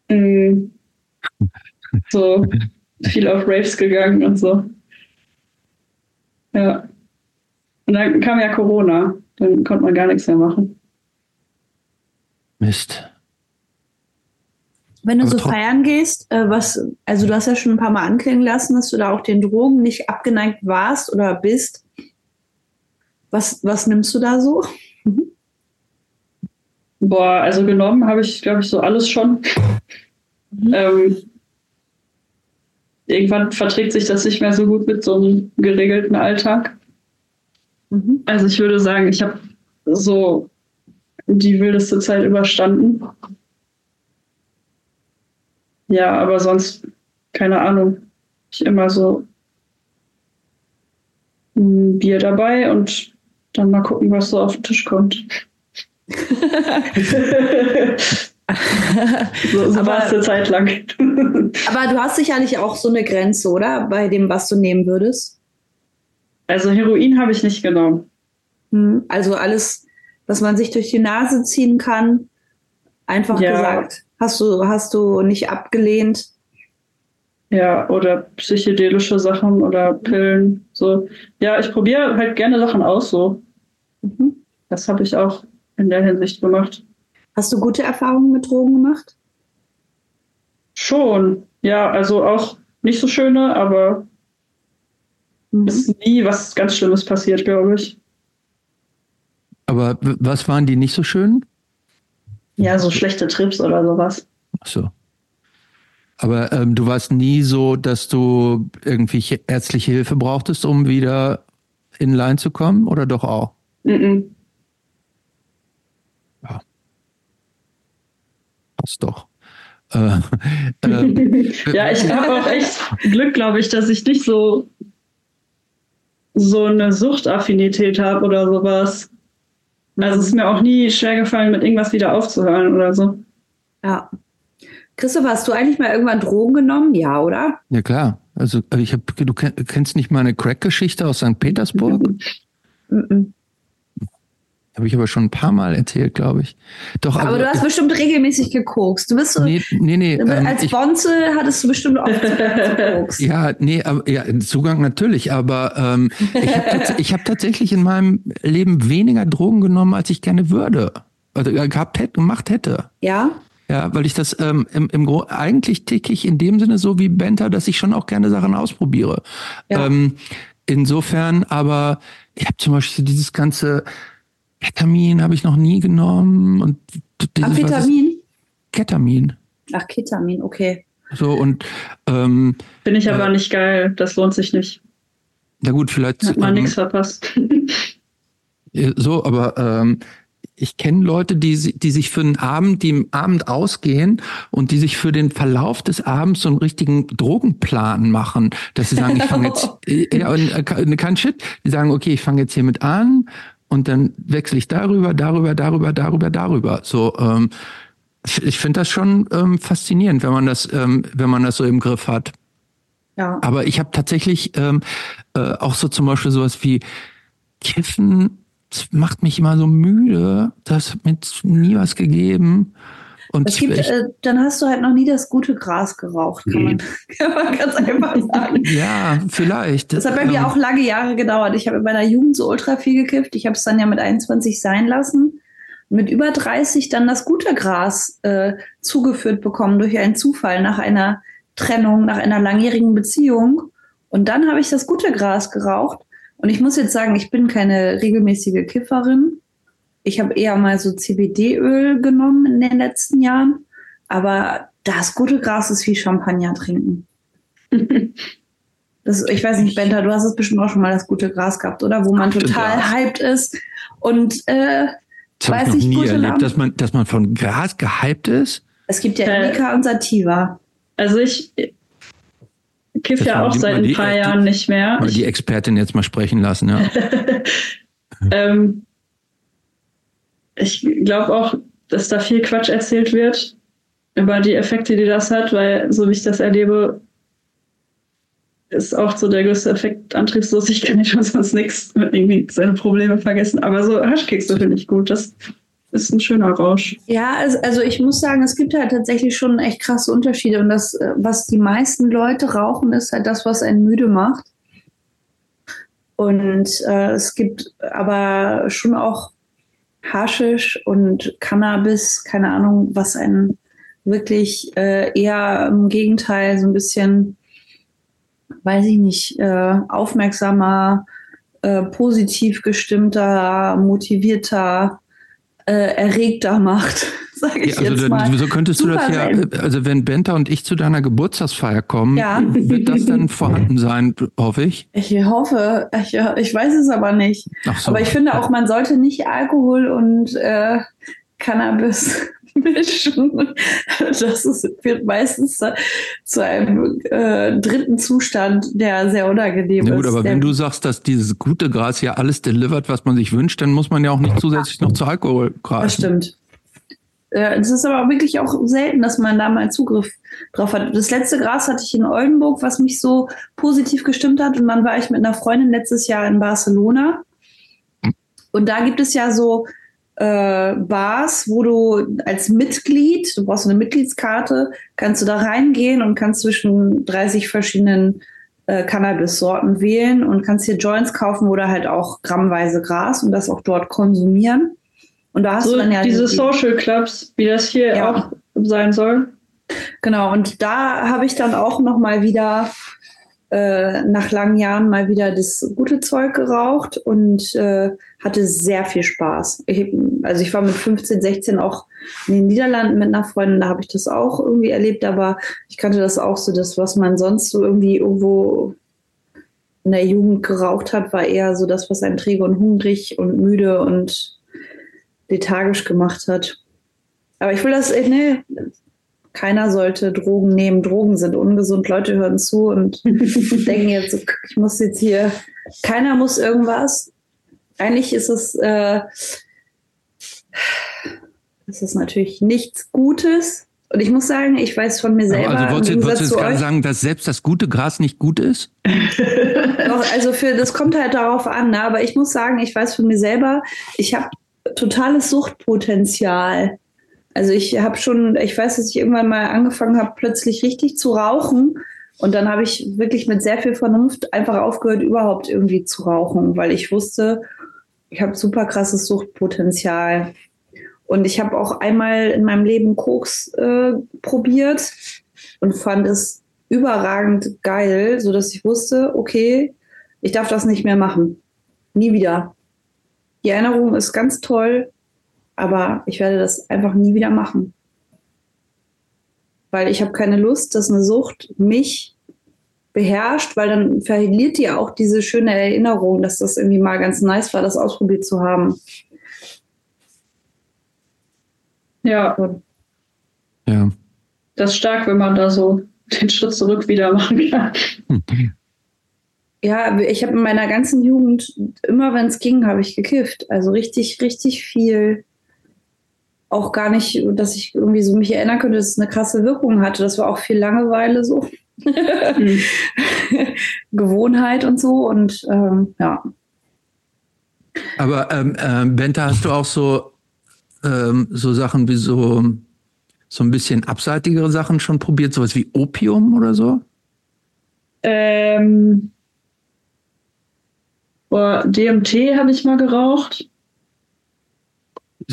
Mhm. So viel auf Raves gegangen und so. Ja. Und dann kam ja Corona. Dann konnte man gar nichts mehr machen. Mist. Wenn du so feiern gehst, äh, was, also du hast ja schon ein paar Mal anklingen lassen, dass du da auch den Drogen nicht abgeneigt warst oder bist. Was, was nimmst du da so? Mhm. Boah, also genommen habe ich, glaube ich, so alles schon. Mhm. Ähm, irgendwann verträgt sich das nicht mehr so gut mit so einem geregelten Alltag. Mhm. Also ich würde sagen, ich habe so die wildeste Zeit überstanden. Ja, aber sonst, keine Ahnung. Ich immer so ein Bier dabei und dann mal gucken, was so auf den Tisch kommt. So so war es eine Zeit lang. aber du hast sicherlich auch so eine Grenze, oder? Bei dem, was du nehmen würdest? Also Heroin habe ich nicht genommen. Hm, also alles, was man sich durch die Nase ziehen kann, einfach ja. gesagt. Hast du, hast du nicht abgelehnt? Ja, oder psychedelische Sachen oder Pillen. So. Ja, ich probiere halt gerne Sachen aus so. Mhm. Das habe ich auch in der Hinsicht gemacht. Hast du gute Erfahrungen mit Drogen gemacht? Schon, ja, also auch nicht so schöne, aber mhm. ist nie was ganz Schlimmes passiert, glaube ich. Aber was waren die nicht so schön? Ja, so schlechte Trips oder sowas. Ach so. Aber ähm, du warst nie so, dass du irgendwie ärztliche Hilfe brauchtest, um wieder in Line zu kommen, oder doch auch? Mm, -mm. Passt doch. Äh, äh, ja, ich habe auch echt Glück, glaube ich, dass ich nicht so so eine Suchtaffinität habe oder sowas. Also es ist mir auch nie schwer gefallen, mit irgendwas wieder aufzuhören oder so. Ja. Christoph, hast du eigentlich mal irgendwann Drogen genommen? Ja, oder? Ja, klar. Also ich hab, du kennst nicht meine Crack-Geschichte aus St. Petersburg? Habe ich aber schon ein paar Mal erzählt, glaube ich. Doch, aber, aber du hast bestimmt regelmäßig gekokst. Du bist so. Nee, nee, nee. Ähm, als Bonze hattest du bestimmt oft gekokst. Ja, nee, aber, ja, Zugang natürlich. Aber ähm, ich habe tats hab tatsächlich in meinem Leben weniger Drogen genommen, als ich gerne würde. Also äh, gehabt hätte, gemacht hätte. Ja. Ja, weil ich das ähm, im, im Gro eigentlich ticke ich in dem Sinne so wie Benter, dass ich schon auch gerne Sachen ausprobiere. Ja. Ähm, insofern, aber ich habe zum Beispiel dieses ganze Ketamin habe ich noch nie genommen. Und Amphetamin? Ketamin. Ach, Ketamin, okay. So und ähm, bin ich aber äh, nicht geil. Das lohnt sich nicht. Na gut, vielleicht hat man ähm, nichts verpasst. so, aber ähm, ich kenne Leute, die, die sich für einen Abend, die im Abend ausgehen und die sich für den Verlauf des Abends so einen richtigen Drogenplan machen, dass sie sagen, ich fange jetzt, ja, äh, kein Shit, die sagen, okay, ich fange jetzt hiermit an und dann wechsle ich darüber, darüber, darüber, darüber, darüber. So, ähm, ich finde das schon ähm, faszinierend, wenn man das, ähm, wenn man das so im Griff hat. Ja. Aber ich habe tatsächlich ähm, äh, auch so zum Beispiel sowas wie Kiffen, das macht mich immer so müde. Das hat mir nie was gegeben. Und es gibt, äh, dann hast du halt noch nie das gute Gras geraucht, kann man, kann man ganz einfach sagen. Ja, vielleicht. Das hat bei mir ähm, auch lange Jahre gedauert. Ich habe in meiner Jugend so ultra viel gekifft. Ich habe es dann ja mit 21 sein lassen. mit über 30 dann das gute Gras äh, zugeführt bekommen durch einen Zufall nach einer Trennung, nach einer langjährigen Beziehung. Und dann habe ich das gute Gras geraucht. Und ich muss jetzt sagen, ich bin keine regelmäßige Kifferin. Ich habe eher mal so CBD-Öl genommen in den letzten Jahren. Aber das gute Gras ist wie Champagner trinken. Das, ich weiß nicht, Benta, du hast es bestimmt auch schon mal das gute Gras gehabt, oder? Wo man total Gras. hyped ist und äh, das weiß ich noch nie erlebt, dass man, dass man von Gras gehypt ist. Es gibt ja äh, und Sativa. Also ich kiff das ja auch seit ein paar die, Jahren nicht mehr. Mal die Expertin jetzt mal sprechen lassen, ja. ähm, ich glaube auch, dass da viel Quatsch erzählt wird über die Effekte, die das hat, weil so wie ich das erlebe, ist auch so der größte Effekt Antriebslosigkeit. Muss sonst nichts, irgendwie seine Probleme vergessen. Aber so Haschkekse finde ich gut. Das ist ein schöner Rausch. Ja, also ich muss sagen, es gibt halt tatsächlich schon echt krasse Unterschiede. Und das, was die meisten Leute rauchen, ist halt das, was einen müde macht. Und äh, es gibt aber schon auch Haschisch und Cannabis, keine Ahnung, was einen wirklich äh, eher im Gegenteil so ein bisschen weiß ich nicht, äh, aufmerksamer, äh, positiv gestimmter, motivierter, äh, erregter macht, sage ich ja, also jetzt mal. So könntest Super du das ja, also wenn Benta und ich zu deiner Geburtstagsfeier kommen, ja. wird das dann vorhanden sein, hoffe ich? Ich hoffe, ich, ich weiß es aber nicht. So. Aber ich finde auch, man sollte nicht Alkohol und äh, Cannabis mischen. Das ist, wird meistens zu einem äh, dritten Zustand, der sehr unangenehm ja, gut, ist. Aber wenn du sagst, dass dieses gute Gras ja alles delivert, was man sich wünscht, dann muss man ja auch nicht zusätzlich noch zu Alkohol greifen. Das stimmt. Es ist aber wirklich auch selten, dass man da mal Zugriff drauf hat. Das letzte Gras hatte ich in Oldenburg, was mich so positiv gestimmt hat. Und dann war ich mit einer Freundin letztes Jahr in Barcelona. Und da gibt es ja so äh, Bars, wo du als Mitglied, du brauchst eine Mitgliedskarte, kannst du da reingehen und kannst zwischen 30 verschiedenen äh, Cannabis-Sorten wählen und kannst hier Joints kaufen oder halt auch grammweise Gras und das auch dort konsumieren. Und da hast so du dann ja diese die, Social Clubs, wie das hier ja. auch sein soll. Genau, und da habe ich dann auch noch mal wieder äh, nach langen Jahren mal wieder das gute Zeug geraucht und äh, hatte sehr viel Spaß. Ich, also ich war mit 15, 16 auch in den Niederlanden mit einer Freundin, da habe ich das auch irgendwie erlebt, aber ich kannte das auch so, das, was man sonst so irgendwie irgendwo in der Jugend geraucht hat, war eher so das, was einen träge und hungrig und müde und lethargisch gemacht hat. Aber ich will das, nee, keiner sollte Drogen nehmen. Drogen sind ungesund. Leute hören zu und denken jetzt, ich muss jetzt hier, keiner muss irgendwas. Eigentlich ist es, äh, es ist natürlich nichts Gutes. Und ich muss sagen, ich weiß von mir selber. Also wolltest, wolltest du jetzt gerade sagen, dass selbst das gute Gras nicht gut ist? Doch, also für das kommt halt darauf an, ne? aber ich muss sagen, ich weiß von mir selber, ich habe totales Suchtpotenzial. Also ich habe schon, ich weiß, dass ich irgendwann mal angefangen habe, plötzlich richtig zu rauchen. Und dann habe ich wirklich mit sehr viel Vernunft einfach aufgehört, überhaupt irgendwie zu rauchen, weil ich wusste, ich habe super krasses Suchtpotenzial. Und ich habe auch einmal in meinem Leben Koks äh, probiert und fand es überragend geil, so dass ich wusste, okay, ich darf das nicht mehr machen. Nie wieder. Die Erinnerung ist ganz toll, aber ich werde das einfach nie wieder machen. Weil ich habe keine Lust, dass eine Sucht mich beherrscht, weil dann verliert die auch diese schöne Erinnerung, dass das irgendwie mal ganz nice war, das ausprobiert zu haben. Ja. Ja. Das ist stark, wenn man da so den Schritt zurück wieder machen kann. Ja, ich habe in meiner ganzen Jugend, immer wenn es ging, habe ich gekifft. Also richtig, richtig viel auch gar nicht, dass ich irgendwie so mich erinnern könnte, dass es eine krasse Wirkung hatte. Das war auch viel Langeweile so. mhm. Gewohnheit und so und ähm, ja. Aber ähm, äh, Benta, hast du auch so, ähm, so Sachen wie so, so ein bisschen abseitigere Sachen schon probiert, sowas wie Opium oder so? Ähm, boah, DMT habe ich mal geraucht.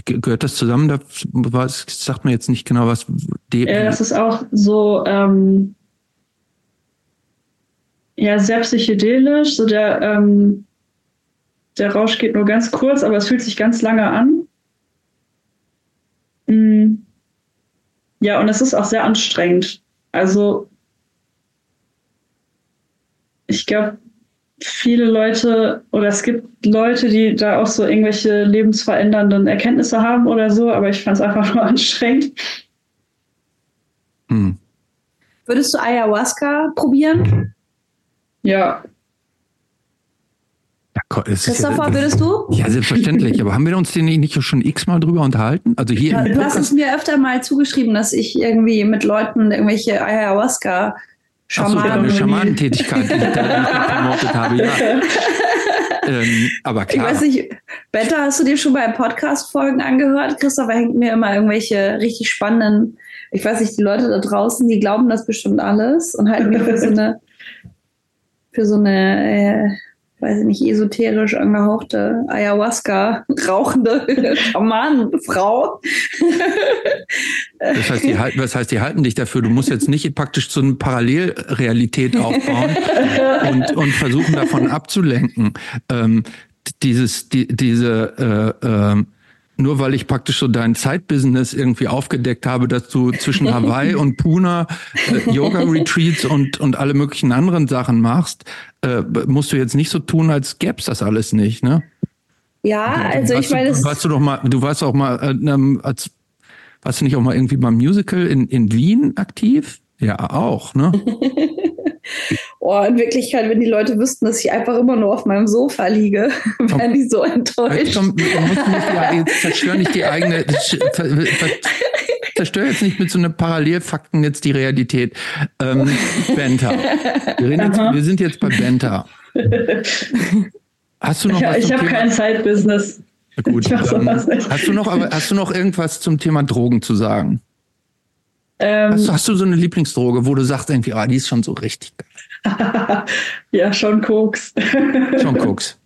Gehört das zusammen? Da was, sagt man jetzt nicht genau, was. Ja, das ist auch so, ähm, ja, sehr psychedelisch. So der, ähm, der Rausch geht nur ganz kurz, aber es fühlt sich ganz lange an. Mm. Ja, und es ist auch sehr anstrengend. Also, ich glaube, viele Leute oder es gibt Leute, die da auch so irgendwelche lebensverändernden Erkenntnisse haben oder so, aber ich fand es einfach nur anstrengend. Hm. Würdest du Ayahuasca probieren? Ja. Christopher, würdest du? Ja, selbstverständlich. Aber haben wir uns den nicht schon x-mal drüber unterhalten? Also hier ja, du hast es mir öfter mal zugeschrieben, dass ich irgendwie mit Leuten irgendwelche Ayahuasca Schamanen. Ach so, eine Schamanentätigkeit, die ich da promotet habe, ja. ähm, aber klar. Ich weiß nicht, Betta, hast du dir schon bei Podcast-Folgen angehört? Christopher hängt mir immer irgendwelche richtig spannenden, ich weiß nicht, die Leute da draußen, die glauben das bestimmt alles und halten mich für so eine, für so eine, äh, weiß ich nicht, esoterisch angehauchte Ayahuasca rauchende Schamanenfrau. Das heißt, die halten, was heißt, die halten dich dafür? Du musst jetzt nicht praktisch so eine Parallelrealität aufbauen und, und versuchen davon abzulenken. Ähm, dieses, die, diese äh, äh, nur weil ich praktisch so dein Zeitbusiness irgendwie aufgedeckt habe, dass du zwischen Hawaii und Puna äh, Yoga-Retreats und, und alle möglichen anderen Sachen machst, äh, musst du jetzt nicht so tun, als gäb's das alles nicht, ne? Ja, also ich meine, du, warst du doch mal, du warst auch mal äh, ähm, als warst du nicht auch mal irgendwie beim Musical in, in Wien aktiv? Ja, auch, ne? Oh, in Wirklichkeit, wenn die Leute wüssten, dass ich einfach immer nur auf meinem Sofa liege, wären die so enttäuscht. Komm, ja, jetzt zerstör nicht die eigene, zerstör jetzt nicht mit so einem Parallelfakten jetzt die Realität. Ähm, Benta. Wir, jetzt, wir, sind jetzt bei Benta. Hast du noch ich, was Ich habe kein Zeitbusiness. Gut. Ähm, hast, du noch, aber, hast du noch irgendwas zum Thema Drogen zu sagen? Ähm, hast, du, hast, du, so eine Lieblingsdroge, wo du sagst irgendwie, ah, die ist schon so richtig geil? ja, schon Koks. schon Koks.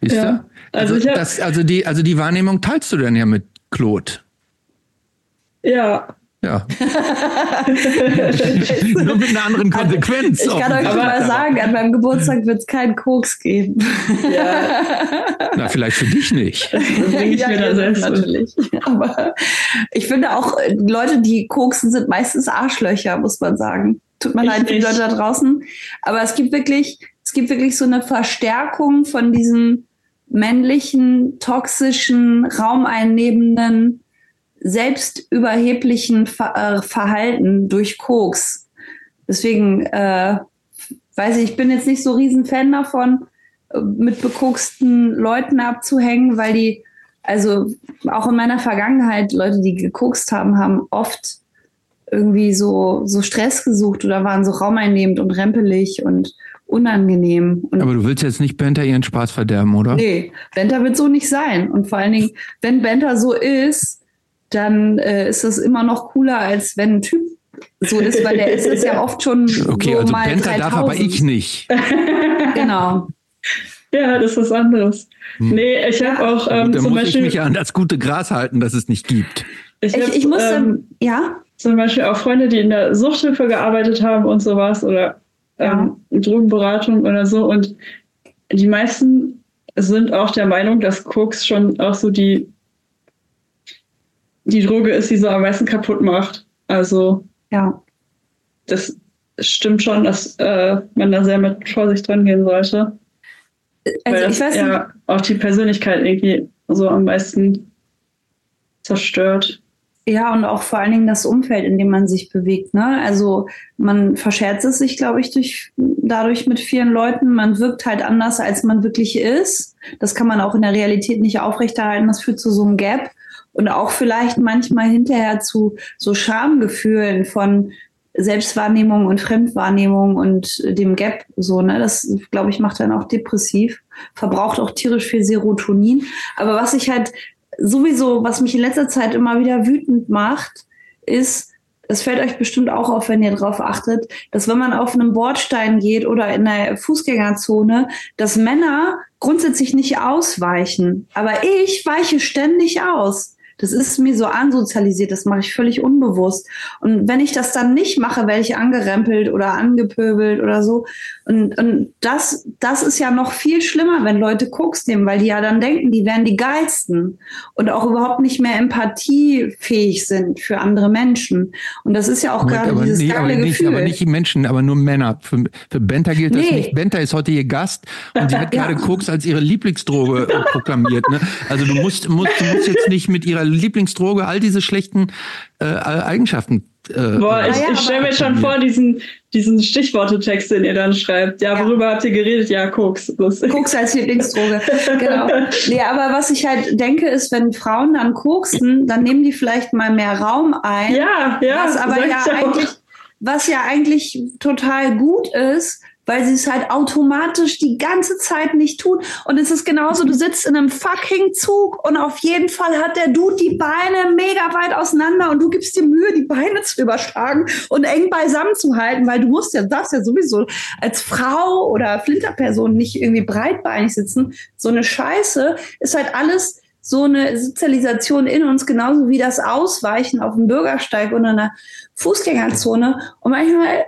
Siehst ja. Also, also, das, also, die, also die Wahrnehmung teilst du dann ja mit Claude. Ja. Ja. Nur mit einer anderen Konsequenz. Ich kann euch schon mal sagen, an meinem Geburtstag wird es keinen Koks geben. Ja. Na, vielleicht für dich nicht. Das ich ja, mir da selbst natürlich. Aber ich finde auch, Leute, die koksen, sind meistens Arschlöcher, muss man sagen. Tut mir leid für die Leute da draußen. Aber es gibt wirklich, es gibt wirklich so eine Verstärkung von diesem männlichen, toxischen, raumeinnehmenden, selbstüberheblichen Ver äh, Verhalten durch Koks. Deswegen äh, weiß ich, ich bin jetzt nicht so riesen Fan davon, äh, mit bekoksten Leuten abzuhängen, weil die, also auch in meiner Vergangenheit, Leute, die gekokst haben, haben oft irgendwie so, so Stress gesucht oder waren so raumeinnehmend und rempelig und unangenehm. Und Aber du willst jetzt nicht Benter ihren Spaß verderben, oder? Nee, Benter wird so nicht sein. Und vor allen Dingen, wenn Benter so ist, dann äh, ist das immer noch cooler, als wenn ein Typ so ist, weil der ist es ja oft schon okay, so also mal Benter 3000. darf, aber ich nicht. genau. Ja, das ist was anderes. Hm. Nee, ich habe auch ähm, Dann zum muss Beispiel, ich mich ja an das gute Gras halten, das es nicht gibt. Ich, ich, ich muss, ähm, ja zum Beispiel auch Freunde, die in der Suchthilfe gearbeitet haben und sowas oder ähm, Drogenberatung oder so. Und die meisten sind auch der Meinung, dass Koks schon auch so die, die Droge ist, die so am meisten kaputt macht. Also ja. das stimmt schon, dass äh, man da sehr mit Vorsicht dran gehen sollte. Also weil das ja auch die Persönlichkeit irgendwie so am meisten zerstört. Ja, und auch vor allen Dingen das Umfeld, in dem man sich bewegt. Ne? Also man verscherzt es sich, glaube ich, durch, dadurch mit vielen Leuten. Man wirkt halt anders, als man wirklich ist. Das kann man auch in der Realität nicht aufrechterhalten. Das führt zu so einem Gap und auch vielleicht manchmal hinterher zu so Schamgefühlen von Selbstwahrnehmung und Fremdwahrnehmung und dem Gap so, ne, das glaube ich macht dann auch depressiv, verbraucht auch tierisch viel Serotonin. Aber was ich halt sowieso, was mich in letzter Zeit immer wieder wütend macht, ist, es fällt euch bestimmt auch auf, wenn ihr darauf achtet, dass wenn man auf einem Bordstein geht oder in der Fußgängerzone, dass Männer grundsätzlich nicht ausweichen. Aber ich weiche ständig aus. Das ist mir so ansozialisiert, das mache ich völlig unbewusst. Und wenn ich das dann nicht mache, werde ich angerempelt oder angepöbelt oder so. Und, und das, das ist ja noch viel schlimmer, wenn Leute Koks nehmen, weil die ja dann denken, die wären die geilsten und auch überhaupt nicht mehr empathiefähig sind für andere Menschen. Und das ist ja auch Moment, gerade dieses nee, geile aber nicht, Gefühl. Aber nicht die Menschen, aber nur Männer. Für, für Benta gilt das nee. nicht. Benta ist heute ihr Gast und sie hat ja. gerade Koks als ihre Lieblingsdroge äh, proklamiert. Ne? Also du musst, musst, du musst jetzt nicht mit ihrer Lieblingsdroge all diese schlechten äh, Eigenschaften äh, Boah, ich, ich stelle mir schon vor, diesen, diesen Stichwortetext, den ihr dann schreibt. Ja, worüber ja. habt ihr geredet? Ja, Koks. Lustig. Koks als Lieblingsdroge. genau. Nee, aber was ich halt denke, ist, wenn Frauen dann koksen, dann nehmen die vielleicht mal mehr Raum ein. Ja, ja. Was aber ja eigentlich, was ja eigentlich total gut ist, weil sie es halt automatisch die ganze Zeit nicht tun. Und es ist genauso, du sitzt in einem fucking Zug und auf jeden Fall hat der Dude die Beine mega weit auseinander und du gibst dir Mühe, die Beine zu überschlagen und eng beisammen zu halten, weil du musst ja, darfst ja sowieso als Frau oder Flinterperson nicht irgendwie breitbeinig sitzen. So eine Scheiße ist halt alles so eine Sozialisation in uns, genauso wie das Ausweichen auf dem Bürgersteig oder einer Fußgängerzone. Und manchmal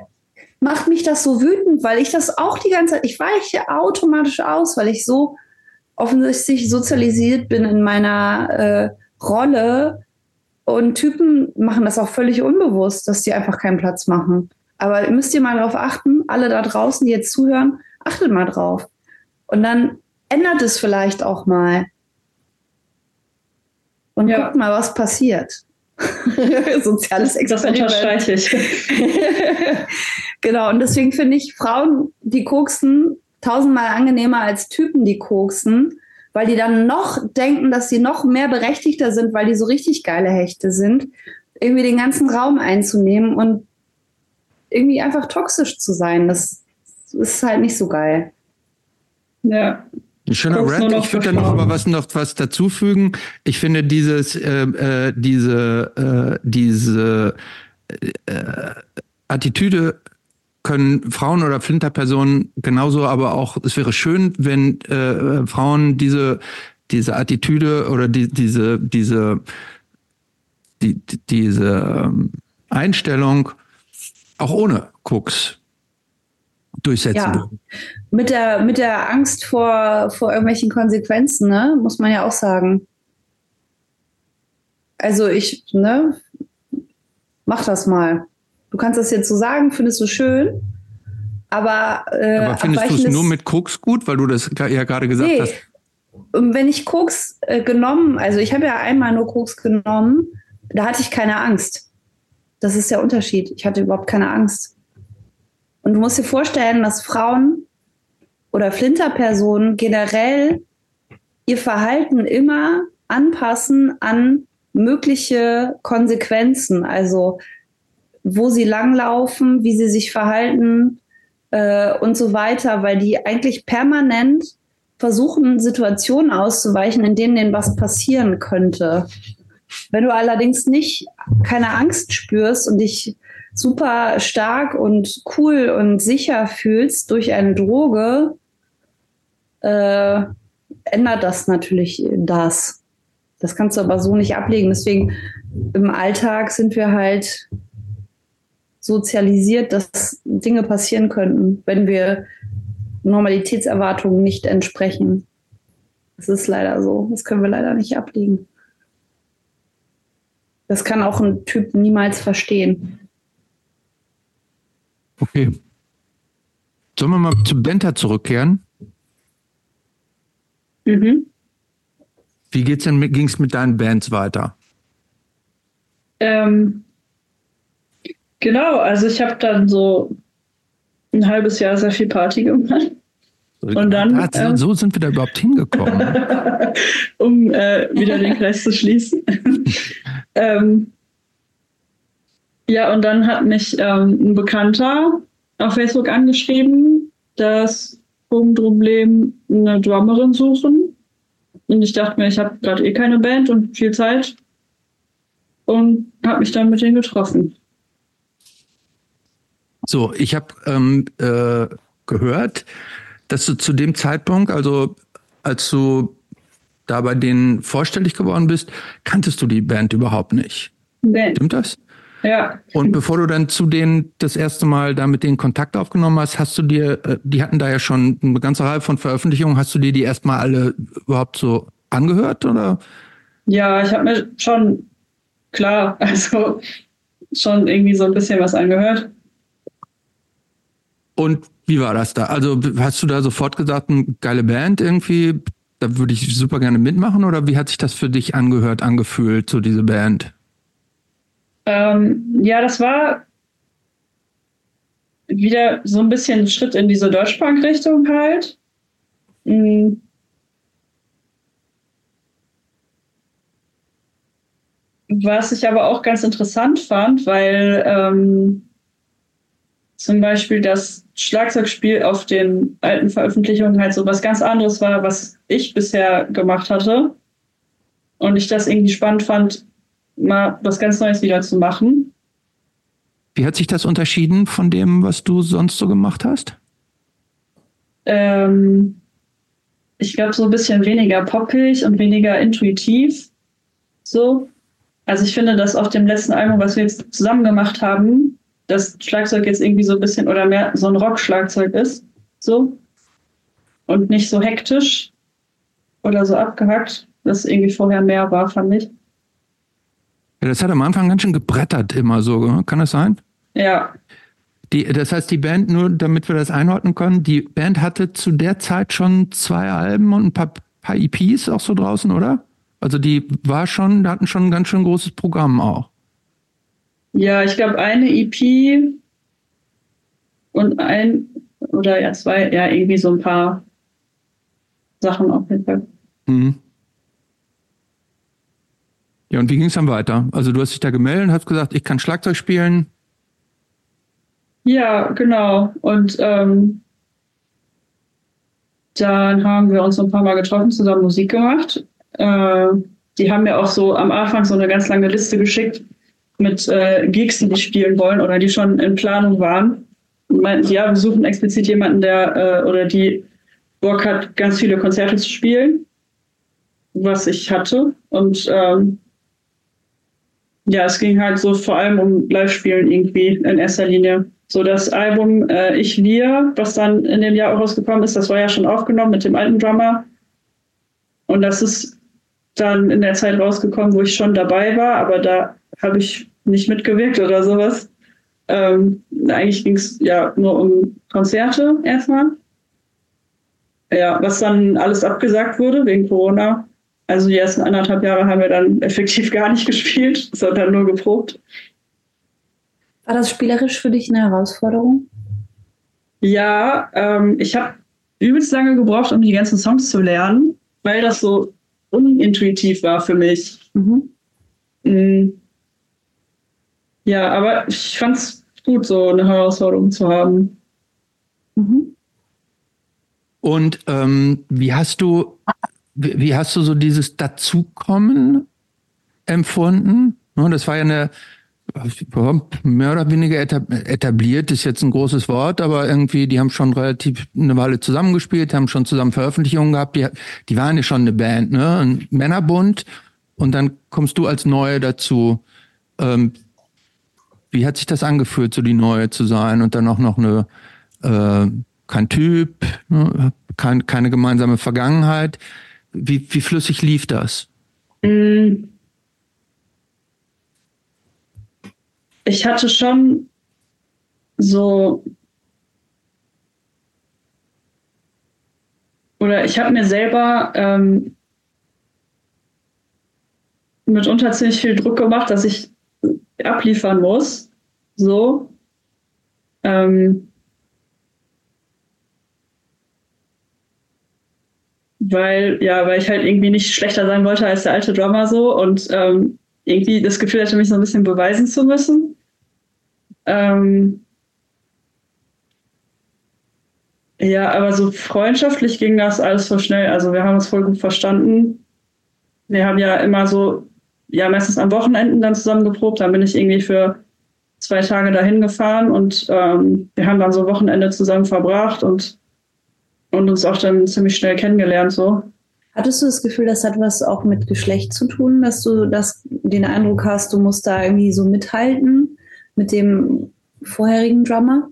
macht mich das so wütend, weil ich das auch die ganze Zeit, ich weiche automatisch aus, weil ich so offensichtlich sozialisiert bin in meiner äh, Rolle. Und Typen machen das auch völlig unbewusst, dass die einfach keinen Platz machen. Aber müsst ihr mal darauf achten, alle da draußen, die jetzt zuhören, achtet mal drauf. Und dann ändert es vielleicht auch mal. Und ja. guckt mal, was passiert. Soziales Experiment. Das unterstreiche ich. genau, und deswegen finde ich Frauen, die koksen, tausendmal angenehmer als Typen, die koksen, weil die dann noch denken, dass sie noch mehr berechtigter sind, weil die so richtig geile Hechte sind, irgendwie den ganzen Raum einzunehmen und irgendwie einfach toxisch zu sein. Das ist halt nicht so geil. Ja, ein schöner Rant. Ich würde da noch mal was noch was dazufügen. Ich finde dieses äh, äh, diese äh, diese äh, Attitüde können Frauen oder Flinterpersonen genauso, aber auch es wäre schön, wenn äh, Frauen diese diese Attitüde oder die, diese diese die, diese ähm, Einstellung auch ohne Cooks durchsetzen ja. würden. Mit der, mit der Angst vor, vor irgendwelchen Konsequenzen, ne, muss man ja auch sagen. Also ich, ne, mach das mal. Du kannst das jetzt so sagen, findest du schön, aber. Äh, aber findest du es nur mit Koks gut, weil du das ja gerade gesagt nee. hast? Wenn ich Koks äh, genommen, also ich habe ja einmal nur Koks genommen, da hatte ich keine Angst. Das ist der Unterschied. Ich hatte überhaupt keine Angst. Und du musst dir vorstellen, dass Frauen oder Flinterpersonen generell ihr Verhalten immer anpassen an mögliche Konsequenzen, also wo sie langlaufen, wie sie sich verhalten äh, und so weiter, weil die eigentlich permanent versuchen, Situationen auszuweichen, in denen denen was passieren könnte. Wenn du allerdings nicht keine Angst spürst und dich super stark und cool und sicher fühlst durch eine Droge, äh, ändert das natürlich das. Das kannst du aber so nicht ablegen. Deswegen im Alltag sind wir halt sozialisiert, dass Dinge passieren könnten, wenn wir Normalitätserwartungen nicht entsprechen. Das ist leider so. Das können wir leider nicht ablegen. Das kann auch ein Typ niemals verstehen. Okay. Sollen wir mal zu Benta zurückkehren? Mhm. Wie geht's denn ging es mit deinen Bands weiter? Ähm, genau, also ich habe dann so ein halbes Jahr sehr viel Party gemacht. Und dann, ähm, so sind wir da überhaupt hingekommen. um äh, wieder den Kreis zu schließen. ähm, ja, und dann hat mich ähm, ein Bekannter auf Facebook angeschrieben, dass Problem eine Drummerin suchen. Und ich dachte mir, ich habe gerade eh keine Band und viel Zeit. Und habe mich dann mit denen getroffen. So, ich habe ähm, äh, gehört, dass du zu dem Zeitpunkt, also als du da bei denen vorstellig geworden bist, kanntest du die Band überhaupt nicht. Nee. Stimmt das? Ja. Und bevor du dann zu denen das erste Mal da mit denen Kontakt aufgenommen hast, hast du dir, äh, die hatten da ja schon eine ganze Reihe von Veröffentlichungen, hast du dir die erstmal alle überhaupt so angehört oder? Ja, ich habe mir schon klar, also schon irgendwie so ein bisschen was angehört. Und wie war das da? Also hast du da sofort gesagt, eine geile Band irgendwie, da würde ich super gerne mitmachen oder wie hat sich das für dich angehört, angefühlt, so diese Band? Ähm, ja, das war wieder so ein bisschen ein Schritt in diese Deutschpunk-Richtung halt. Mhm. Was ich aber auch ganz interessant fand, weil ähm, zum Beispiel das Schlagzeugspiel auf den alten Veröffentlichungen halt so was ganz anderes war, was ich bisher gemacht hatte. Und ich das irgendwie spannend fand, mal was ganz Neues wieder zu machen. Wie hat sich das unterschieden von dem, was du sonst so gemacht hast? Ähm, ich glaube, so ein bisschen weniger poppig und weniger intuitiv. So. Also ich finde, dass auf dem letzten Album, was wir jetzt zusammen gemacht haben, das Schlagzeug jetzt irgendwie so ein bisschen oder mehr so ein Rock-Schlagzeug ist. So. Und nicht so hektisch oder so abgehackt, das irgendwie vorher mehr war, fand ich. Ja, das hat am Anfang ganz schön gebrettert immer so, ne? kann das sein? Ja. Die, das heißt, die Band, nur damit wir das einordnen können, die Band hatte zu der Zeit schon zwei Alben und ein paar, paar EPs auch so draußen, oder? Also die war schon, da hatten schon ein ganz schön großes Programm auch. Ja, ich glaube eine EP und ein oder ja zwei, ja irgendwie so ein paar Sachen auf jeden Fall. Mhm. Ja, und wie ging es dann weiter? Also du hast dich da gemeldet und hast gesagt, ich kann Schlagzeug spielen. Ja, genau. Und ähm, dann haben wir uns ein paar Mal getroffen, zusammen Musik gemacht. Äh, die haben mir auch so am Anfang so eine ganz lange Liste geschickt mit äh, Gigs, die spielen wollen oder die schon in Planung waren. Und meinten, ja, wir suchen explizit jemanden, der äh, oder die Bock hat, ganz viele Konzerte zu spielen, was ich hatte. Und ähm, ja, es ging halt so vor allem um Live-Spielen irgendwie in erster Linie. So das Album äh, Ich Wir, was dann in dem Jahr auch rausgekommen ist, das war ja schon aufgenommen mit dem alten Drummer. Und das ist dann in der Zeit rausgekommen, wo ich schon dabei war, aber da habe ich nicht mitgewirkt oder sowas. Ähm, eigentlich ging es ja nur um Konzerte erstmal. Ja, was dann alles abgesagt wurde wegen Corona. Also die ersten anderthalb Jahre haben wir dann effektiv gar nicht gespielt, sondern nur geprobt. War das spielerisch für dich eine Herausforderung? Ja, ähm, ich habe übelst lange gebraucht, um die ganzen Songs zu lernen, weil das so unintuitiv war für mich. Mhm. Ja, aber ich fand es gut, so eine Herausforderung zu haben. Mhm. Und ähm, wie hast du wie hast du so dieses Dazukommen empfunden? Das war ja eine mehr oder weniger etabliert, ist jetzt ein großes Wort, aber irgendwie, die haben schon relativ eine Weile zusammengespielt, haben schon zusammen Veröffentlichungen gehabt, die, die waren ja schon eine Band, ne? Ein Männerbund und dann kommst du als Neue dazu. Ähm, wie hat sich das angefühlt, so die Neue zu sein und dann auch noch eine, äh, kein Typ, ne? kein, keine gemeinsame Vergangenheit? Wie, wie flüssig lief das? Mm. Ich hatte schon so oder ich habe mir selber ähm, mitunter ziemlich viel Druck gemacht, dass ich abliefern muss. So. Ähm, weil, ja, weil ich halt irgendwie nicht schlechter sein wollte als der alte Drummer so und ähm, irgendwie das Gefühl hatte, mich so ein bisschen beweisen zu müssen. Ähm, ja, aber so freundschaftlich ging das alles so schnell. Also wir haben uns voll gut verstanden. Wir haben ja immer so, ja, meistens am Wochenenden dann zusammen geprobt. Dann bin ich irgendwie für zwei Tage dahin gefahren und ähm, wir haben dann so Wochenende zusammen verbracht und und uns auch dann ziemlich schnell kennengelernt so. Hattest du das Gefühl, das hat was auch mit Geschlecht zu tun, dass du das, den Eindruck hast, du musst da irgendwie so mithalten mit dem vorherigen Drummer?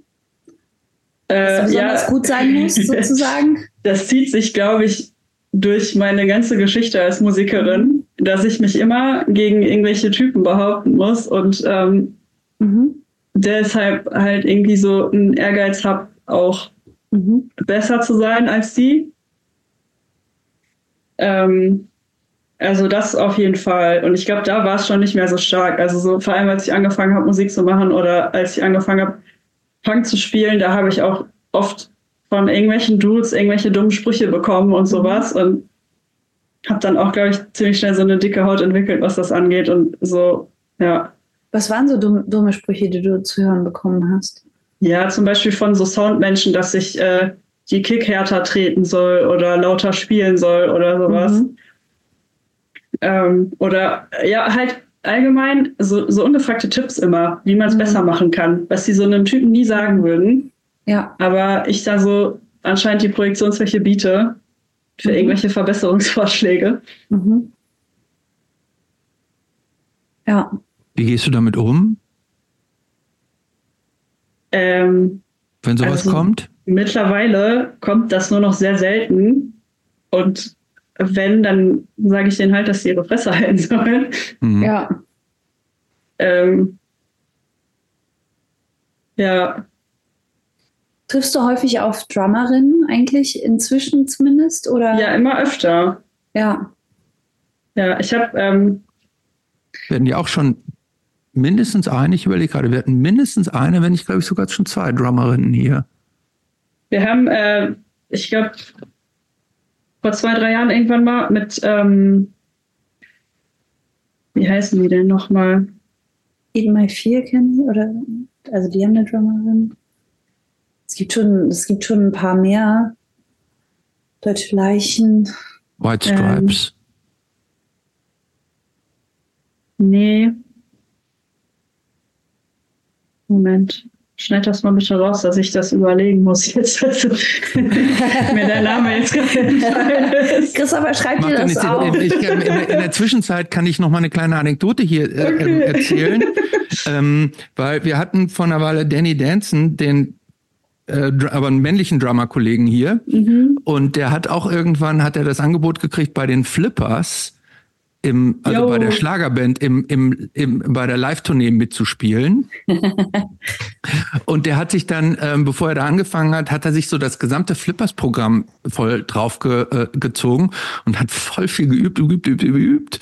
Dass Äh, besonders gut sein muss, sozusagen? Das zieht sich, glaube ich, durch meine ganze Geschichte als Musikerin, dass ich mich immer gegen irgendwelche Typen behaupten muss und ähm, Mhm. deshalb halt irgendwie so einen Ehrgeiz habe, auch Mhm. besser zu sein als die. Ähm, also das auf jeden Fall. Und ich glaube, da war es schon nicht mehr so stark. Also so vor allem, als ich angefangen habe, Musik zu machen oder als ich angefangen habe, Punk zu spielen, da habe ich auch oft von irgendwelchen Dudes irgendwelche dummen Sprüche bekommen und sowas. Und habe dann auch, glaube ich, ziemlich schnell so eine dicke Haut entwickelt, was das angeht. Und so, ja. Was waren so dumme, dumme Sprüche, die du zu hören bekommen hast? Ja, zum Beispiel von so Soundmenschen, dass ich äh, die Kick härter treten soll oder lauter spielen soll oder sowas. Mhm. Ähm, oder ja, halt allgemein so, so ungefragte Tipps immer, wie man es Mhm. besser machen kann, was sie so einem Typen nie sagen würden. Ja. Aber ich da so anscheinend die Projektionsfläche biete für Mhm. irgendwelche Verbesserungsvorschläge. Mhm. Ja. Wie gehst du damit um, Ähm, wenn sowas Also- kommt? mittlerweile kommt das nur noch sehr selten. Und wenn, dann sage ich denen halt, dass sie ihre Fresse halten sollen. Mhm. Ja. Ähm, ja, Triffst du häufig auf Drummerinnen eigentlich inzwischen zumindest? Oder? ja, immer öfter. Ja. Ja, ich habe ähm, Wir hatten ja auch schon mindestens eine, ich überlege gerade, wir hatten mindestens eine, wenn nicht, glaube ich, sogar schon zwei Drummerinnen hier. Wir haben, äh, ich glaube, vor zwei, drei Jahren irgendwann mal mit, ähm, wie heißen die denn nochmal? Eden My Fear kennen die? Oder, also die haben eine Drummerin. Es gibt schon, es gibt schon ein paar mehr. Deutsche Leichen. White Ähm, Stripes. Nee. Moment. Schneid das mal bitte raus, dass ich das überlegen muss jetzt. Also, mir der Name jetzt gerade entfallen ist. Christopher, schreib dir das auf. In, der, in der Zwischenzeit kann ich noch mal eine kleine Anekdote hier äh, Okay. ähm, erzählen, ähm, weil wir hatten vor einer Weile Danny Danson, den äh, aber einen männlichen Drummer-Kollegen hier, Mhm. und der hat auch irgendwann hat er das Angebot gekriegt bei den Flippers. Im, also Jo. bei der Schlagerband im, im, im, bei der Live-Tournee mitzuspielen. Und der hat sich dann, ähm, bevor er da angefangen hat, hat er sich so das gesamte Flippers-Programm voll drauf ge, äh, und hat voll viel geübt, geübt, geübt, geübt.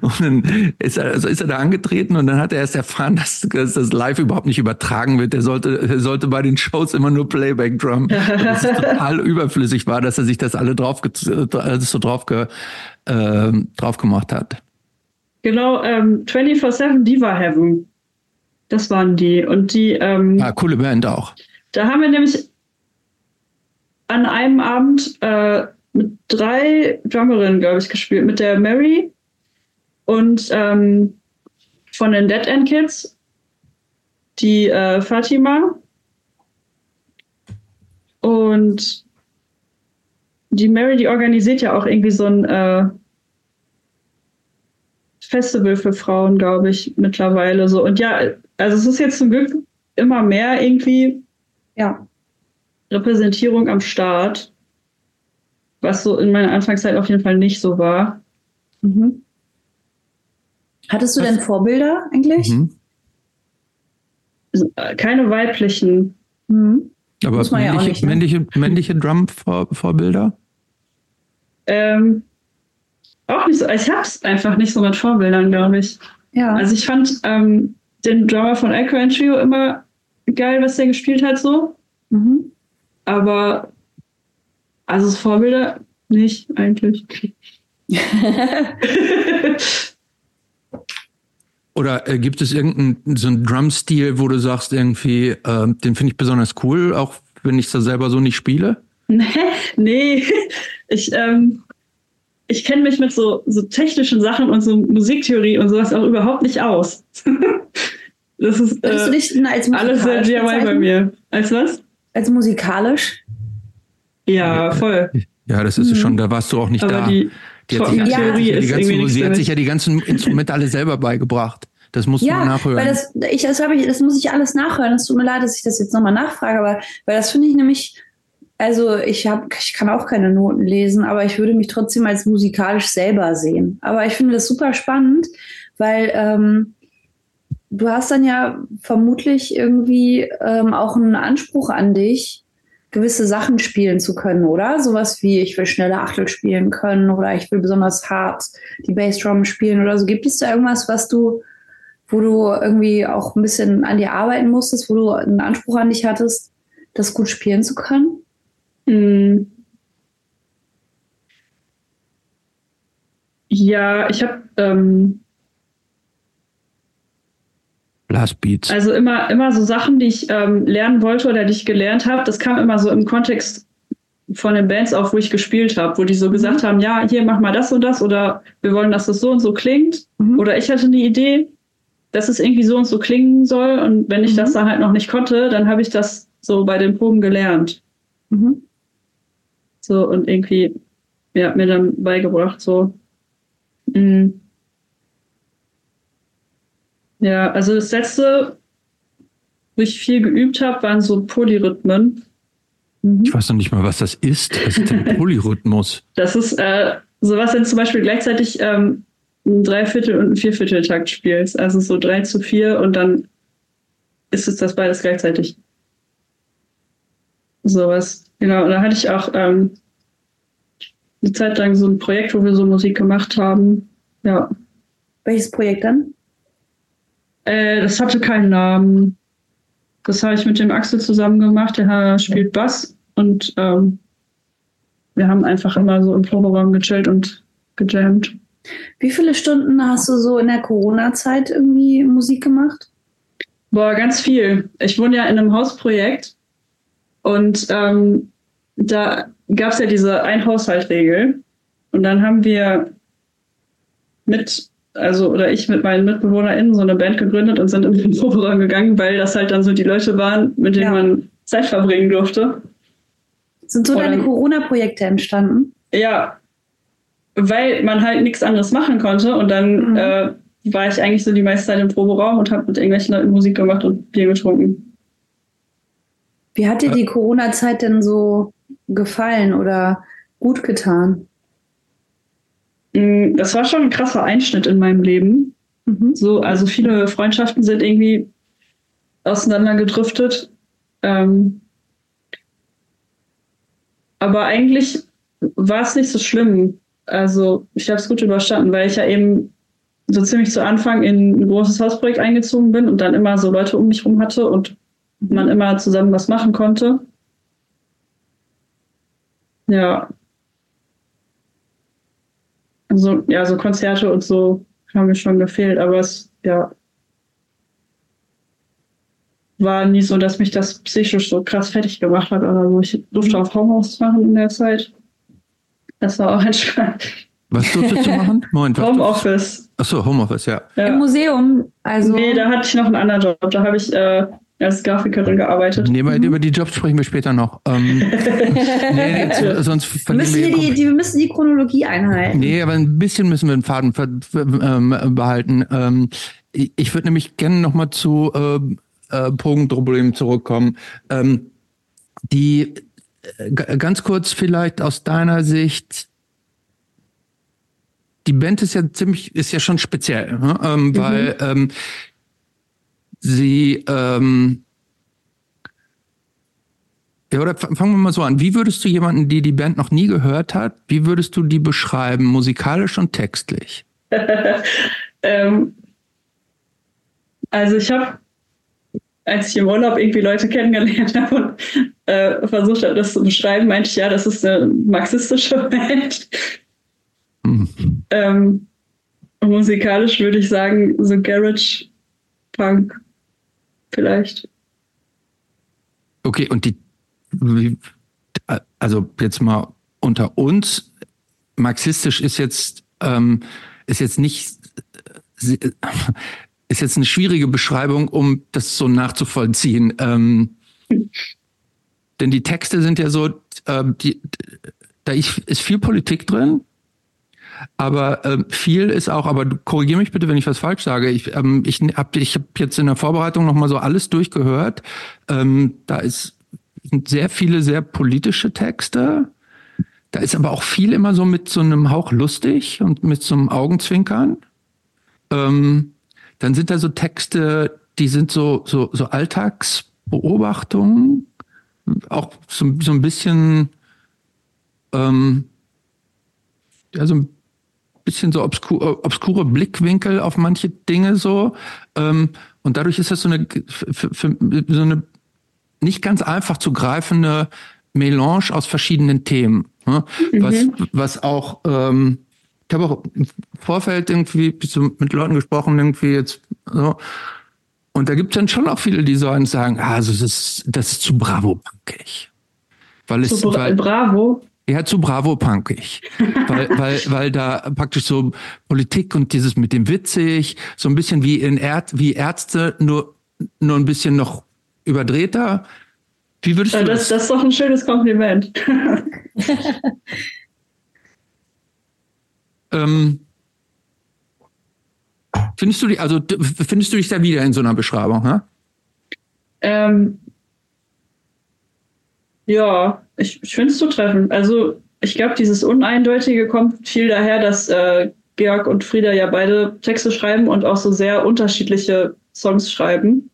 Und dann ist er, also ist er da angetreten und dann hat er erst erfahren, dass, dass das live überhaupt nicht übertragen wird. Der sollte, er sollte bei den Shows immer nur Playback-Drum. Dass es total überflüssig war, dass er sich das alle drauf, alles so drauf, äh, drauf gemacht hat. Genau, ähm, 24-7 Diva Heaven. Das waren die. Und die, ähm, Ja, coole Band auch. da haben wir nämlich an einem Abend äh, mit drei Drummerinnen, glaube ich, gespielt. Mit der Mary und ähm, von den Dead End Kids, die äh, Fatima. Und die Mary, die organisiert ja auch irgendwie so ein äh, Festival für Frauen, glaube ich, mittlerweile so. Und ja, also es ist jetzt zum Glück immer mehr irgendwie Ja. Repräsentierung am Start, was so in meiner Anfangszeit auf jeden Fall nicht so war. Mhm. Hattest du Was- denn Vorbilder eigentlich? Mhm. Keine weiblichen. Mhm. Aber ja männliche, nicht, ne? männliche, männliche Drum-Vorbilder? Ähm, auch nicht so. Ich hab's einfach nicht so mit Vorbildern, glaube ich. Ja. Also ich fand ähm, den Drummer von Echo and Trio immer geil, was der gespielt hat, so. mhm. Aber also Vorbilder nicht eigentlich. Oder äh, gibt es irgendeinen so einen Drum-Stil, wo du sagst, irgendwie, äh, den finde ich besonders cool, auch wenn ich das selber so nicht spiele? Nee, nee. Ich, ähm, ich kenne mich mit so, so technischen Sachen und so Musiktheorie und sowas auch überhaupt nicht aus. das ist du äh, denn als alles sehr DIY bei mir. Als was? Als musikalisch? Ja, voll. Ja, das ist mhm. schon, da warst du auch nicht Aber da. Die, die hat, sich, ja, die, die ganzen, sie hat sich ja die ganzen Instrumente alle selber beigebracht. Das muss ja, man nachhören. Weil das, ich, das, ich, das muss ich alles nachhören. Es tut mir leid, dass ich das jetzt nochmal nachfrage, aber weil das finde ich nämlich, also ich habe, ich kann auch keine Noten lesen, aber ich würde mich trotzdem als musikalisch selber sehen. Aber ich finde das super spannend, weil ähm, du hast dann ja vermutlich irgendwie ähm, auch einen Anspruch an dich, gewisse Sachen spielen zu können, oder? Sowas wie, ich will schnelle Achtel spielen können oder ich will besonders hart die Bassdrum spielen oder so. Gibt es da irgendwas, was du, wo du irgendwie auch ein bisschen an dir arbeiten musstest, wo du einen Anspruch an dich hattest, das gut spielen zu können? Mm. Ja, ich habe ähm, Blastbeats. Also immer, immer so Sachen, die ich ähm, lernen wollte oder die ich gelernt habe, das kam immer so im Kontext von den Bands auf, wo ich gespielt habe, wo die so mhm. gesagt haben, ja, hier mach mal das und das oder wir wollen, dass das so und so klingt. Mhm. Oder ich hatte eine Idee, dass es irgendwie so und so klingen soll. Und wenn ich mhm. das dann halt noch nicht konnte, dann habe ich das so bei den Proben gelernt. Mhm. So und irgendwie, ja, mir dann beigebracht, so. Mhm. Ja, also das letzte, wo ich viel geübt habe, waren so Polyrhythmen. Mhm. Ich weiß noch nicht mal, was das ist. Was ist denn Polyrhythmus? Das ist äh, sowas, wenn du zum Beispiel gleichzeitig ähm, ein Dreiviertel- und ein Viervierteltakt spielst. Also so drei zu vier und dann ist es das beides gleichzeitig. Sowas. Genau. Und da hatte ich auch ähm, eine Zeit lang so ein Projekt, wo wir so Musik gemacht haben. Ja. Welches Projekt dann? Äh, das hatte keinen Namen. Das habe ich mit dem Axel zusammen gemacht. Der spielt Bass und ähm, wir haben einfach immer so im Proberaum gechillt und gejammt. Wie viele Stunden hast du so in der Corona-Zeit irgendwie Musik gemacht? Boah, ganz viel. Ich wohne ja in einem Hausprojekt und ähm, da gab es ja diese Ein-Haushalt-Regel. Und dann haben wir mit also oder ich mit meinen MitbewohnerInnen so eine Band gegründet und sind in den Proberaum gegangen, weil das halt dann so die Leute waren, mit denen ja. man Zeit verbringen durfte. Sind so und, deine Corona-Projekte entstanden? Ja, weil man halt nichts anderes machen konnte und dann mhm. äh, war ich eigentlich so die meiste Zeit im Proberaum und habe mit irgendwelchen Leuten Musik gemacht und Bier getrunken. Wie hat dir die Corona-Zeit denn so gefallen oder gut getan? Mm, das war schon ein krasser Einschnitt in meinem Leben. Mhm. So, also viele Freundschaften sind irgendwie auseinandergedriftet. Ähm, aber eigentlich war es nicht so schlimm. Also ich habe es gut überstanden, weil ich ja eben so ziemlich zu Anfang in ein großes Hausprojekt eingezogen bin und dann immer so Leute um mich rum hatte und man immer zusammen was machen konnte. Ja, so, ja, so Konzerte und so haben mir schon gefehlt, aber es, ja, war nie so, dass mich das psychisch so krass fertig gemacht hat oder so. Ich durfte auch Homeoffice machen in der Zeit. Das war auch entspannt. Was durftest du machen? Moment, Homeoffice. Achso, Homeoffice, ja. ja. Im Museum, also. Nee, da hatte ich noch einen anderen Job. Da habe ich äh, als Grafikerin gearbeitet. Nee, mhm. über die Jobs sprechen wir später noch. Ähm, nee, nee, sonst wir müssen, wir, die, die, wir müssen die Chronologie einhalten. Nee, aber ein bisschen müssen wir den Faden ähm, behalten. Ähm, ich würde nämlich gerne nochmal zu äh, äh, Pogenproblem zurückkommen. Ähm, die äh, ganz kurz vielleicht aus deiner Sicht die Band ist ja ziemlich, ist ja schon speziell, ne? ähm, mhm. weil ähm, Sie, ähm, ja, oder fangen wir mal so an. Wie würdest du jemanden, die die Band noch nie gehört hat, wie würdest du die beschreiben, musikalisch und textlich? ähm, also ich habe, als ich im Urlaub irgendwie Leute kennengelernt habe und äh, versucht habe, das zu beschreiben, meinte ich, ja, das ist eine marxistische Band. Mhm. Ähm, musikalisch würde ich sagen, so Garage Punk vielleicht. Okay, und die, also jetzt mal unter uns, marxistisch ist jetzt, ähm, ist jetzt nicht, ist jetzt eine schwierige Beschreibung, um das so nachzuvollziehen. Ähm, denn die Texte sind ja so, äh, die, da ist viel Politik drin, aber ähm, viel ist auch, aber korrigiere mich bitte, wenn ich was falsch sage. Ich, ähm, ich habe ich hab jetzt in der Vorbereitung nochmal so alles durchgehört. Ähm, da ist sind sehr viele sehr politische Texte. Da ist aber auch viel immer so mit so einem Hauch lustig und mit so einem Augenzwinkern. Ähm, dann sind da so Texte, die sind so, so, so Alltagsbeobachtungen, auch so, so ein bisschen, ähm, ja, so ein bisschen so obskur, obskure Blickwinkel auf manche Dinge so. Ähm, und dadurch ist das so eine, für, für, so eine nicht ganz einfach zu greifende Melange aus verschiedenen Themen. Ne? Mhm. Was, was auch, ähm, ich habe auch im Vorfeld irgendwie mit Leuten gesprochen, irgendwie jetzt so. Und da gibt es dann schon auch viele, die so sagen, ah, also das ist, das ist zu bravo-punkig. Weil es, zu Bra weil, Bravo? Ja, zu Bravo-punkig. weil, weil, weil da praktisch so Politik und dieses mit dem witzig, so ein bisschen wie in Erd, wie Ärzte, nur, nur ein bisschen noch überdrehter. Wie würdest du das? Das, das ist doch ein schönes Kompliment. ähm, findest du die, also findest du dich da wieder in so einer Beschreibung, ne? Ähm, ja, ich, ich finde es zutreffend. Also ich glaube, dieses Uneindeutige kommt viel daher, dass äh, Georg und Frieda ja beide Texte schreiben und auch so sehr unterschiedliche Songs schreiben.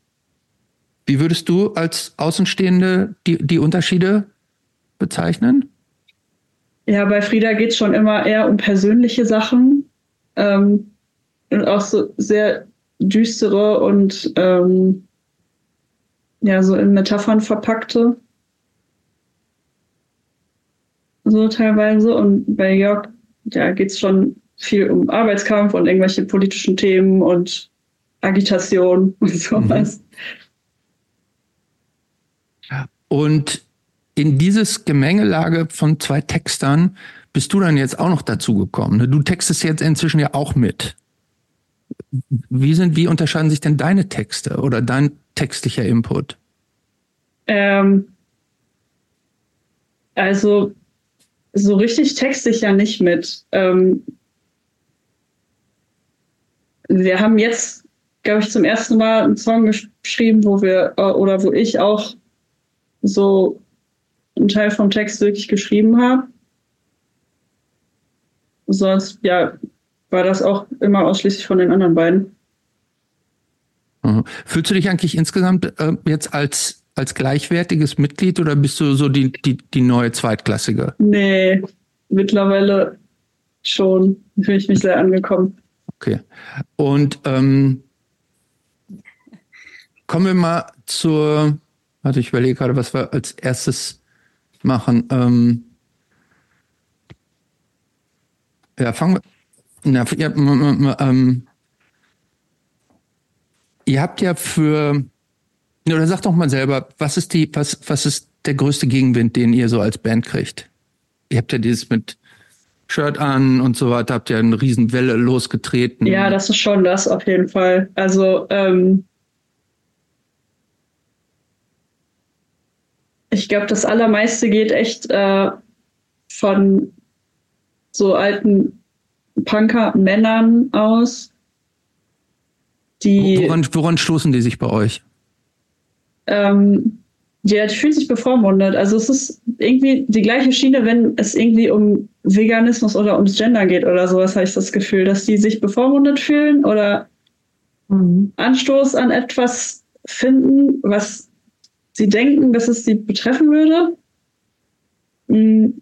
Wie würdest du als Außenstehende die, die Unterschiede bezeichnen? Ja, bei Frieda geht es schon immer eher um persönliche Sachen ähm, und auch so sehr düstere und ähm, ja, so in Metaphern verpackte so teilweise. Und bei Jörg, ja, geht es schon viel um Arbeitskampf und irgendwelche politischen Themen und Agitation und sowas. Und in dieses Gemengelage von zwei Textern bist du dann jetzt auch noch dazu gekommen. Ne? Du textest jetzt inzwischen ja auch mit. Wie sind, wie unterscheiden sich denn deine Texte oder dein textlicher Input? Ähm, also so richtig texte ich ja nicht mit. Ähm, wir haben jetzt, glaube ich, zum ersten Mal einen Song geschrieben, wo wir äh, oder wo ich auch so einen Teil vom Text wirklich geschrieben habe. Sonst, ja, war das auch immer ausschließlich von den anderen beiden. Mhm. Fühlst du dich eigentlich insgesamt äh, jetzt als als gleichwertiges Mitglied oder bist du so die, die, die neue Zweitklassige? Nee, mittlerweile schon fühle ich mich sehr angekommen. Okay. Und ähm, kommen wir mal zur, warte, ich überlege gerade, was wir als erstes machen. Ähm, ja, fangen wir. Na, ja, ähm, ihr habt ja für oder sag doch mal selber, was ist die, was, was ist der größte Gegenwind, den ihr so als Band kriegt? Ihr habt ja dieses mit Shirt an und so weiter, habt ja eine Riesenwelle losgetreten. Ja, das ist schon das auf jeden Fall. Also ähm, ich glaube, das Allermeiste geht echt äh, von so alten Punker-Männern aus. Die, woran, woran stoßen die sich bei euch? Ähm, ja, die fühlen sich bevormundet. Also es ist irgendwie die gleiche Schiene, wenn es irgendwie um Veganismus oder ums Gender geht oder sowas, habe ich das Gefühl, dass die sich bevormundet fühlen oder mhm. Anstoß an etwas finden, was sie denken, dass es sie betreffen würde. Mhm.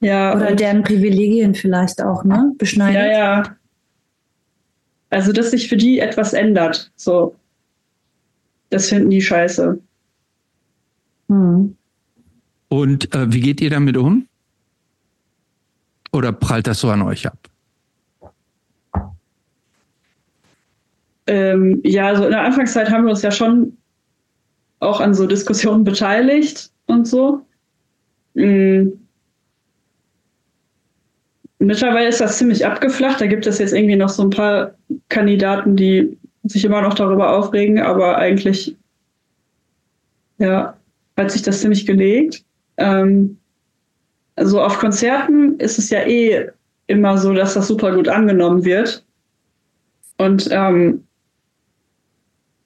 Ja, oder deren Privilegien vielleicht auch, ne? Beschneiden. Ja, ja. Also, dass sich für die etwas ändert. So. Das finden die scheiße. Hm. Und äh, wie geht ihr damit um? Oder prallt das so an euch ab? Ähm, ja, also in der Anfangszeit haben wir uns ja schon auch an so Diskussionen beteiligt und so. Mhm. Mittlerweile ist das ziemlich abgeflacht. Da gibt es jetzt irgendwie noch so ein paar Kandidaten, die sich immer noch darüber aufregen, aber eigentlich ja, hat sich das ziemlich gelegt. ähm, also auf Konzerten ist es ja eh immer so, dass das super gut angenommen wird. Und ähm,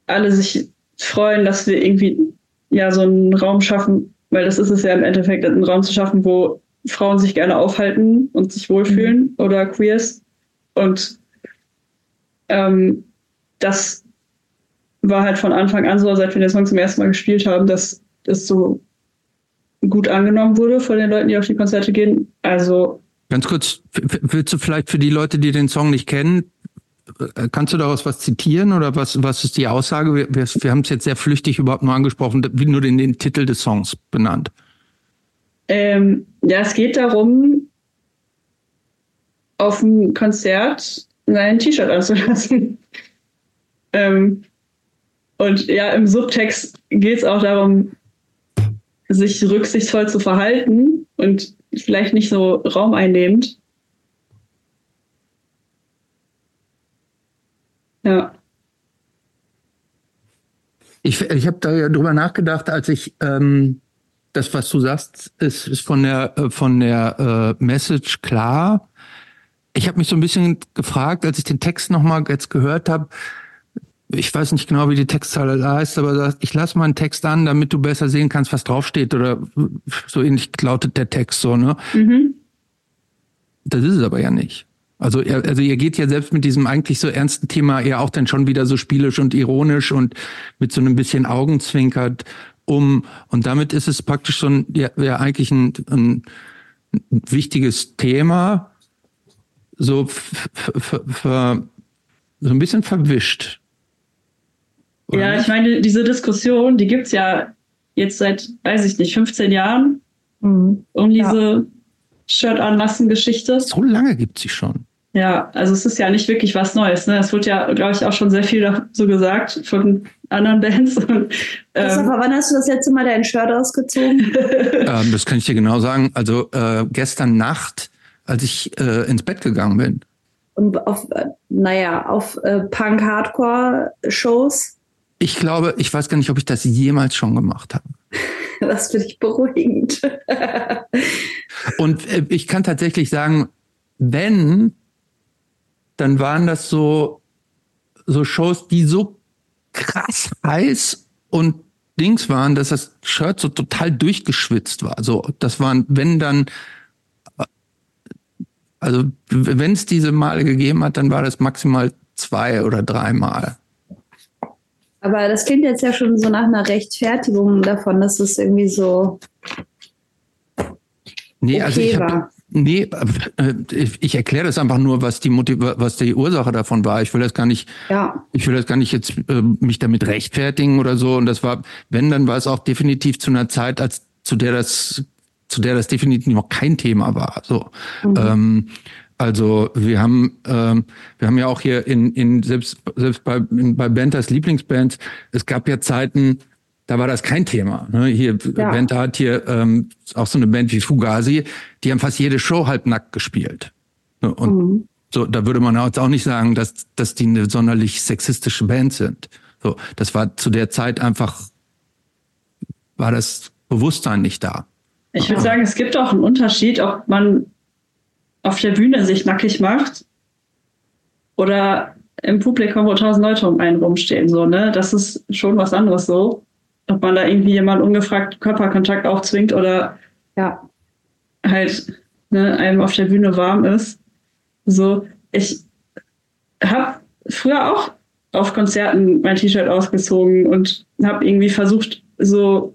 alle sich freuen, dass wir irgendwie ja so einen Raum schaffen, weil das ist es ja im Endeffekt, einen Raum zu schaffen, wo Frauen sich gerne aufhalten und sich wohlfühlen mhm. oder Queers. Und ähm, das war halt von Anfang an so, seit wir den Song zum ersten Mal gespielt haben, dass es so gut angenommen wurde von den Leuten, die auf die Konzerte gehen. Also ganz kurz, willst du vielleicht für die Leute, die den Song nicht kennen, äh, kannst du daraus was zitieren oder was, was ist die Aussage? Wir, wir, wir haben es jetzt sehr flüchtig überhaupt nur angesprochen, wie nur den, den Titel des Songs benannt. Ähm, ja, es geht darum, auf dem Konzert sein T-Shirt anzulassen. Ähm, und ja, im Subtext geht es auch darum, sich rücksichtsvoll zu verhalten und vielleicht nicht so raumeinnehmend. Ja. Ich, ich habe da ja drüber nachgedacht, als ich ähm, das, was du sagst, ist, ist von der äh, von der äh, Message klar. Ich habe mich so ein bisschen gefragt, als ich den Text nochmal jetzt gehört habe. Ich weiß nicht genau, wie die Textzeile da heißt, aber ich lasse mal einen Text an, damit du besser sehen kannst, was draufsteht. Oder so ähnlich lautet der Text so, ne? Mhm. Das ist es aber ja nicht. Also, also ihr geht ja selbst mit diesem eigentlich so ernsten Thema eher auch dann schon wieder so spielisch und ironisch und mit so einem bisschen Augenzwinkert um. Und damit ist es praktisch so ein, ja, ja eigentlich ein, ein wichtiges Thema, so, so ein bisschen verwischt. Ja, nicht? ich meine, diese Diskussion, die gibt's ja jetzt seit, weiß ich nicht, 15 Jahren mhm. um diese ja. Shirt-Anlassen-Geschichte. So lange gibt's sie schon. Ja, also es ist ja nicht wirklich was Neues. Ne? Es wird ja, glaube ich, auch schon sehr viel so gesagt von anderen Bands. Und, ähm, Christopher, wann hast du das letzte Mal dein Shirt ausgezogen? ähm, das kann ich dir genau sagen. Also äh, gestern Nacht, als ich äh, ins Bett gegangen bin. Und auf, äh, naja, auf äh, Punk-Hardcore-Shows? Ich glaube, ich weiß gar nicht, ob ich das jemals schon gemacht habe. das finde ich beruhigend. Und äh, ich kann tatsächlich sagen, wenn dann waren das so, so Shows, die so krass heiß und Dings waren, dass das Shirt so total durchgeschwitzt war. So, das waren, wenn dann, also wenn es diese Male gegeben hat, dann war das maximal zwei oder dreimal. Aber das klingt jetzt ja schon so nach einer Rechtfertigung davon, dass es irgendwie so. Nee, also okay also ich habe Nee, äh, ich erkläre das einfach nur, was die Motiv was die Ursache davon war. Ich will das gar nicht, ja. ich will das gar nicht jetzt äh, mich damit rechtfertigen oder so. Und das war, wenn, dann war es auch definitiv zu einer Zeit, als zu der das, zu der das definitiv noch kein Thema war. So. Mhm. Ähm, also wir haben ähm, wir haben ja auch hier in in selbst selbst bei in, bei Benters Lieblingsbands es gab ja Zeiten da war das kein Thema. Ne? Hier, ja. Benta hat hier ähm, auch so eine Band wie Fugazi, die haben fast jede Show halb nackt gespielt. Ne? Und mhm. so, da würde man jetzt auch nicht sagen, dass, dass die eine sonderlich sexistische Band sind. So, das war zu der Zeit einfach, war das Bewusstsein nicht da. Ich würde sagen, es gibt auch einen Unterschied, ob man auf der Bühne sich nackig macht oder im Publikum, wo tausend Leute um einen rumstehen, so, ne? Das ist schon was anderes so ob man da irgendwie jemand ungefragt Körperkontakt aufzwingt oder ja, halt ne, einem auf der Bühne warm ist. So, ich habe früher auch auf Konzerten mein T-Shirt ausgezogen und habe irgendwie versucht, so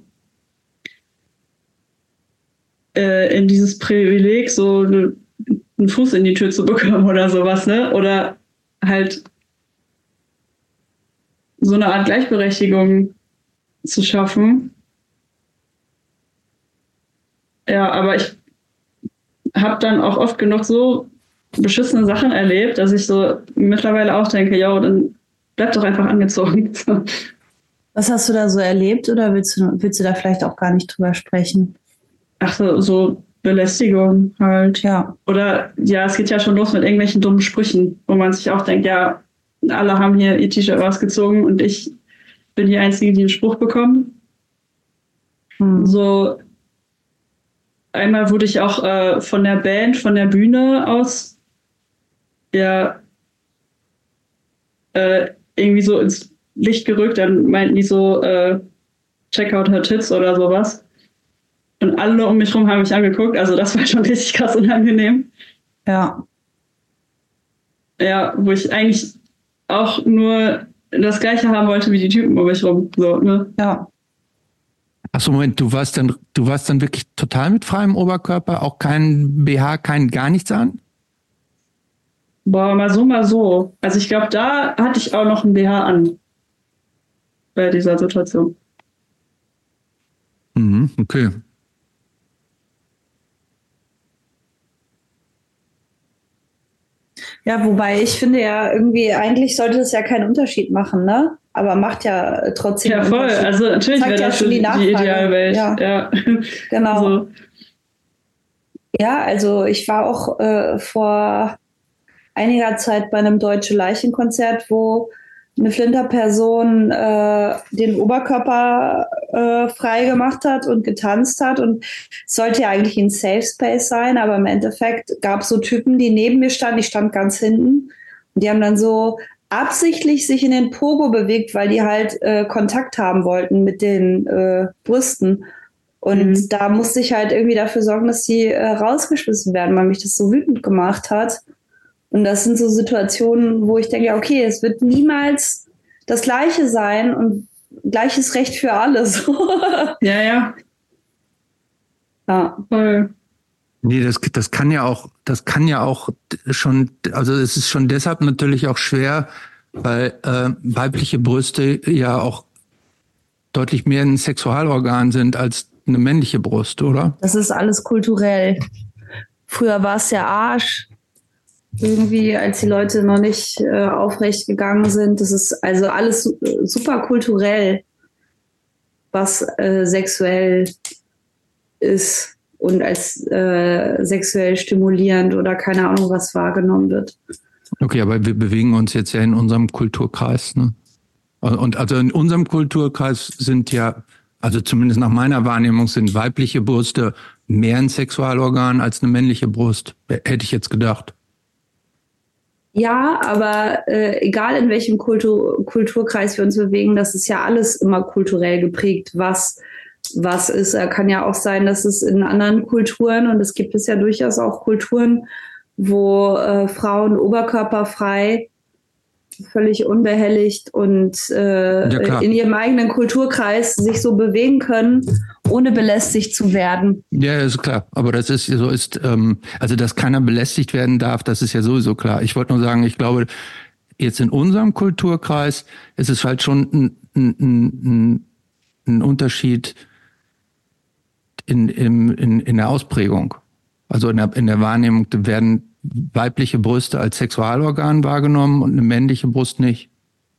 äh, in dieses Privileg so ne, einen Fuß in die Tür zu bekommen oder sowas, ne? Oder halt so eine Art Gleichberechtigung zu schaffen. Ja, aber ich habe dann auch oft genug so beschissene Sachen erlebt, dass ich so mittlerweile auch denke, ja, dann bleib doch einfach angezogen. Was hast du da so erlebt oder willst du, willst du da vielleicht auch gar nicht drüber sprechen? Ach so, so Belästigung halt. Ja. Oder ja, es geht ja schon los mit irgendwelchen dummen Sprüchen, wo man sich auch denkt, ja, alle haben hier ihr T-Shirt ausgezogen und ich bin die Einzige, die einen Spruch bekommt. Hm. So, einmal wurde ich auch äh, von der Band, von der Bühne aus, ja, äh, irgendwie so ins Licht gerückt. Dann meinten die so, äh, check out her tits oder sowas. Und alle um mich rum haben mich angeguckt. Also das war schon richtig krass unangenehm. Ja. Ja, wo ich eigentlich auch nur das Gleiche haben wollte wie die Typen um mich rum. So, ne? Ja. Achso, Moment, du warst dann, du warst dann wirklich total mit freiem Oberkörper, auch kein BH, kein gar nichts an? Boah, mal so, mal so. Also ich glaube, da hatte ich auch noch ein BH an. Bei dieser Situation. Mhm, okay. Ja, wobei ich finde ja irgendwie, eigentlich sollte es ja keinen Unterschied machen, ne? Aber macht ja trotzdem. Ja, voll. Also natürlich wäre das schon die, die Idealwelt. Ja, ja. genau. So. Ja, also ich war auch äh, vor einiger Zeit bei einem Deutsche Leichenkonzert, wo eine Flinterperson äh, den Oberkörper äh, frei gemacht hat und getanzt hat. Und es sollte ja eigentlich ein Safe Space sein, aber im Endeffekt gab es so Typen, die neben mir standen. Ich stand ganz hinten. Und die haben dann so absichtlich sich in den Pogo bewegt, weil die halt äh, Kontakt haben wollten mit den äh, Brüsten. Und mhm. da musste ich halt irgendwie dafür sorgen, dass die äh, rausgeschmissen werden, weil mich das so wütend gemacht hat. Und das sind so Situationen, wo ich denke, okay, es wird niemals das Gleiche sein und gleiches Recht für alle. ja, ja. Ja. Voll. Nee, das, das kann ja auch, das kann ja auch schon, also es ist schon deshalb natürlich auch schwer, weil äh, weibliche Brüste ja auch deutlich mehr ein Sexualorgan sind als eine männliche Brust, oder? Das ist alles kulturell. Früher war es der Arsch, irgendwie, als die Leute noch nicht äh, aufrecht gegangen sind. Das ist also alles super kulturell, was äh, sexuell ist und als äh, sexuell stimulierend oder keine Ahnung was wahrgenommen wird. Okay, aber wir bewegen uns jetzt ja in unserem Kulturkreis. Ne? Und also in unserem Kulturkreis sind ja, also zumindest nach meiner Wahrnehmung, sind weibliche Brüste mehr ein Sexualorgan als eine männliche Brust. Hätte ich jetzt gedacht. Ja, aber äh, egal in welchem Kultur, Kulturkreis wir uns bewegen, das ist ja alles immer kulturell geprägt, was was ist. Äh, kann ja auch sein, dass es in anderen Kulturen, und es gibt es ja durchaus auch Kulturen, wo äh, Frauen oberkörperfrei völlig unbehelligt und äh, ja, in ihrem eigenen Kulturkreis sich so bewegen können, ohne belästigt zu werden. Ja, ist klar. Aber das ist so ist, ähm, also dass keiner belästigt werden darf, das ist ja sowieso klar. Ich wollte nur sagen, ich glaube, jetzt in unserem Kulturkreis ist es halt schon ein, ein, ein, ein Unterschied in, in, in, in der Ausprägung. Also in der, in der Wahrnehmung werden weibliche Brüste als Sexualorgan wahrgenommen und eine männliche Brust nicht.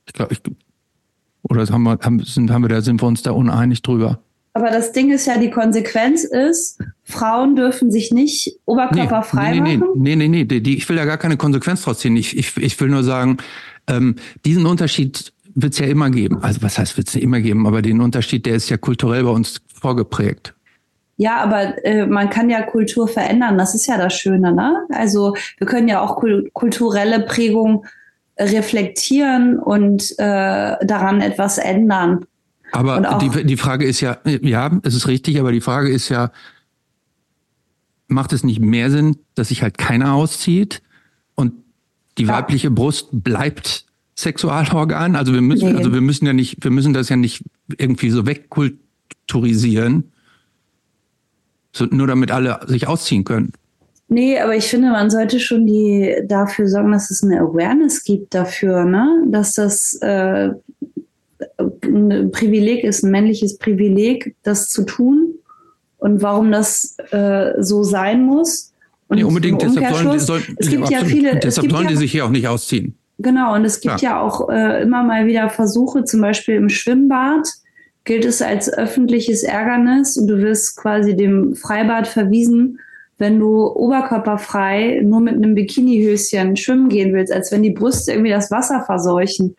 Ich glaube, ich, oder haben wir, haben, sind, haben wir da, sind wir uns da uneinig drüber? Aber das Ding ist ja, die Konsequenz ist, Frauen dürfen sich nicht oberkörperfrei nee, nee, machen. Nee, nee, nee, nee, die, ich will da gar keine Konsequenz draus ziehen. Ich, ich, ich will nur sagen, ähm, diesen Unterschied wird es ja immer geben. Also was heißt, wird es immer geben, aber den Unterschied, der ist ja kulturell bei uns vorgeprägt. Ja, aber äh, man kann ja Kultur verändern. Das ist ja das Schöne, ne? Also wir können ja auch kul kulturelle Prägung reflektieren und äh, daran etwas ändern. Aber die, die Frage ist ja, ja, es ist richtig, aber die Frage ist ja, macht es nicht mehr Sinn, dass sich halt keiner auszieht und die ja. weibliche Brust bleibt Sexualorgan? Also wir müssen, nee. also wir müssen ja nicht, wir müssen das ja nicht irgendwie so wegkulturisieren, so, nur damit alle sich ausziehen können. Nee, aber ich finde, man sollte schon die dafür sorgen, dass es eine Awareness gibt dafür, ne? Dass das äh, ein Privileg ist, ein männliches Privileg, das zu tun und warum das äh, so sein muss. Und nee, unbedingt, deshalb sollen, sollen, es gibt ja, viele. Deshalb sollen ja, die sich hier auch nicht ausziehen. Genau, und es gibt ja, ja auch äh, immer mal wieder Versuche, zum Beispiel im Schwimmbad, gilt es als öffentliches Ärgernis und du wirst quasi dem Freibad verwiesen, wenn du oberkörperfrei nur mit einem Bikinihöschen schwimmen gehen willst, als wenn die Brüste irgendwie das Wasser verseuchen.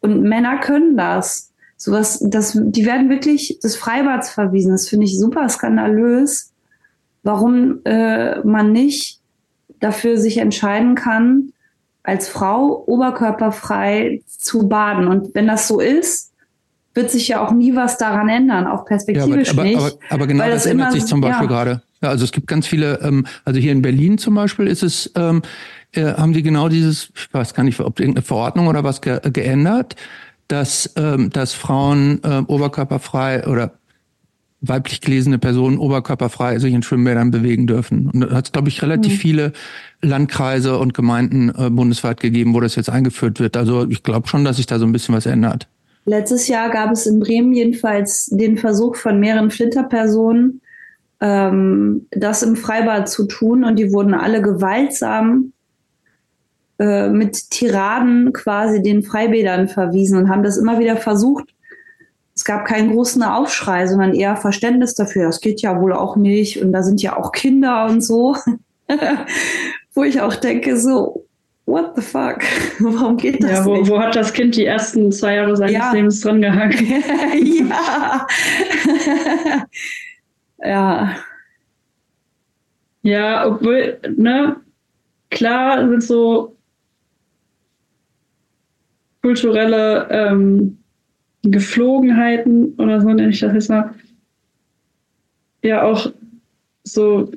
Und Männer können das. Sowas, das, die werden wirklich des Freibads verwiesen. Das finde ich super skandalös, warum äh, man nicht dafür sich entscheiden kann, als Frau oberkörperfrei zu baden. Und wenn das so ist, wird sich ja auch nie was daran ändern, auch perspektivisch ja, aber, nicht. Aber, aber, aber genau das, das ändert sich zum Beispiel ja. gerade. Ja, also es gibt ganz viele, ähm, also hier in Berlin zum Beispiel ist es, ähm, äh, haben die genau dieses, ich weiß gar nicht, ob irgendeine Verordnung oder was ge geändert, dass, ähm, dass Frauen äh, oberkörperfrei oder weiblich gelesene Personen oberkörperfrei sich in Schwimmbädern bewegen dürfen. Und da hat es, glaube ich, relativ mhm. viele Landkreise und Gemeinden äh, bundesweit gegeben, wo das jetzt eingeführt wird. Also ich glaube schon, dass sich da so ein bisschen was ändert. Letztes Jahr gab es in Bremen jedenfalls den Versuch von mehreren Flinterpersonen, ähm, das im Freibad zu tun und die wurden alle gewaltsam äh, mit Tiraden quasi den Freibädern verwiesen und haben das immer wieder versucht. Es gab keinen großen Aufschrei, sondern eher Verständnis dafür. Das geht ja wohl auch nicht und da sind ja auch Kinder und so. Wo ich auch denke, so, what the fuck? Warum geht das ja, wo, nicht? Wo hat das Kind die ersten zwei Jahre seines ja. Lebens dran gehangen? ja. ja. Ja, obwohl, ne, klar sind so kulturelle ähm, Geflogenheiten oder so nenne ich das jetzt mal, ja auch so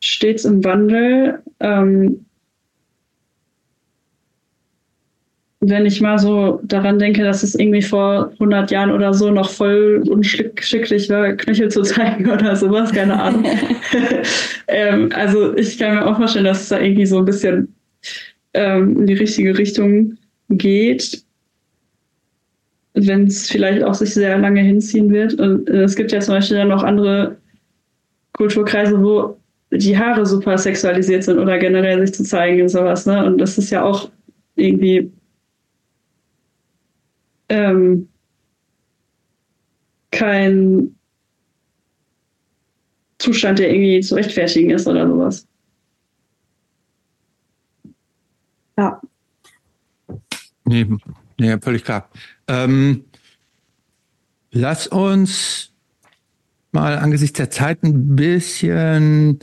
stets im Wandel. Ähm, wenn ich mal so daran denke, dass es irgendwie vor 100 Jahren oder so noch voll unschicklich war, Knöchel zu zeigen oder sowas, keine Ahnung. ähm, also ich kann mir auch vorstellen, dass es da irgendwie so ein bisschen ähm, in die richtige Richtung geht, wenn es vielleicht auch sich sehr lange hinziehen wird. Und äh, es gibt ja zum Beispiel dann noch andere Kulturkreise, wo die Haare super sexualisiert sind oder generell sich zu zeigen und sowas. Ne? Und das ist ja auch irgendwie ähm, kein Zustand, der irgendwie zu rechtfertigen ist oder sowas. Ja. Nee, nee völlig klar. Ähm, lass uns mal angesichts der Zeit ein bisschen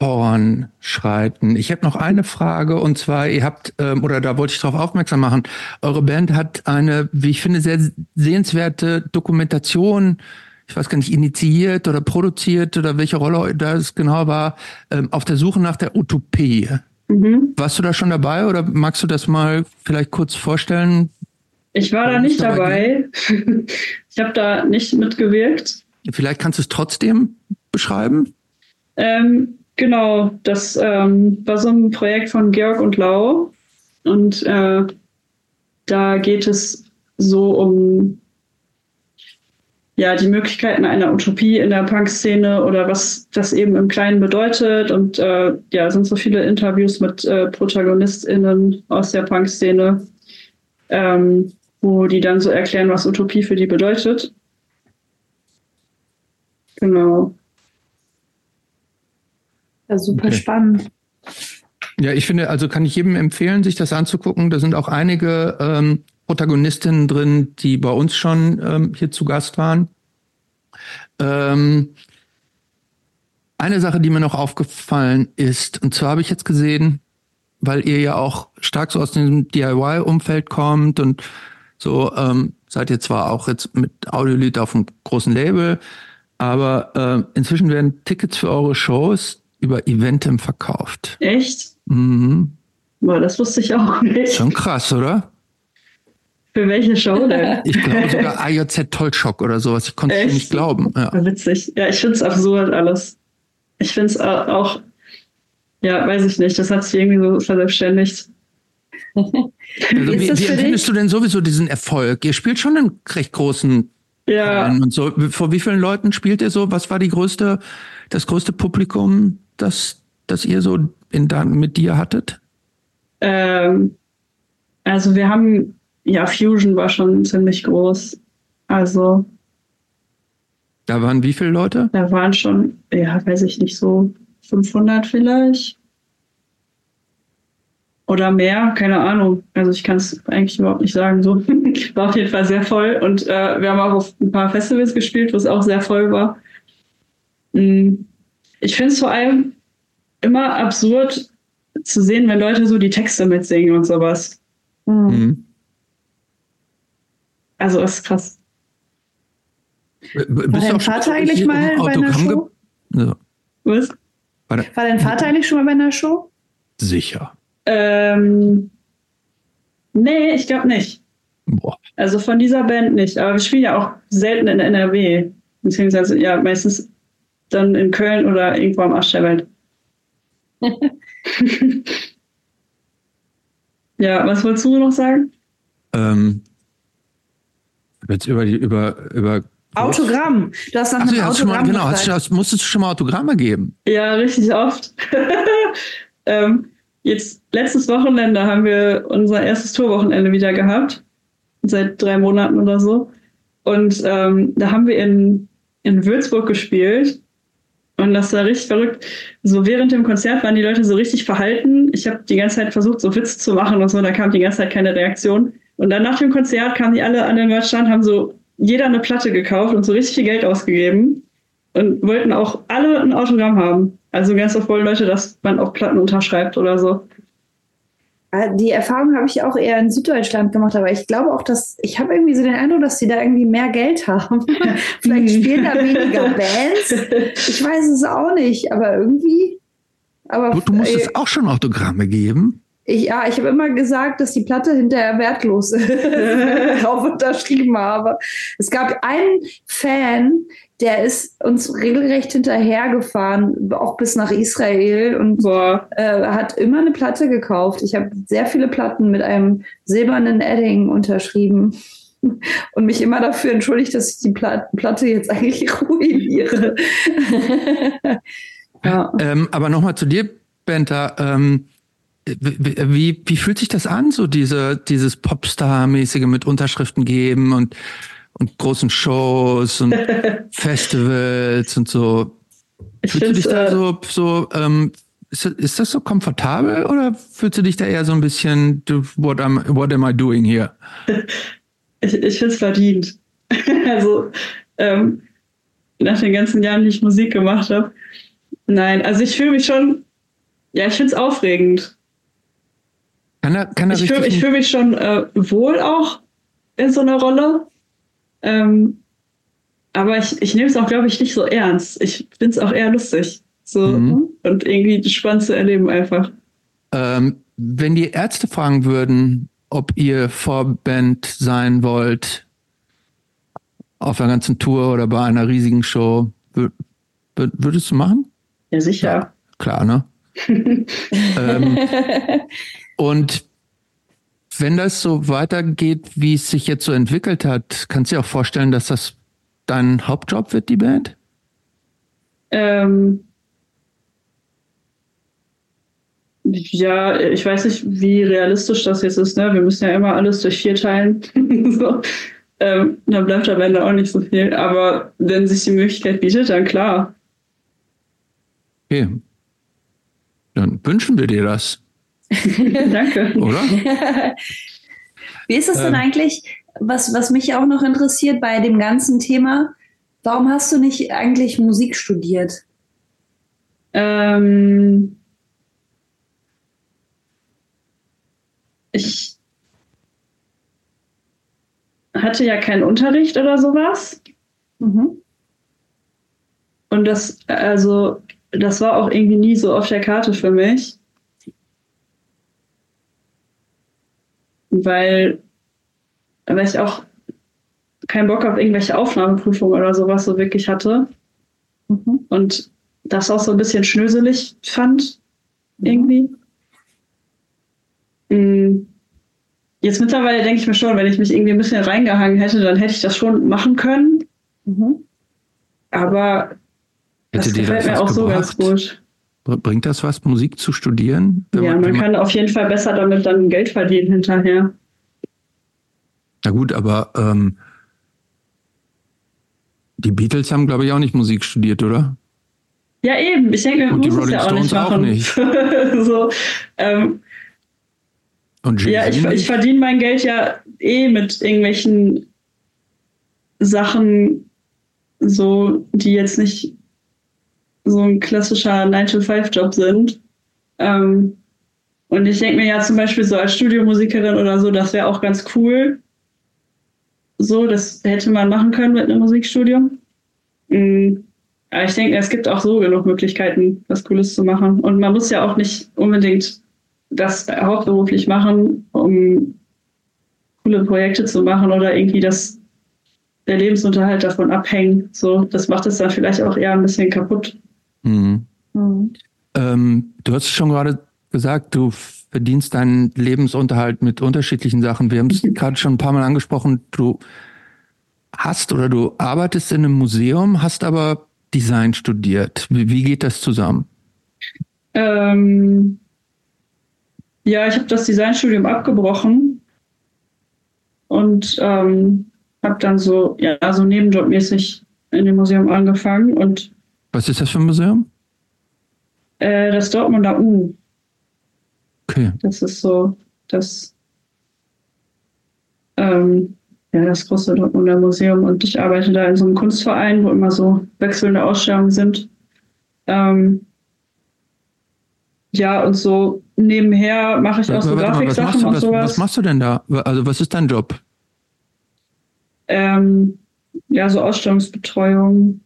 voranschreiten. Ich habe noch eine Frage und zwar, ihr habt, ähm, oder da wollte ich darauf aufmerksam machen, eure Band hat eine, wie ich finde, sehr sehenswerte Dokumentation, ich weiß gar nicht, initiiert oder produziert oder welche Rolle das genau war, ähm, auf der Suche nach der Utopie. Mhm. Warst du da schon dabei oder magst du das mal vielleicht kurz vorstellen? Ich war da nicht dabei. ich habe da nicht mitgewirkt. Vielleicht kannst du es trotzdem beschreiben? Ähm, genau, das ähm, war so ein Projekt von Georg und Lau. Und äh, da geht es so um ja, die Möglichkeiten einer Utopie in der Punk-Szene oder was das eben im Kleinen bedeutet. Und äh, ja, sind so viele Interviews mit äh, ProtagonistInnen aus der Punk-Szene, ähm, wo die dann so erklären, was Utopie für die bedeutet. Genau. Ja, super okay. spannend. Ja, ich finde, also kann ich jedem empfehlen, sich das anzugucken. Da sind auch einige ähm, Protagonistinnen drin, die bei uns schon ähm, hier zu Gast waren. Ähm, eine Sache, die mir noch aufgefallen ist, und zwar habe ich jetzt gesehen, weil ihr ja auch stark so aus dem DIY-Umfeld kommt und so ähm, seid ihr zwar auch jetzt mit Audiolied auf einem großen Label, aber äh, inzwischen werden Tickets für eure Shows über Eventim verkauft. Echt? Mhm. Boah, das wusste ich auch nicht. Schon krass, oder? Für welche Show denn? Ich glaube sogar AJZ Tollschock oder sowas. Ich konnte es nicht glauben. Ja. Witzig. Ja, ich finde es absurd alles. Ich finde es auch, ja, weiß ich nicht, das hat sich irgendwie so verselbstständigt. Also wie, wie empfindest du denn sowieso diesen Erfolg? Ihr spielt schon einen recht großen ja. und so. Vor wie vielen Leuten spielt ihr so? Was war die größte, das größte Publikum, das, das ihr so in, mit dir hattet? Ähm, also wir haben ja, Fusion war schon ziemlich groß. Also. Da waren wie viele Leute? Da waren schon, ja, weiß ich nicht, so 500 vielleicht. Oder mehr, keine Ahnung. Also ich kann es eigentlich überhaupt nicht sagen. So war auf jeden Fall sehr voll. Und äh, wir haben auch auf ein paar Festivals gespielt, wo es auch sehr voll war. Mm, ich finde es vor allem immer absurd zu sehen, wenn Leute so die Texte mitsingen und sowas. Mhm. Also ist krass. War dein Vater eigentlich mal bei einer Show? Ja. Was? War, War dein Vater eigentlich schon mal bei einer Show? Sicher. Ähm, nee, ich glaube nicht. Boah. Also von dieser Band nicht. Aber wir spielen ja auch selten in NRW. Beziehungsweise ja meistens dann in Köln oder irgendwo am Arsch der Welt. ja, was wolltest du noch sagen? Ähm, jetzt über die, über, über Autogramm. Du hast nach Ach, einem Autogramm mal, Genau, hast du, musstest du schon mal Autogramme geben? Ja, richtig oft. ähm, jetzt letztes Wochenende haben wir unser erstes Tourwochenende wieder gehabt. Seit drei Monaten oder so. Und ähm, da haben wir in, in Würzburg gespielt. Und das war richtig verrückt. So während dem Konzert waren die Leute so richtig verhalten. Ich habe die ganze Zeit versucht, so Witze zu machen und so, da kam die ganze Zeit keine Reaktion. Und dann nach dem Konzert kamen die alle an den Merchstand, haben so jeder eine Platte gekauft und so richtig viel Geld ausgegeben und wollten auch alle ein Autogramm haben. Also ganz oft wollen Leute, dass man auch Platten unterschreibt oder so. Äh, die Erfahrung habe ich auch eher in Süddeutschland gemacht, aber ich glaube auch, dass ich habe irgendwie so den Eindruck, dass sie da irgendwie mehr Geld haben. Vielleicht spielen da weniger Bands. Ich weiß es auch nicht, aber irgendwie. Aber du, du musstest äh, auch schon Autogramme geben. Ich, ja, ich habe immer gesagt, dass die Platte hinterher wertlos ist, drauf unterschrieben habe. Es gab einen Fan, der ist uns regelrecht hinterhergefahren, auch bis nach Israel und äh, hat immer eine Platte gekauft. Ich habe sehr viele Platten mit einem silbernen Edding unterschrieben und mich immer dafür entschuldigt, dass ich die Platte jetzt eigentlich ruiniere. ja. ähm, aber nochmal zu dir, Benta. Ähm, wie, wie fühlt sich das an, so diese, dieses Popstar-mäßige mit Unterschriften geben und, und großen Shows und Festivals und so? Ich Fühlst du dich da äh, so, so ähm, ist, ist das so komfortabel oder fühlst du dich da eher so ein bisschen, what, am, what am I doing here? Ich, ich finde es verdient. also, ähm, nach den ganzen Jahren, die ich Musik gemacht habe. Nein, also ich fühle mich schon, ja, ich finde es aufregend. Kann er, kann er ich fühle fühl mich schon äh, wohl auch in so einer Rolle. Ähm, aber ich, ich nehme es auch, glaube ich, nicht so ernst. Ich finde es auch eher lustig. So mhm. und irgendwie spannend zu erleben einfach. Ähm, wenn die Ärzte fragen würden, ob ihr Vorband sein wollt, auf einer ganzen Tour oder bei einer riesigen Show, würdest du machen? Ja, sicher. Ja, klar, ne? ähm, und wenn das so weitergeht, wie es sich jetzt so entwickelt hat, kannst du dir auch vorstellen, dass das dein Hauptjob wird, die Band? Ähm, ja, ich weiß nicht, wie realistisch das jetzt ist. Ne? Wir müssen ja immer alles durch vier teilen. so. ähm, dann bleibt am Ende auch nicht so viel. Aber wenn sich die Möglichkeit bietet, dann klar. Okay. Dann wünschen wir dir das. Danke. Oder? Wie ist es denn ähm, eigentlich, was, was mich auch noch interessiert bei dem ganzen Thema, warum hast du nicht eigentlich Musik studiert? Ähm, ich hatte ja keinen Unterricht oder sowas. Mhm. Und das, also, das war auch irgendwie nie so auf der Karte für mich. Weil, weil ich auch keinen Bock auf irgendwelche Aufnahmeprüfungen oder sowas so wirklich hatte. Mhm. Und das auch so ein bisschen schnöselig fand, irgendwie. Mhm. Jetzt mittlerweile denke ich mir schon, wenn ich mich irgendwie ein bisschen reingehangen hätte, dann hätte ich das schon machen können. Mhm. Aber hätte das gefällt mir auch gebracht? so ganz gut. Bringt das was, Musik zu studieren? Ja, man, man kann auf jeden Fall besser damit dann Geld verdienen hinterher. Na gut, aber ähm, die Beatles haben, glaube ich, auch nicht Musik studiert, oder? Ja, eben. Ich denke, Und die Rolling ja Stones auch nicht. Auch nicht. so, ähm, Und ja, ich, ich verdiene mein Geld ja eh mit irgendwelchen Sachen, so, die jetzt nicht so ein klassischer 9-to-5-Job sind. Ähm, und ich denke mir ja zum Beispiel so als Studiomusikerin oder so, das wäre auch ganz cool. So, das hätte man machen können mit einem Musikstudium. Mhm. Aber ich denke, es gibt auch so genug Möglichkeiten, was Cooles zu machen. Und man muss ja auch nicht unbedingt das hauptberuflich machen, um coole Projekte zu machen oder irgendwie das der Lebensunterhalt davon abhängt. So, das macht es dann vielleicht auch eher ein bisschen kaputt. Mhm. Mhm. Ähm, du hast schon gerade gesagt, du verdienst deinen Lebensunterhalt mit unterschiedlichen Sachen. Wir haben es gerade schon ein paar Mal angesprochen. Du hast oder du arbeitest in einem Museum, hast aber Design studiert. Wie, wie geht das zusammen? Ähm, ja, ich habe das Designstudium abgebrochen und ähm, habe dann so, ja, so nebenjobmäßig in dem Museum angefangen und. Was ist das für ein Museum? Äh, das Dortmunder U. Okay. Das ist so das, ähm, ja, das große Dortmunder Museum und ich arbeite da in so einem Kunstverein, wo immer so wechselnde Ausstellungen sind. Ähm, ja, und so nebenher mache ich auch so Grafiksachen und sowas. Was machst du denn da? Also was ist dein Job? Ähm, ja, so Ausstellungsbetreuung.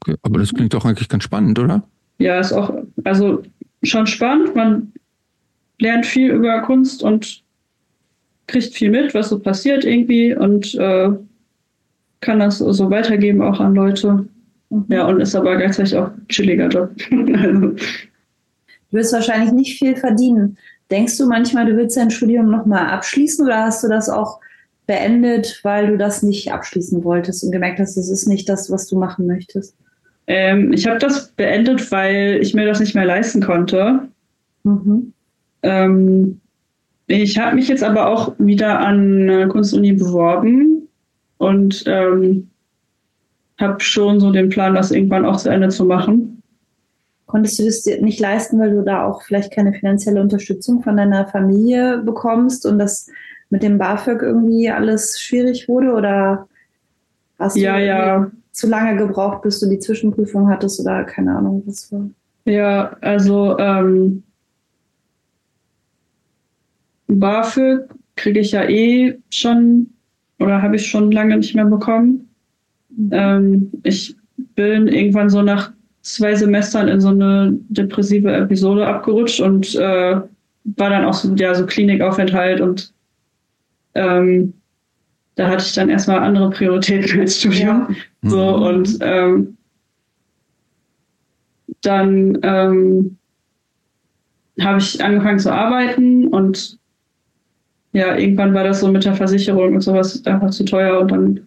Okay, aber das klingt doch eigentlich ganz spannend, oder? Ja, ist auch, also schon spannend. Man lernt viel über Kunst und kriegt viel mit, was so passiert irgendwie und äh, kann das so weitergeben auch an Leute. Mhm. Ja, und ist aber gleichzeitig auch ein chilliger Job. also. Du wirst wahrscheinlich nicht viel verdienen. Denkst du manchmal, du willst dein Studium nochmal abschließen oder hast du das auch beendet, weil du das nicht abschließen wolltest und gemerkt hast, das ist nicht das, was du machen möchtest? Ähm, ich habe das beendet, weil ich mir das nicht mehr leisten konnte. Mhm. Ähm, ich habe mich jetzt aber auch wieder an Kunstuni beworben und ähm, habe schon so den Plan, das irgendwann auch zu Ende zu machen. Konntest du das dir nicht leisten, weil du da auch vielleicht keine finanzielle Unterstützung von deiner Familie bekommst und das mit dem BAföG irgendwie alles schwierig wurde oder hast ja, du ja. Zu lange gebraucht, bis du die Zwischenprüfung hattest oder keine Ahnung, was war? Ja, also ähm, BAföG kriege ich ja eh schon oder habe ich schon lange nicht mehr bekommen. Mhm. Ähm, ich bin irgendwann so nach zwei Semestern in so eine depressive Episode abgerutscht und äh, war dann auch so, ja, so Klinikaufenthalt und ähm, da hatte ich dann erstmal andere Prioritäten als Studium. Ja. So mhm. und ähm, dann ähm, habe ich angefangen zu arbeiten und ja, irgendwann war das so mit der Versicherung und sowas einfach zu teuer und dann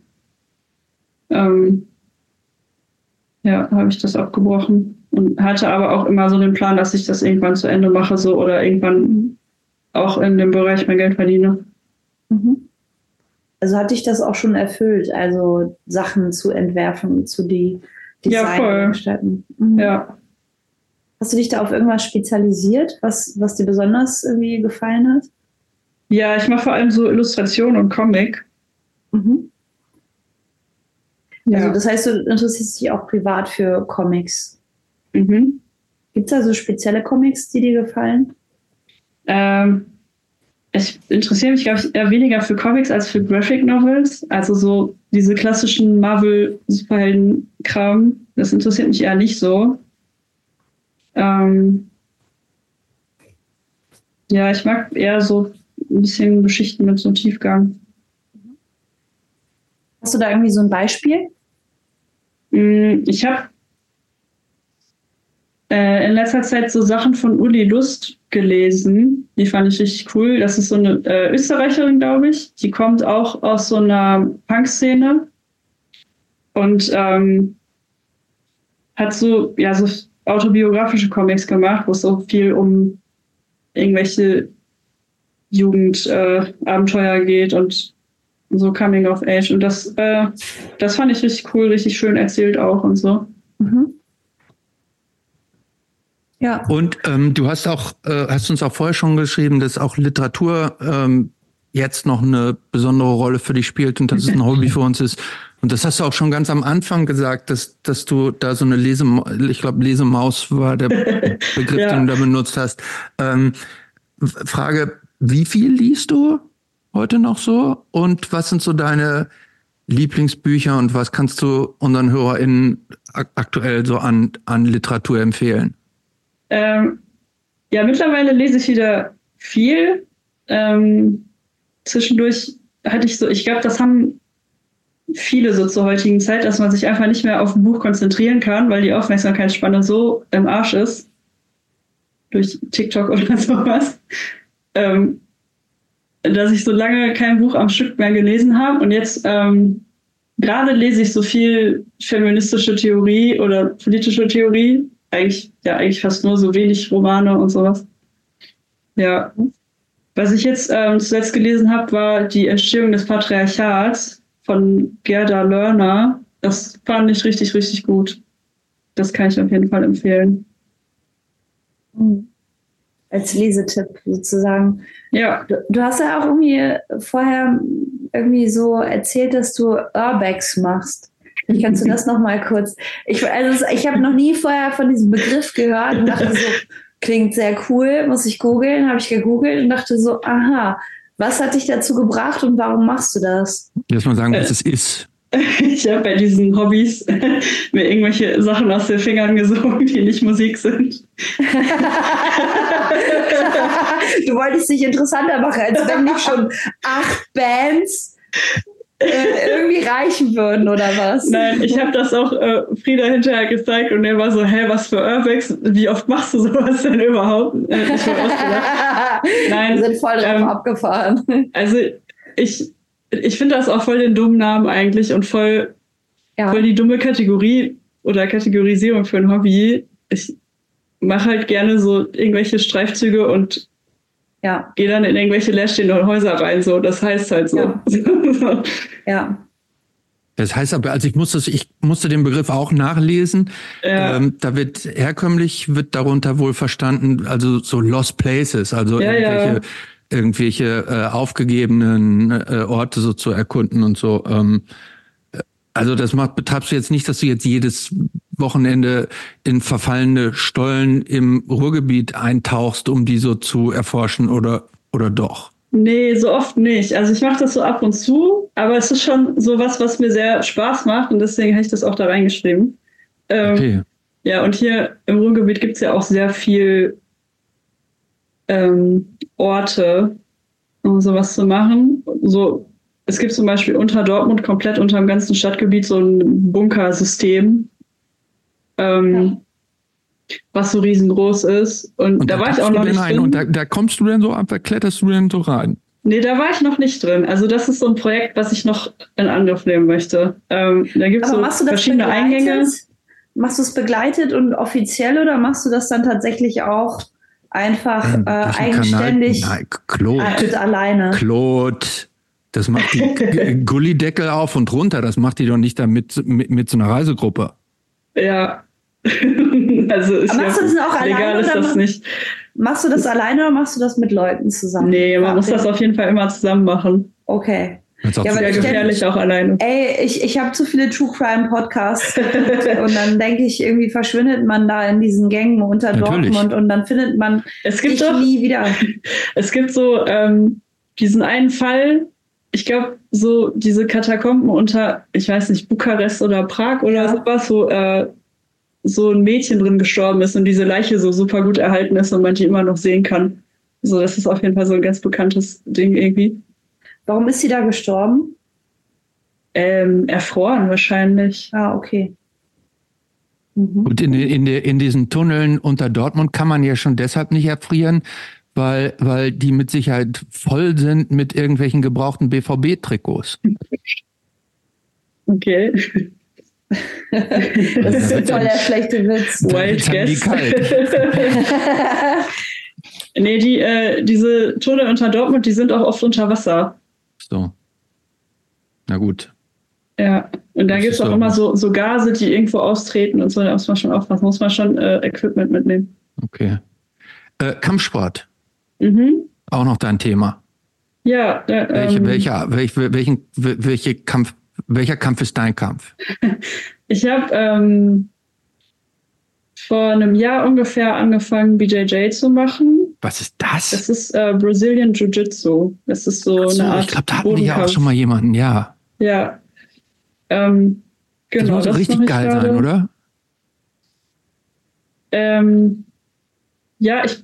ähm, ja, habe ich das abgebrochen und hatte aber auch immer so den Plan, dass ich das irgendwann zu Ende mache so oder irgendwann auch in dem Bereich mein Geld verdiene. Mhm. Also hat dich das auch schon erfüllt, also Sachen zu entwerfen, zu die Design ja, Mhm. Ja. Hast du dich da auf irgendwas spezialisiert, was, was dir besonders irgendwie gefallen hat? Ja, ich mache vor allem so Illustration und Comic. Mhm. Ja. Also das heißt, du interessierst dich auch privat für Comics. Mhm. Gibt es da so spezielle Comics, die dir gefallen? Ähm, ich interessiere mich, glaube ich, eher weniger für Comics als für Graphic Novels. Also so diese klassischen Marvel-Superhelden-Kram, das interessiert mich eher nicht so. Ähm ja, ich mag eher so ein bisschen Geschichten mit so Tiefgang. Hast du da irgendwie so ein Beispiel? Mm, ich habe äh, in letzter Zeit so Sachen von Uli Lust gelesen. Die fand ich richtig cool. Das ist so eine äh, Österreicherin, glaube ich. Die kommt auch aus so einer Punk-Szene und ähm, hat so, ja, so autobiografische Comics gemacht, wo es so viel um irgendwelche Jugendabenteuer äh, geht und so Coming of Age. Und das, äh, das fand ich richtig cool, richtig schön erzählt auch und so. Mhm. Ja. Und ähm, du hast auch, äh, hast uns auch vorher schon geschrieben, dass auch Literatur ähm, jetzt noch eine besondere Rolle für dich spielt und dass es ein Hobby für uns ist. Und das hast du auch schon ganz am Anfang gesagt, dass, dass du da so eine Lese, ich glaube, Lesemaus war der Begriff, ja. den du da benutzt hast. Ähm, Frage, wie viel liest du heute noch so? Und was sind so deine Lieblingsbücher und was kannst du unseren HörerInnen aktuell so an, an Literatur empfehlen? Ähm, ja, mittlerweile lese ich wieder viel. Ähm, zwischendurch hatte ich so, ich glaube, das haben viele so zur heutigen Zeit, dass man sich einfach nicht mehr auf ein Buch konzentrieren kann, weil die Aufmerksamkeitsspanne so im Arsch ist. Durch TikTok oder sowas. Ähm, dass ich so lange kein Buch am Stück mehr gelesen habe und jetzt ähm, gerade lese ich so viel feministische Theorie oder politische Theorie. Eigentlich, ja, eigentlich fast nur so wenig Romane und sowas. Ja. Was ich jetzt ähm, zuletzt gelesen habe, war die Entstehung des Patriarchats von Gerda Lerner. Das fand ich richtig, richtig gut. Das kann ich auf jeden Fall empfehlen. Mhm. Als Lesetipp sozusagen. Ja. Du, du, hast ja auch irgendwie vorher irgendwie so erzählt, dass du Urbex machst. Kannst du das nochmal kurz. Ich, also ich habe noch nie vorher von diesem Begriff gehört und dachte so, klingt sehr cool, muss ich googeln, habe ich gegoogelt und dachte so, aha, was hat dich dazu gebracht und warum machst du das? Lass mal sagen, was es ist. Ich habe bei diesen Hobbys mir irgendwelche Sachen aus den Fingern gesogen, die nicht Musik sind. du wolltest dich interessanter machen, als wenn nicht schon acht Bands äh, irgendwie reichen würden oder was? Nein, ich habe das auch äh, Frieda hinterher gezeigt und er war so, hä, was für Urbex? Wie oft machst du sowas denn überhaupt? Äh, Nein, Wir sind voll drauf ähm, abgefahren. Also ich, ich finde das auch voll den dummen Namen eigentlich und voll, ja. voll die dumme Kategorie oder Kategorisierung für ein Hobby. Ich mache halt gerne so irgendwelche Streifzüge und ja. Geh dann in irgendwelche leerstehenden Häuser rein, so. Das heißt halt so. Ja. ja. Das heißt aber, also ich musste, ich musste den Begriff auch nachlesen. Ja. Ähm, da wird herkömmlich wird darunter wohl verstanden, also so Lost Places, also ja, irgendwelche, ja. irgendwelche äh, aufgegebenen äh, Orte so zu erkunden und so. Ähm, also das macht, betreibst du jetzt nicht, dass du jetzt jedes Wochenende in verfallene Stollen im Ruhrgebiet eintauchst, um die so zu erforschen oder, oder doch? Nee, so oft nicht. Also ich mache das so ab und zu, aber es ist schon so was, was mir sehr Spaß macht und deswegen habe ich das auch da reingeschrieben. Ähm, okay. Ja, und hier im Ruhrgebiet gibt es ja auch sehr viel ähm, Orte, um sowas zu machen. So es gibt zum Beispiel unter Dortmund, komplett unter dem ganzen Stadtgebiet, so ein Bunkersystem, ähm, ja. was so riesengroß ist. Und, und da, da war ich auch noch nicht drin. Und da, da, kommst du denn so ab, da kletterst du denn so rein? Nee, da war ich noch nicht drin. Also das ist so ein Projekt, was ich noch in Angriff nehmen möchte. Ähm, da gibt es so verschiedene? Eingänge. Machst du es begleitet und offiziell oder machst du das dann tatsächlich auch einfach ähm, äh, eigenständig Kanal, nein, Claude, äh, alleine? Claude, das macht die Gullideckel auf und runter. Das macht die doch nicht damit mit, mit so einer Reisegruppe. Ja. also ist Aber machst ja, du das auch legal alleine? ist das nicht. Machst du das alleine oder machst du das mit Leuten zusammen? Nee, man muss das auf jeden Fall immer zusammen machen. Okay. Das ist ja, sehr gefährlich denk, auch alleine. Ey, ich, ich habe zu viele True Crime Podcasts und dann denke ich, irgendwie verschwindet man da in diesen Gängen unter Natürlich. Dortmund und dann findet man es gibt doch, nie wieder. Es gibt so ähm, diesen einen Fall, ich glaube, so diese Katakomben unter, ich weiß nicht, Bukarest oder Prag oder ja. sowas, wo äh, so ein Mädchen drin gestorben ist und diese Leiche so super gut erhalten ist und man die immer noch sehen kann. So, das ist auf jeden Fall so ein ganz bekanntes Ding irgendwie. Warum ist sie da gestorben? Ähm, erfroren wahrscheinlich. Ah, okay. Mhm. Und in, in, in diesen Tunneln unter Dortmund kann man ja schon deshalb nicht erfrieren, weil, weil die mit Sicherheit voll sind mit irgendwelchen gebrauchten BVB-Trikots. Okay. Das ist voll der schlechte Witz. Wild Guess. nee, die, äh, diese Tunnel unter Dortmund, die sind auch oft unter Wasser. So. Na gut. Ja, und da gibt es auch immer so, so Gase, die irgendwo austreten und so, da muss man schon aufpassen, muss man schon äh, Equipment mitnehmen. Okay. Äh, Kampfsport. Mhm. Auch noch dein Thema. Ja. Äh, welche, ähm, welche, welche, welchen, welche Kampf, welcher Kampf ist dein Kampf? Ich habe ähm, vor einem Jahr ungefähr angefangen, BJJ zu machen. Was ist das? Das ist äh, Brazilian Jiu-Jitsu. Das ist so, so eine Art. Ich glaube, da hatten wir ja auch schon mal jemanden, ja. Ja. Ähm, genau. Das muss das richtig geil gerade. sein, oder? Ähm, ja, ich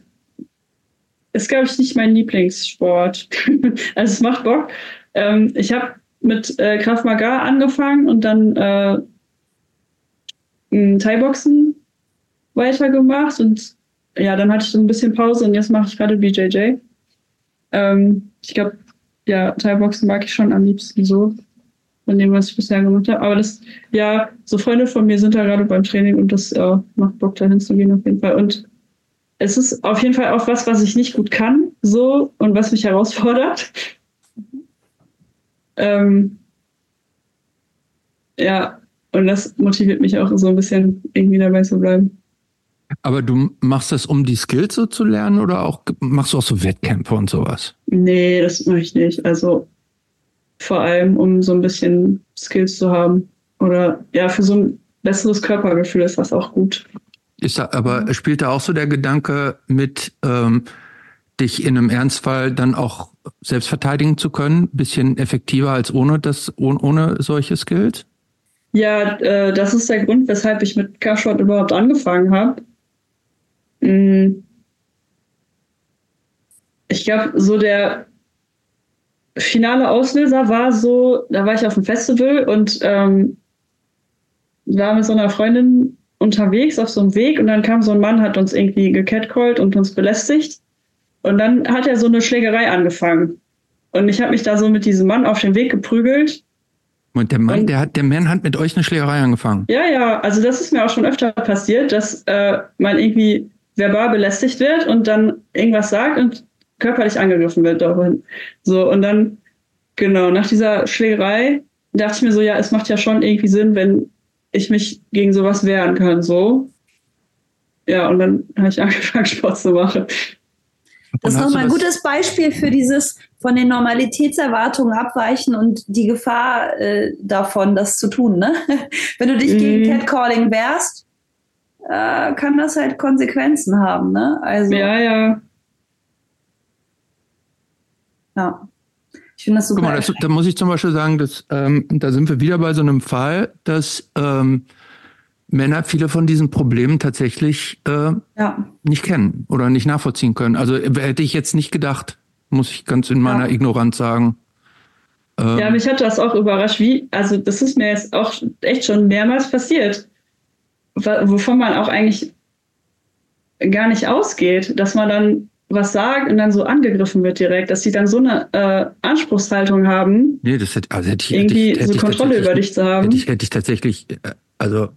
ist, glaube ich, nicht mein Lieblingssport. also es macht Bock. Ähm, ich habe mit äh, Krav Maga angefangen und dann äh, Thai-Boxen weitergemacht und ja, dann hatte ich so ein bisschen Pause und jetzt mache ich gerade BJJ. Ähm, ich glaube, ja, Thai-Boxen mag ich schon am liebsten so, von dem, was ich bisher gemacht habe. Aber das, ja, so Freunde von mir sind da gerade beim Training und das äh, macht Bock, da hinzugehen auf jeden Fall. Und es ist auf jeden Fall auch was, was ich nicht gut kann, so und was mich herausfordert. Ähm, ja, und das motiviert mich auch so ein bisschen, irgendwie dabei zu bleiben. Aber du machst das, um die Skills so zu lernen oder auch machst du auch so Wettkämpfe und sowas? Nee, das mache ich nicht. Also vor allem, um so ein bisschen Skills zu haben. Oder ja, für so ein besseres Körpergefühl ist das auch gut. Ist da, aber spielt da auch so der Gedanke mit, ähm, dich in einem Ernstfall dann auch selbst verteidigen zu können? Bisschen effektiver als ohne das, ohne, ohne solche Skills? Ja, äh, das ist der Grund, weshalb ich mit Kampfsport überhaupt angefangen habe. Mm. Ich glaube, so der finale Auslöser war so, da war ich auf einem Festival und ähm, war mit so einer Freundin unterwegs auf so einem Weg und dann kam so ein Mann, hat uns irgendwie gecatcallt und uns belästigt. Und dann hat er so eine Schlägerei angefangen. Und ich habe mich da so mit diesem Mann auf den Weg geprügelt. Und der Mann, und, der hat, der Mann hat mit euch eine Schlägerei angefangen. Ja, ja, also das ist mir auch schon öfter passiert, dass äh, man irgendwie verbal belästigt wird und dann irgendwas sagt und körperlich angegriffen wird daraufhin. So, und dann, genau, nach dieser Schlägerei dachte ich mir so, ja, es macht ja schon irgendwie Sinn, wenn ich mich gegen sowas wehren kann, so. Ja, und dann habe ich angefangen, Sport zu machen. Das ist nochmal ein gutes Beispiel für dieses von den Normalitätserwartungen abweichen und die Gefahr äh, davon, das zu tun. Ne? Wenn du dich mhm. gegen Catcalling wehrst, äh, kann das halt Konsequenzen haben. Ne? Also, ja, ja. Ja. Ich finde das super. Guck mal, das, da muss ich zum Beispiel sagen, dass, ähm, da sind wir wieder bei so einem Fall, dass ähm, Männer viele von diesen Problemen tatsächlich äh, ja. nicht kennen oder nicht nachvollziehen können. Also hätte ich jetzt nicht gedacht, muss ich ganz in meiner ja. Ignoranz sagen. Ähm, ja, mich hat das auch überrascht, wie, also das ist mir jetzt auch echt schon mehrmals passiert, wovon man auch eigentlich gar nicht ausgeht, dass man dann was sagt und dann so angegriffen wird direkt, dass sie dann so eine äh, Anspruchshaltung haben, nee, das hätte, also hätte ich, irgendwie hätte ich, hätte so Kontrolle über dich zu haben. Hätte ich, hätte ich tatsächlich, äh, also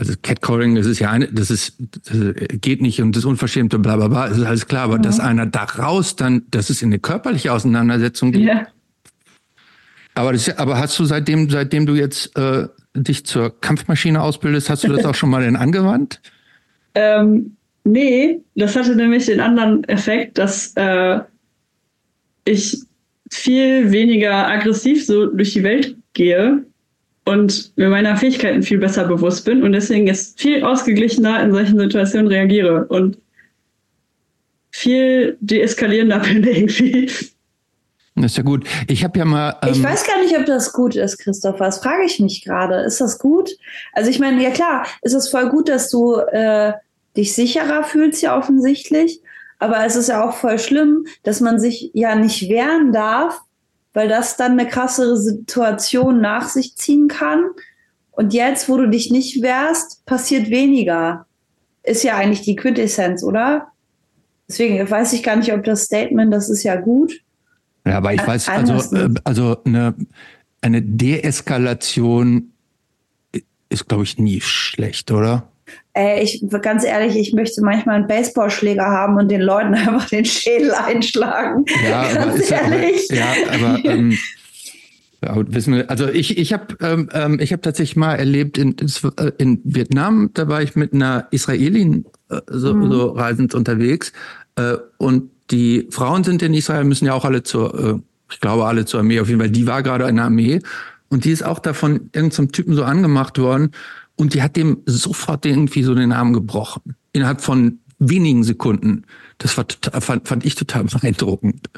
also Catcalling, das ist ja eine, das ist, das geht nicht und das Unverschämte, bla bla bla, ist alles klar, aber mhm. dass einer da raus dann, dass es in eine körperliche Auseinandersetzung geht. Ja. Aber, das, aber hast du seitdem, seitdem du jetzt äh, dich zur Kampfmaschine ausbildest, hast du das auch schon mal denn angewandt? Ähm, Nee, das hatte nämlich den anderen Effekt, dass äh, ich viel weniger aggressiv so durch die Welt gehe und mir meiner Fähigkeiten viel besser bewusst bin und deswegen jetzt viel ausgeglichener in solchen Situationen reagiere und viel deeskalierender bin irgendwie. Das ist ja gut. Ich habe ja mal. Ähm ich weiß gar nicht, ob das gut ist, Christopher. Das frage ich mich gerade. Ist das gut? Also ich meine, ja klar, ist es voll gut, dass du äh, dich sicherer fühlst ja offensichtlich. Aber es ist ja auch voll schlimm, dass man sich ja nicht wehren darf, weil das dann eine krassere Situation nach sich ziehen kann. Und jetzt, wo du dich nicht wehrst, passiert weniger. Ist ja eigentlich die Quintessenz, oder? Deswegen weiß ich gar nicht, ob das Statement, das ist ja gut. Ja, aber ich weiß, also, äh, also eine, eine Deeskalation ist, glaube ich, nie schlecht, oder? Ey, ich, ganz ehrlich, ich möchte manchmal einen Baseballschläger haben und den Leuten einfach den Schädel einschlagen. Ja, aber ganz ist ehrlich. Ja, aber, ähm, ja, wissen wir, also ich, ich habe ähm, ähm, ich hab tatsächlich mal erlebt in, in Vietnam, da war ich mit einer Israelin äh, so, mhm. so reisend unterwegs äh, und die Frauen sind in Israel, müssen ja auch alle zur, äh, ich glaube alle zur Armee, auf jeden Fall, die war gerade in der Armee Und die ist auch da von irgendeinem Typen so angemacht worden. Und die hat dem sofort irgendwie so den Arm gebrochen. Innerhalb von wenigen Sekunden. Das war total, fand, fand ich total beeindruckend.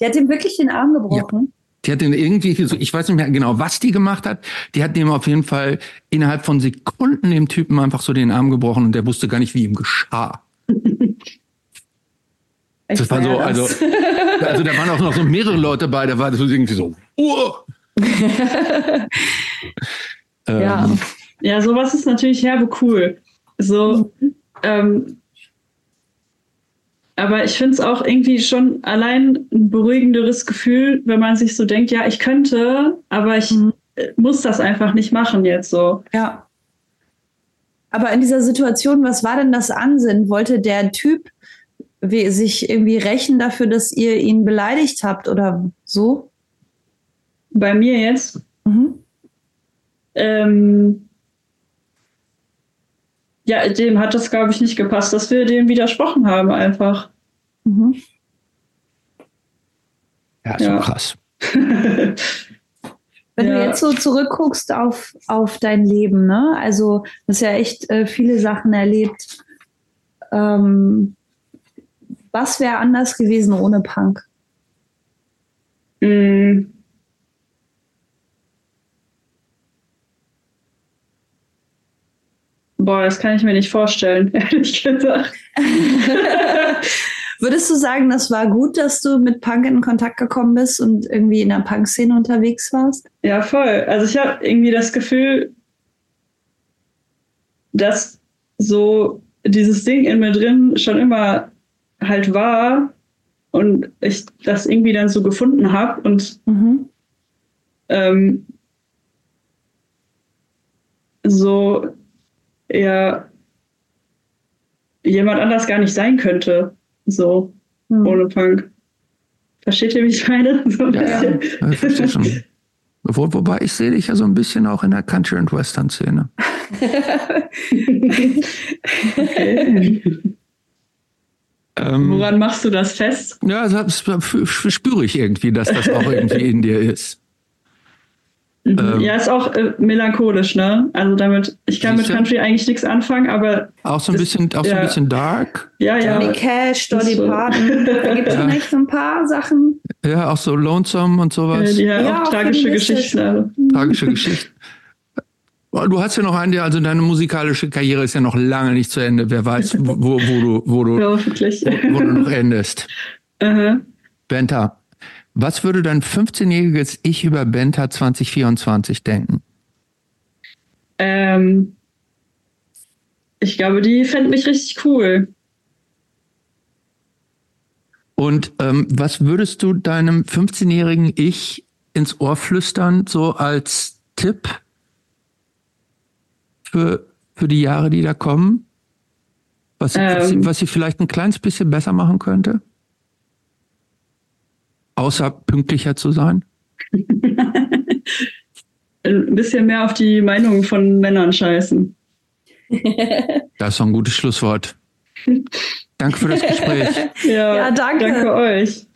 Die hat ihm wirklich den Arm gebrochen? Ja. Die hat den irgendwie so, ich weiß nicht mehr genau, was die gemacht hat. Die hat dem auf jeden Fall innerhalb von Sekunden dem Typen einfach so den Arm gebrochen und der wusste gar nicht, wie ihm geschah. das war so, also, also da waren auch noch so mehrere Leute bei, da war das irgendwie so, uh. Ähm. ja, sowas ist natürlich herbe cool. So, ähm, aber ich finde es auch irgendwie schon allein ein beruhigenderes Gefühl, wenn man sich so denkt, ja, ich könnte, aber ich mhm. muss das einfach nicht machen jetzt so. Ja. Aber in dieser Situation, was war denn das Ansinnen? Wollte der Typ sich irgendwie rächen dafür, dass ihr ihn beleidigt habt oder so? Bei mir jetzt? Mhm. Ähm, ja, dem hat das, glaube ich, nicht gepasst, dass wir dem widersprochen haben einfach. Mhm. Ja, so ja. krass. Wenn ja. du jetzt so zurückguckst auf, auf dein Leben, ne? Also, du hast ja echt äh, viele Sachen erlebt. Ähm, was wäre anders gewesen ohne Punk? Mm. Boah, das kann ich mir nicht vorstellen, ehrlich gesagt. Würdest du sagen, das war gut, dass du mit Punk in Kontakt gekommen bist und irgendwie in der Punk-Szene unterwegs warst? Ja, voll. Also ich habe irgendwie das Gefühl, dass so dieses Ding in mir drin schon immer halt war und ich das irgendwie dann so gefunden habe und mhm. ähm, so ja jemand anders gar nicht sein könnte. So, hm. ohne Punk. Versteht ihr, wie ich meine? So ja, ja, ich verstehe schon. Wo, wobei ich sehe dich ja so ein bisschen auch in der Country- und Western-Szene. okay. Ähm, Woran machst du das fest? Ja, das spüre ich irgendwie, dass das auch irgendwie in dir ist. Mhm. Ähm, ja, ist auch äh, melancholisch, ne? Also damit, ich kann mit Country eigentlich nichts anfangen, aber. Auch so ein bisschen, auch ja. so ein bisschen dark. Ja, ja. Johnny Cash, Dolly so. Parton. Da gibt es ja. vielleicht so ein paar Sachen. Ja, auch so Lonesome und sowas. Ja, ja auch, auch tragische Geschichten. Also. Tragische Geschichten. Du hast ja noch eine, also deine musikalische Karriere ist ja noch lange nicht zu Ende. Wer weiß, wo, wo, wo du, wo du, wo, wo du noch endest. Uh -huh. Benta, was würde dein 15-jähriges Ich über Benta 2024 denken? Ähm, ich glaube, die fände mich richtig cool. Und ähm, was würdest du deinem 15-jährigen Ich ins Ohr flüstern, so als Tipp für, für die Jahre, die da kommen? Was, ähm, was, was sie vielleicht ein kleines bisschen besser machen könnte? Außer pünktlicher zu sein? ein bisschen mehr auf die Meinung von Männern scheißen. Das ist doch ein gutes Schlusswort. Danke für das Gespräch. ja, ja, danke. Danke euch.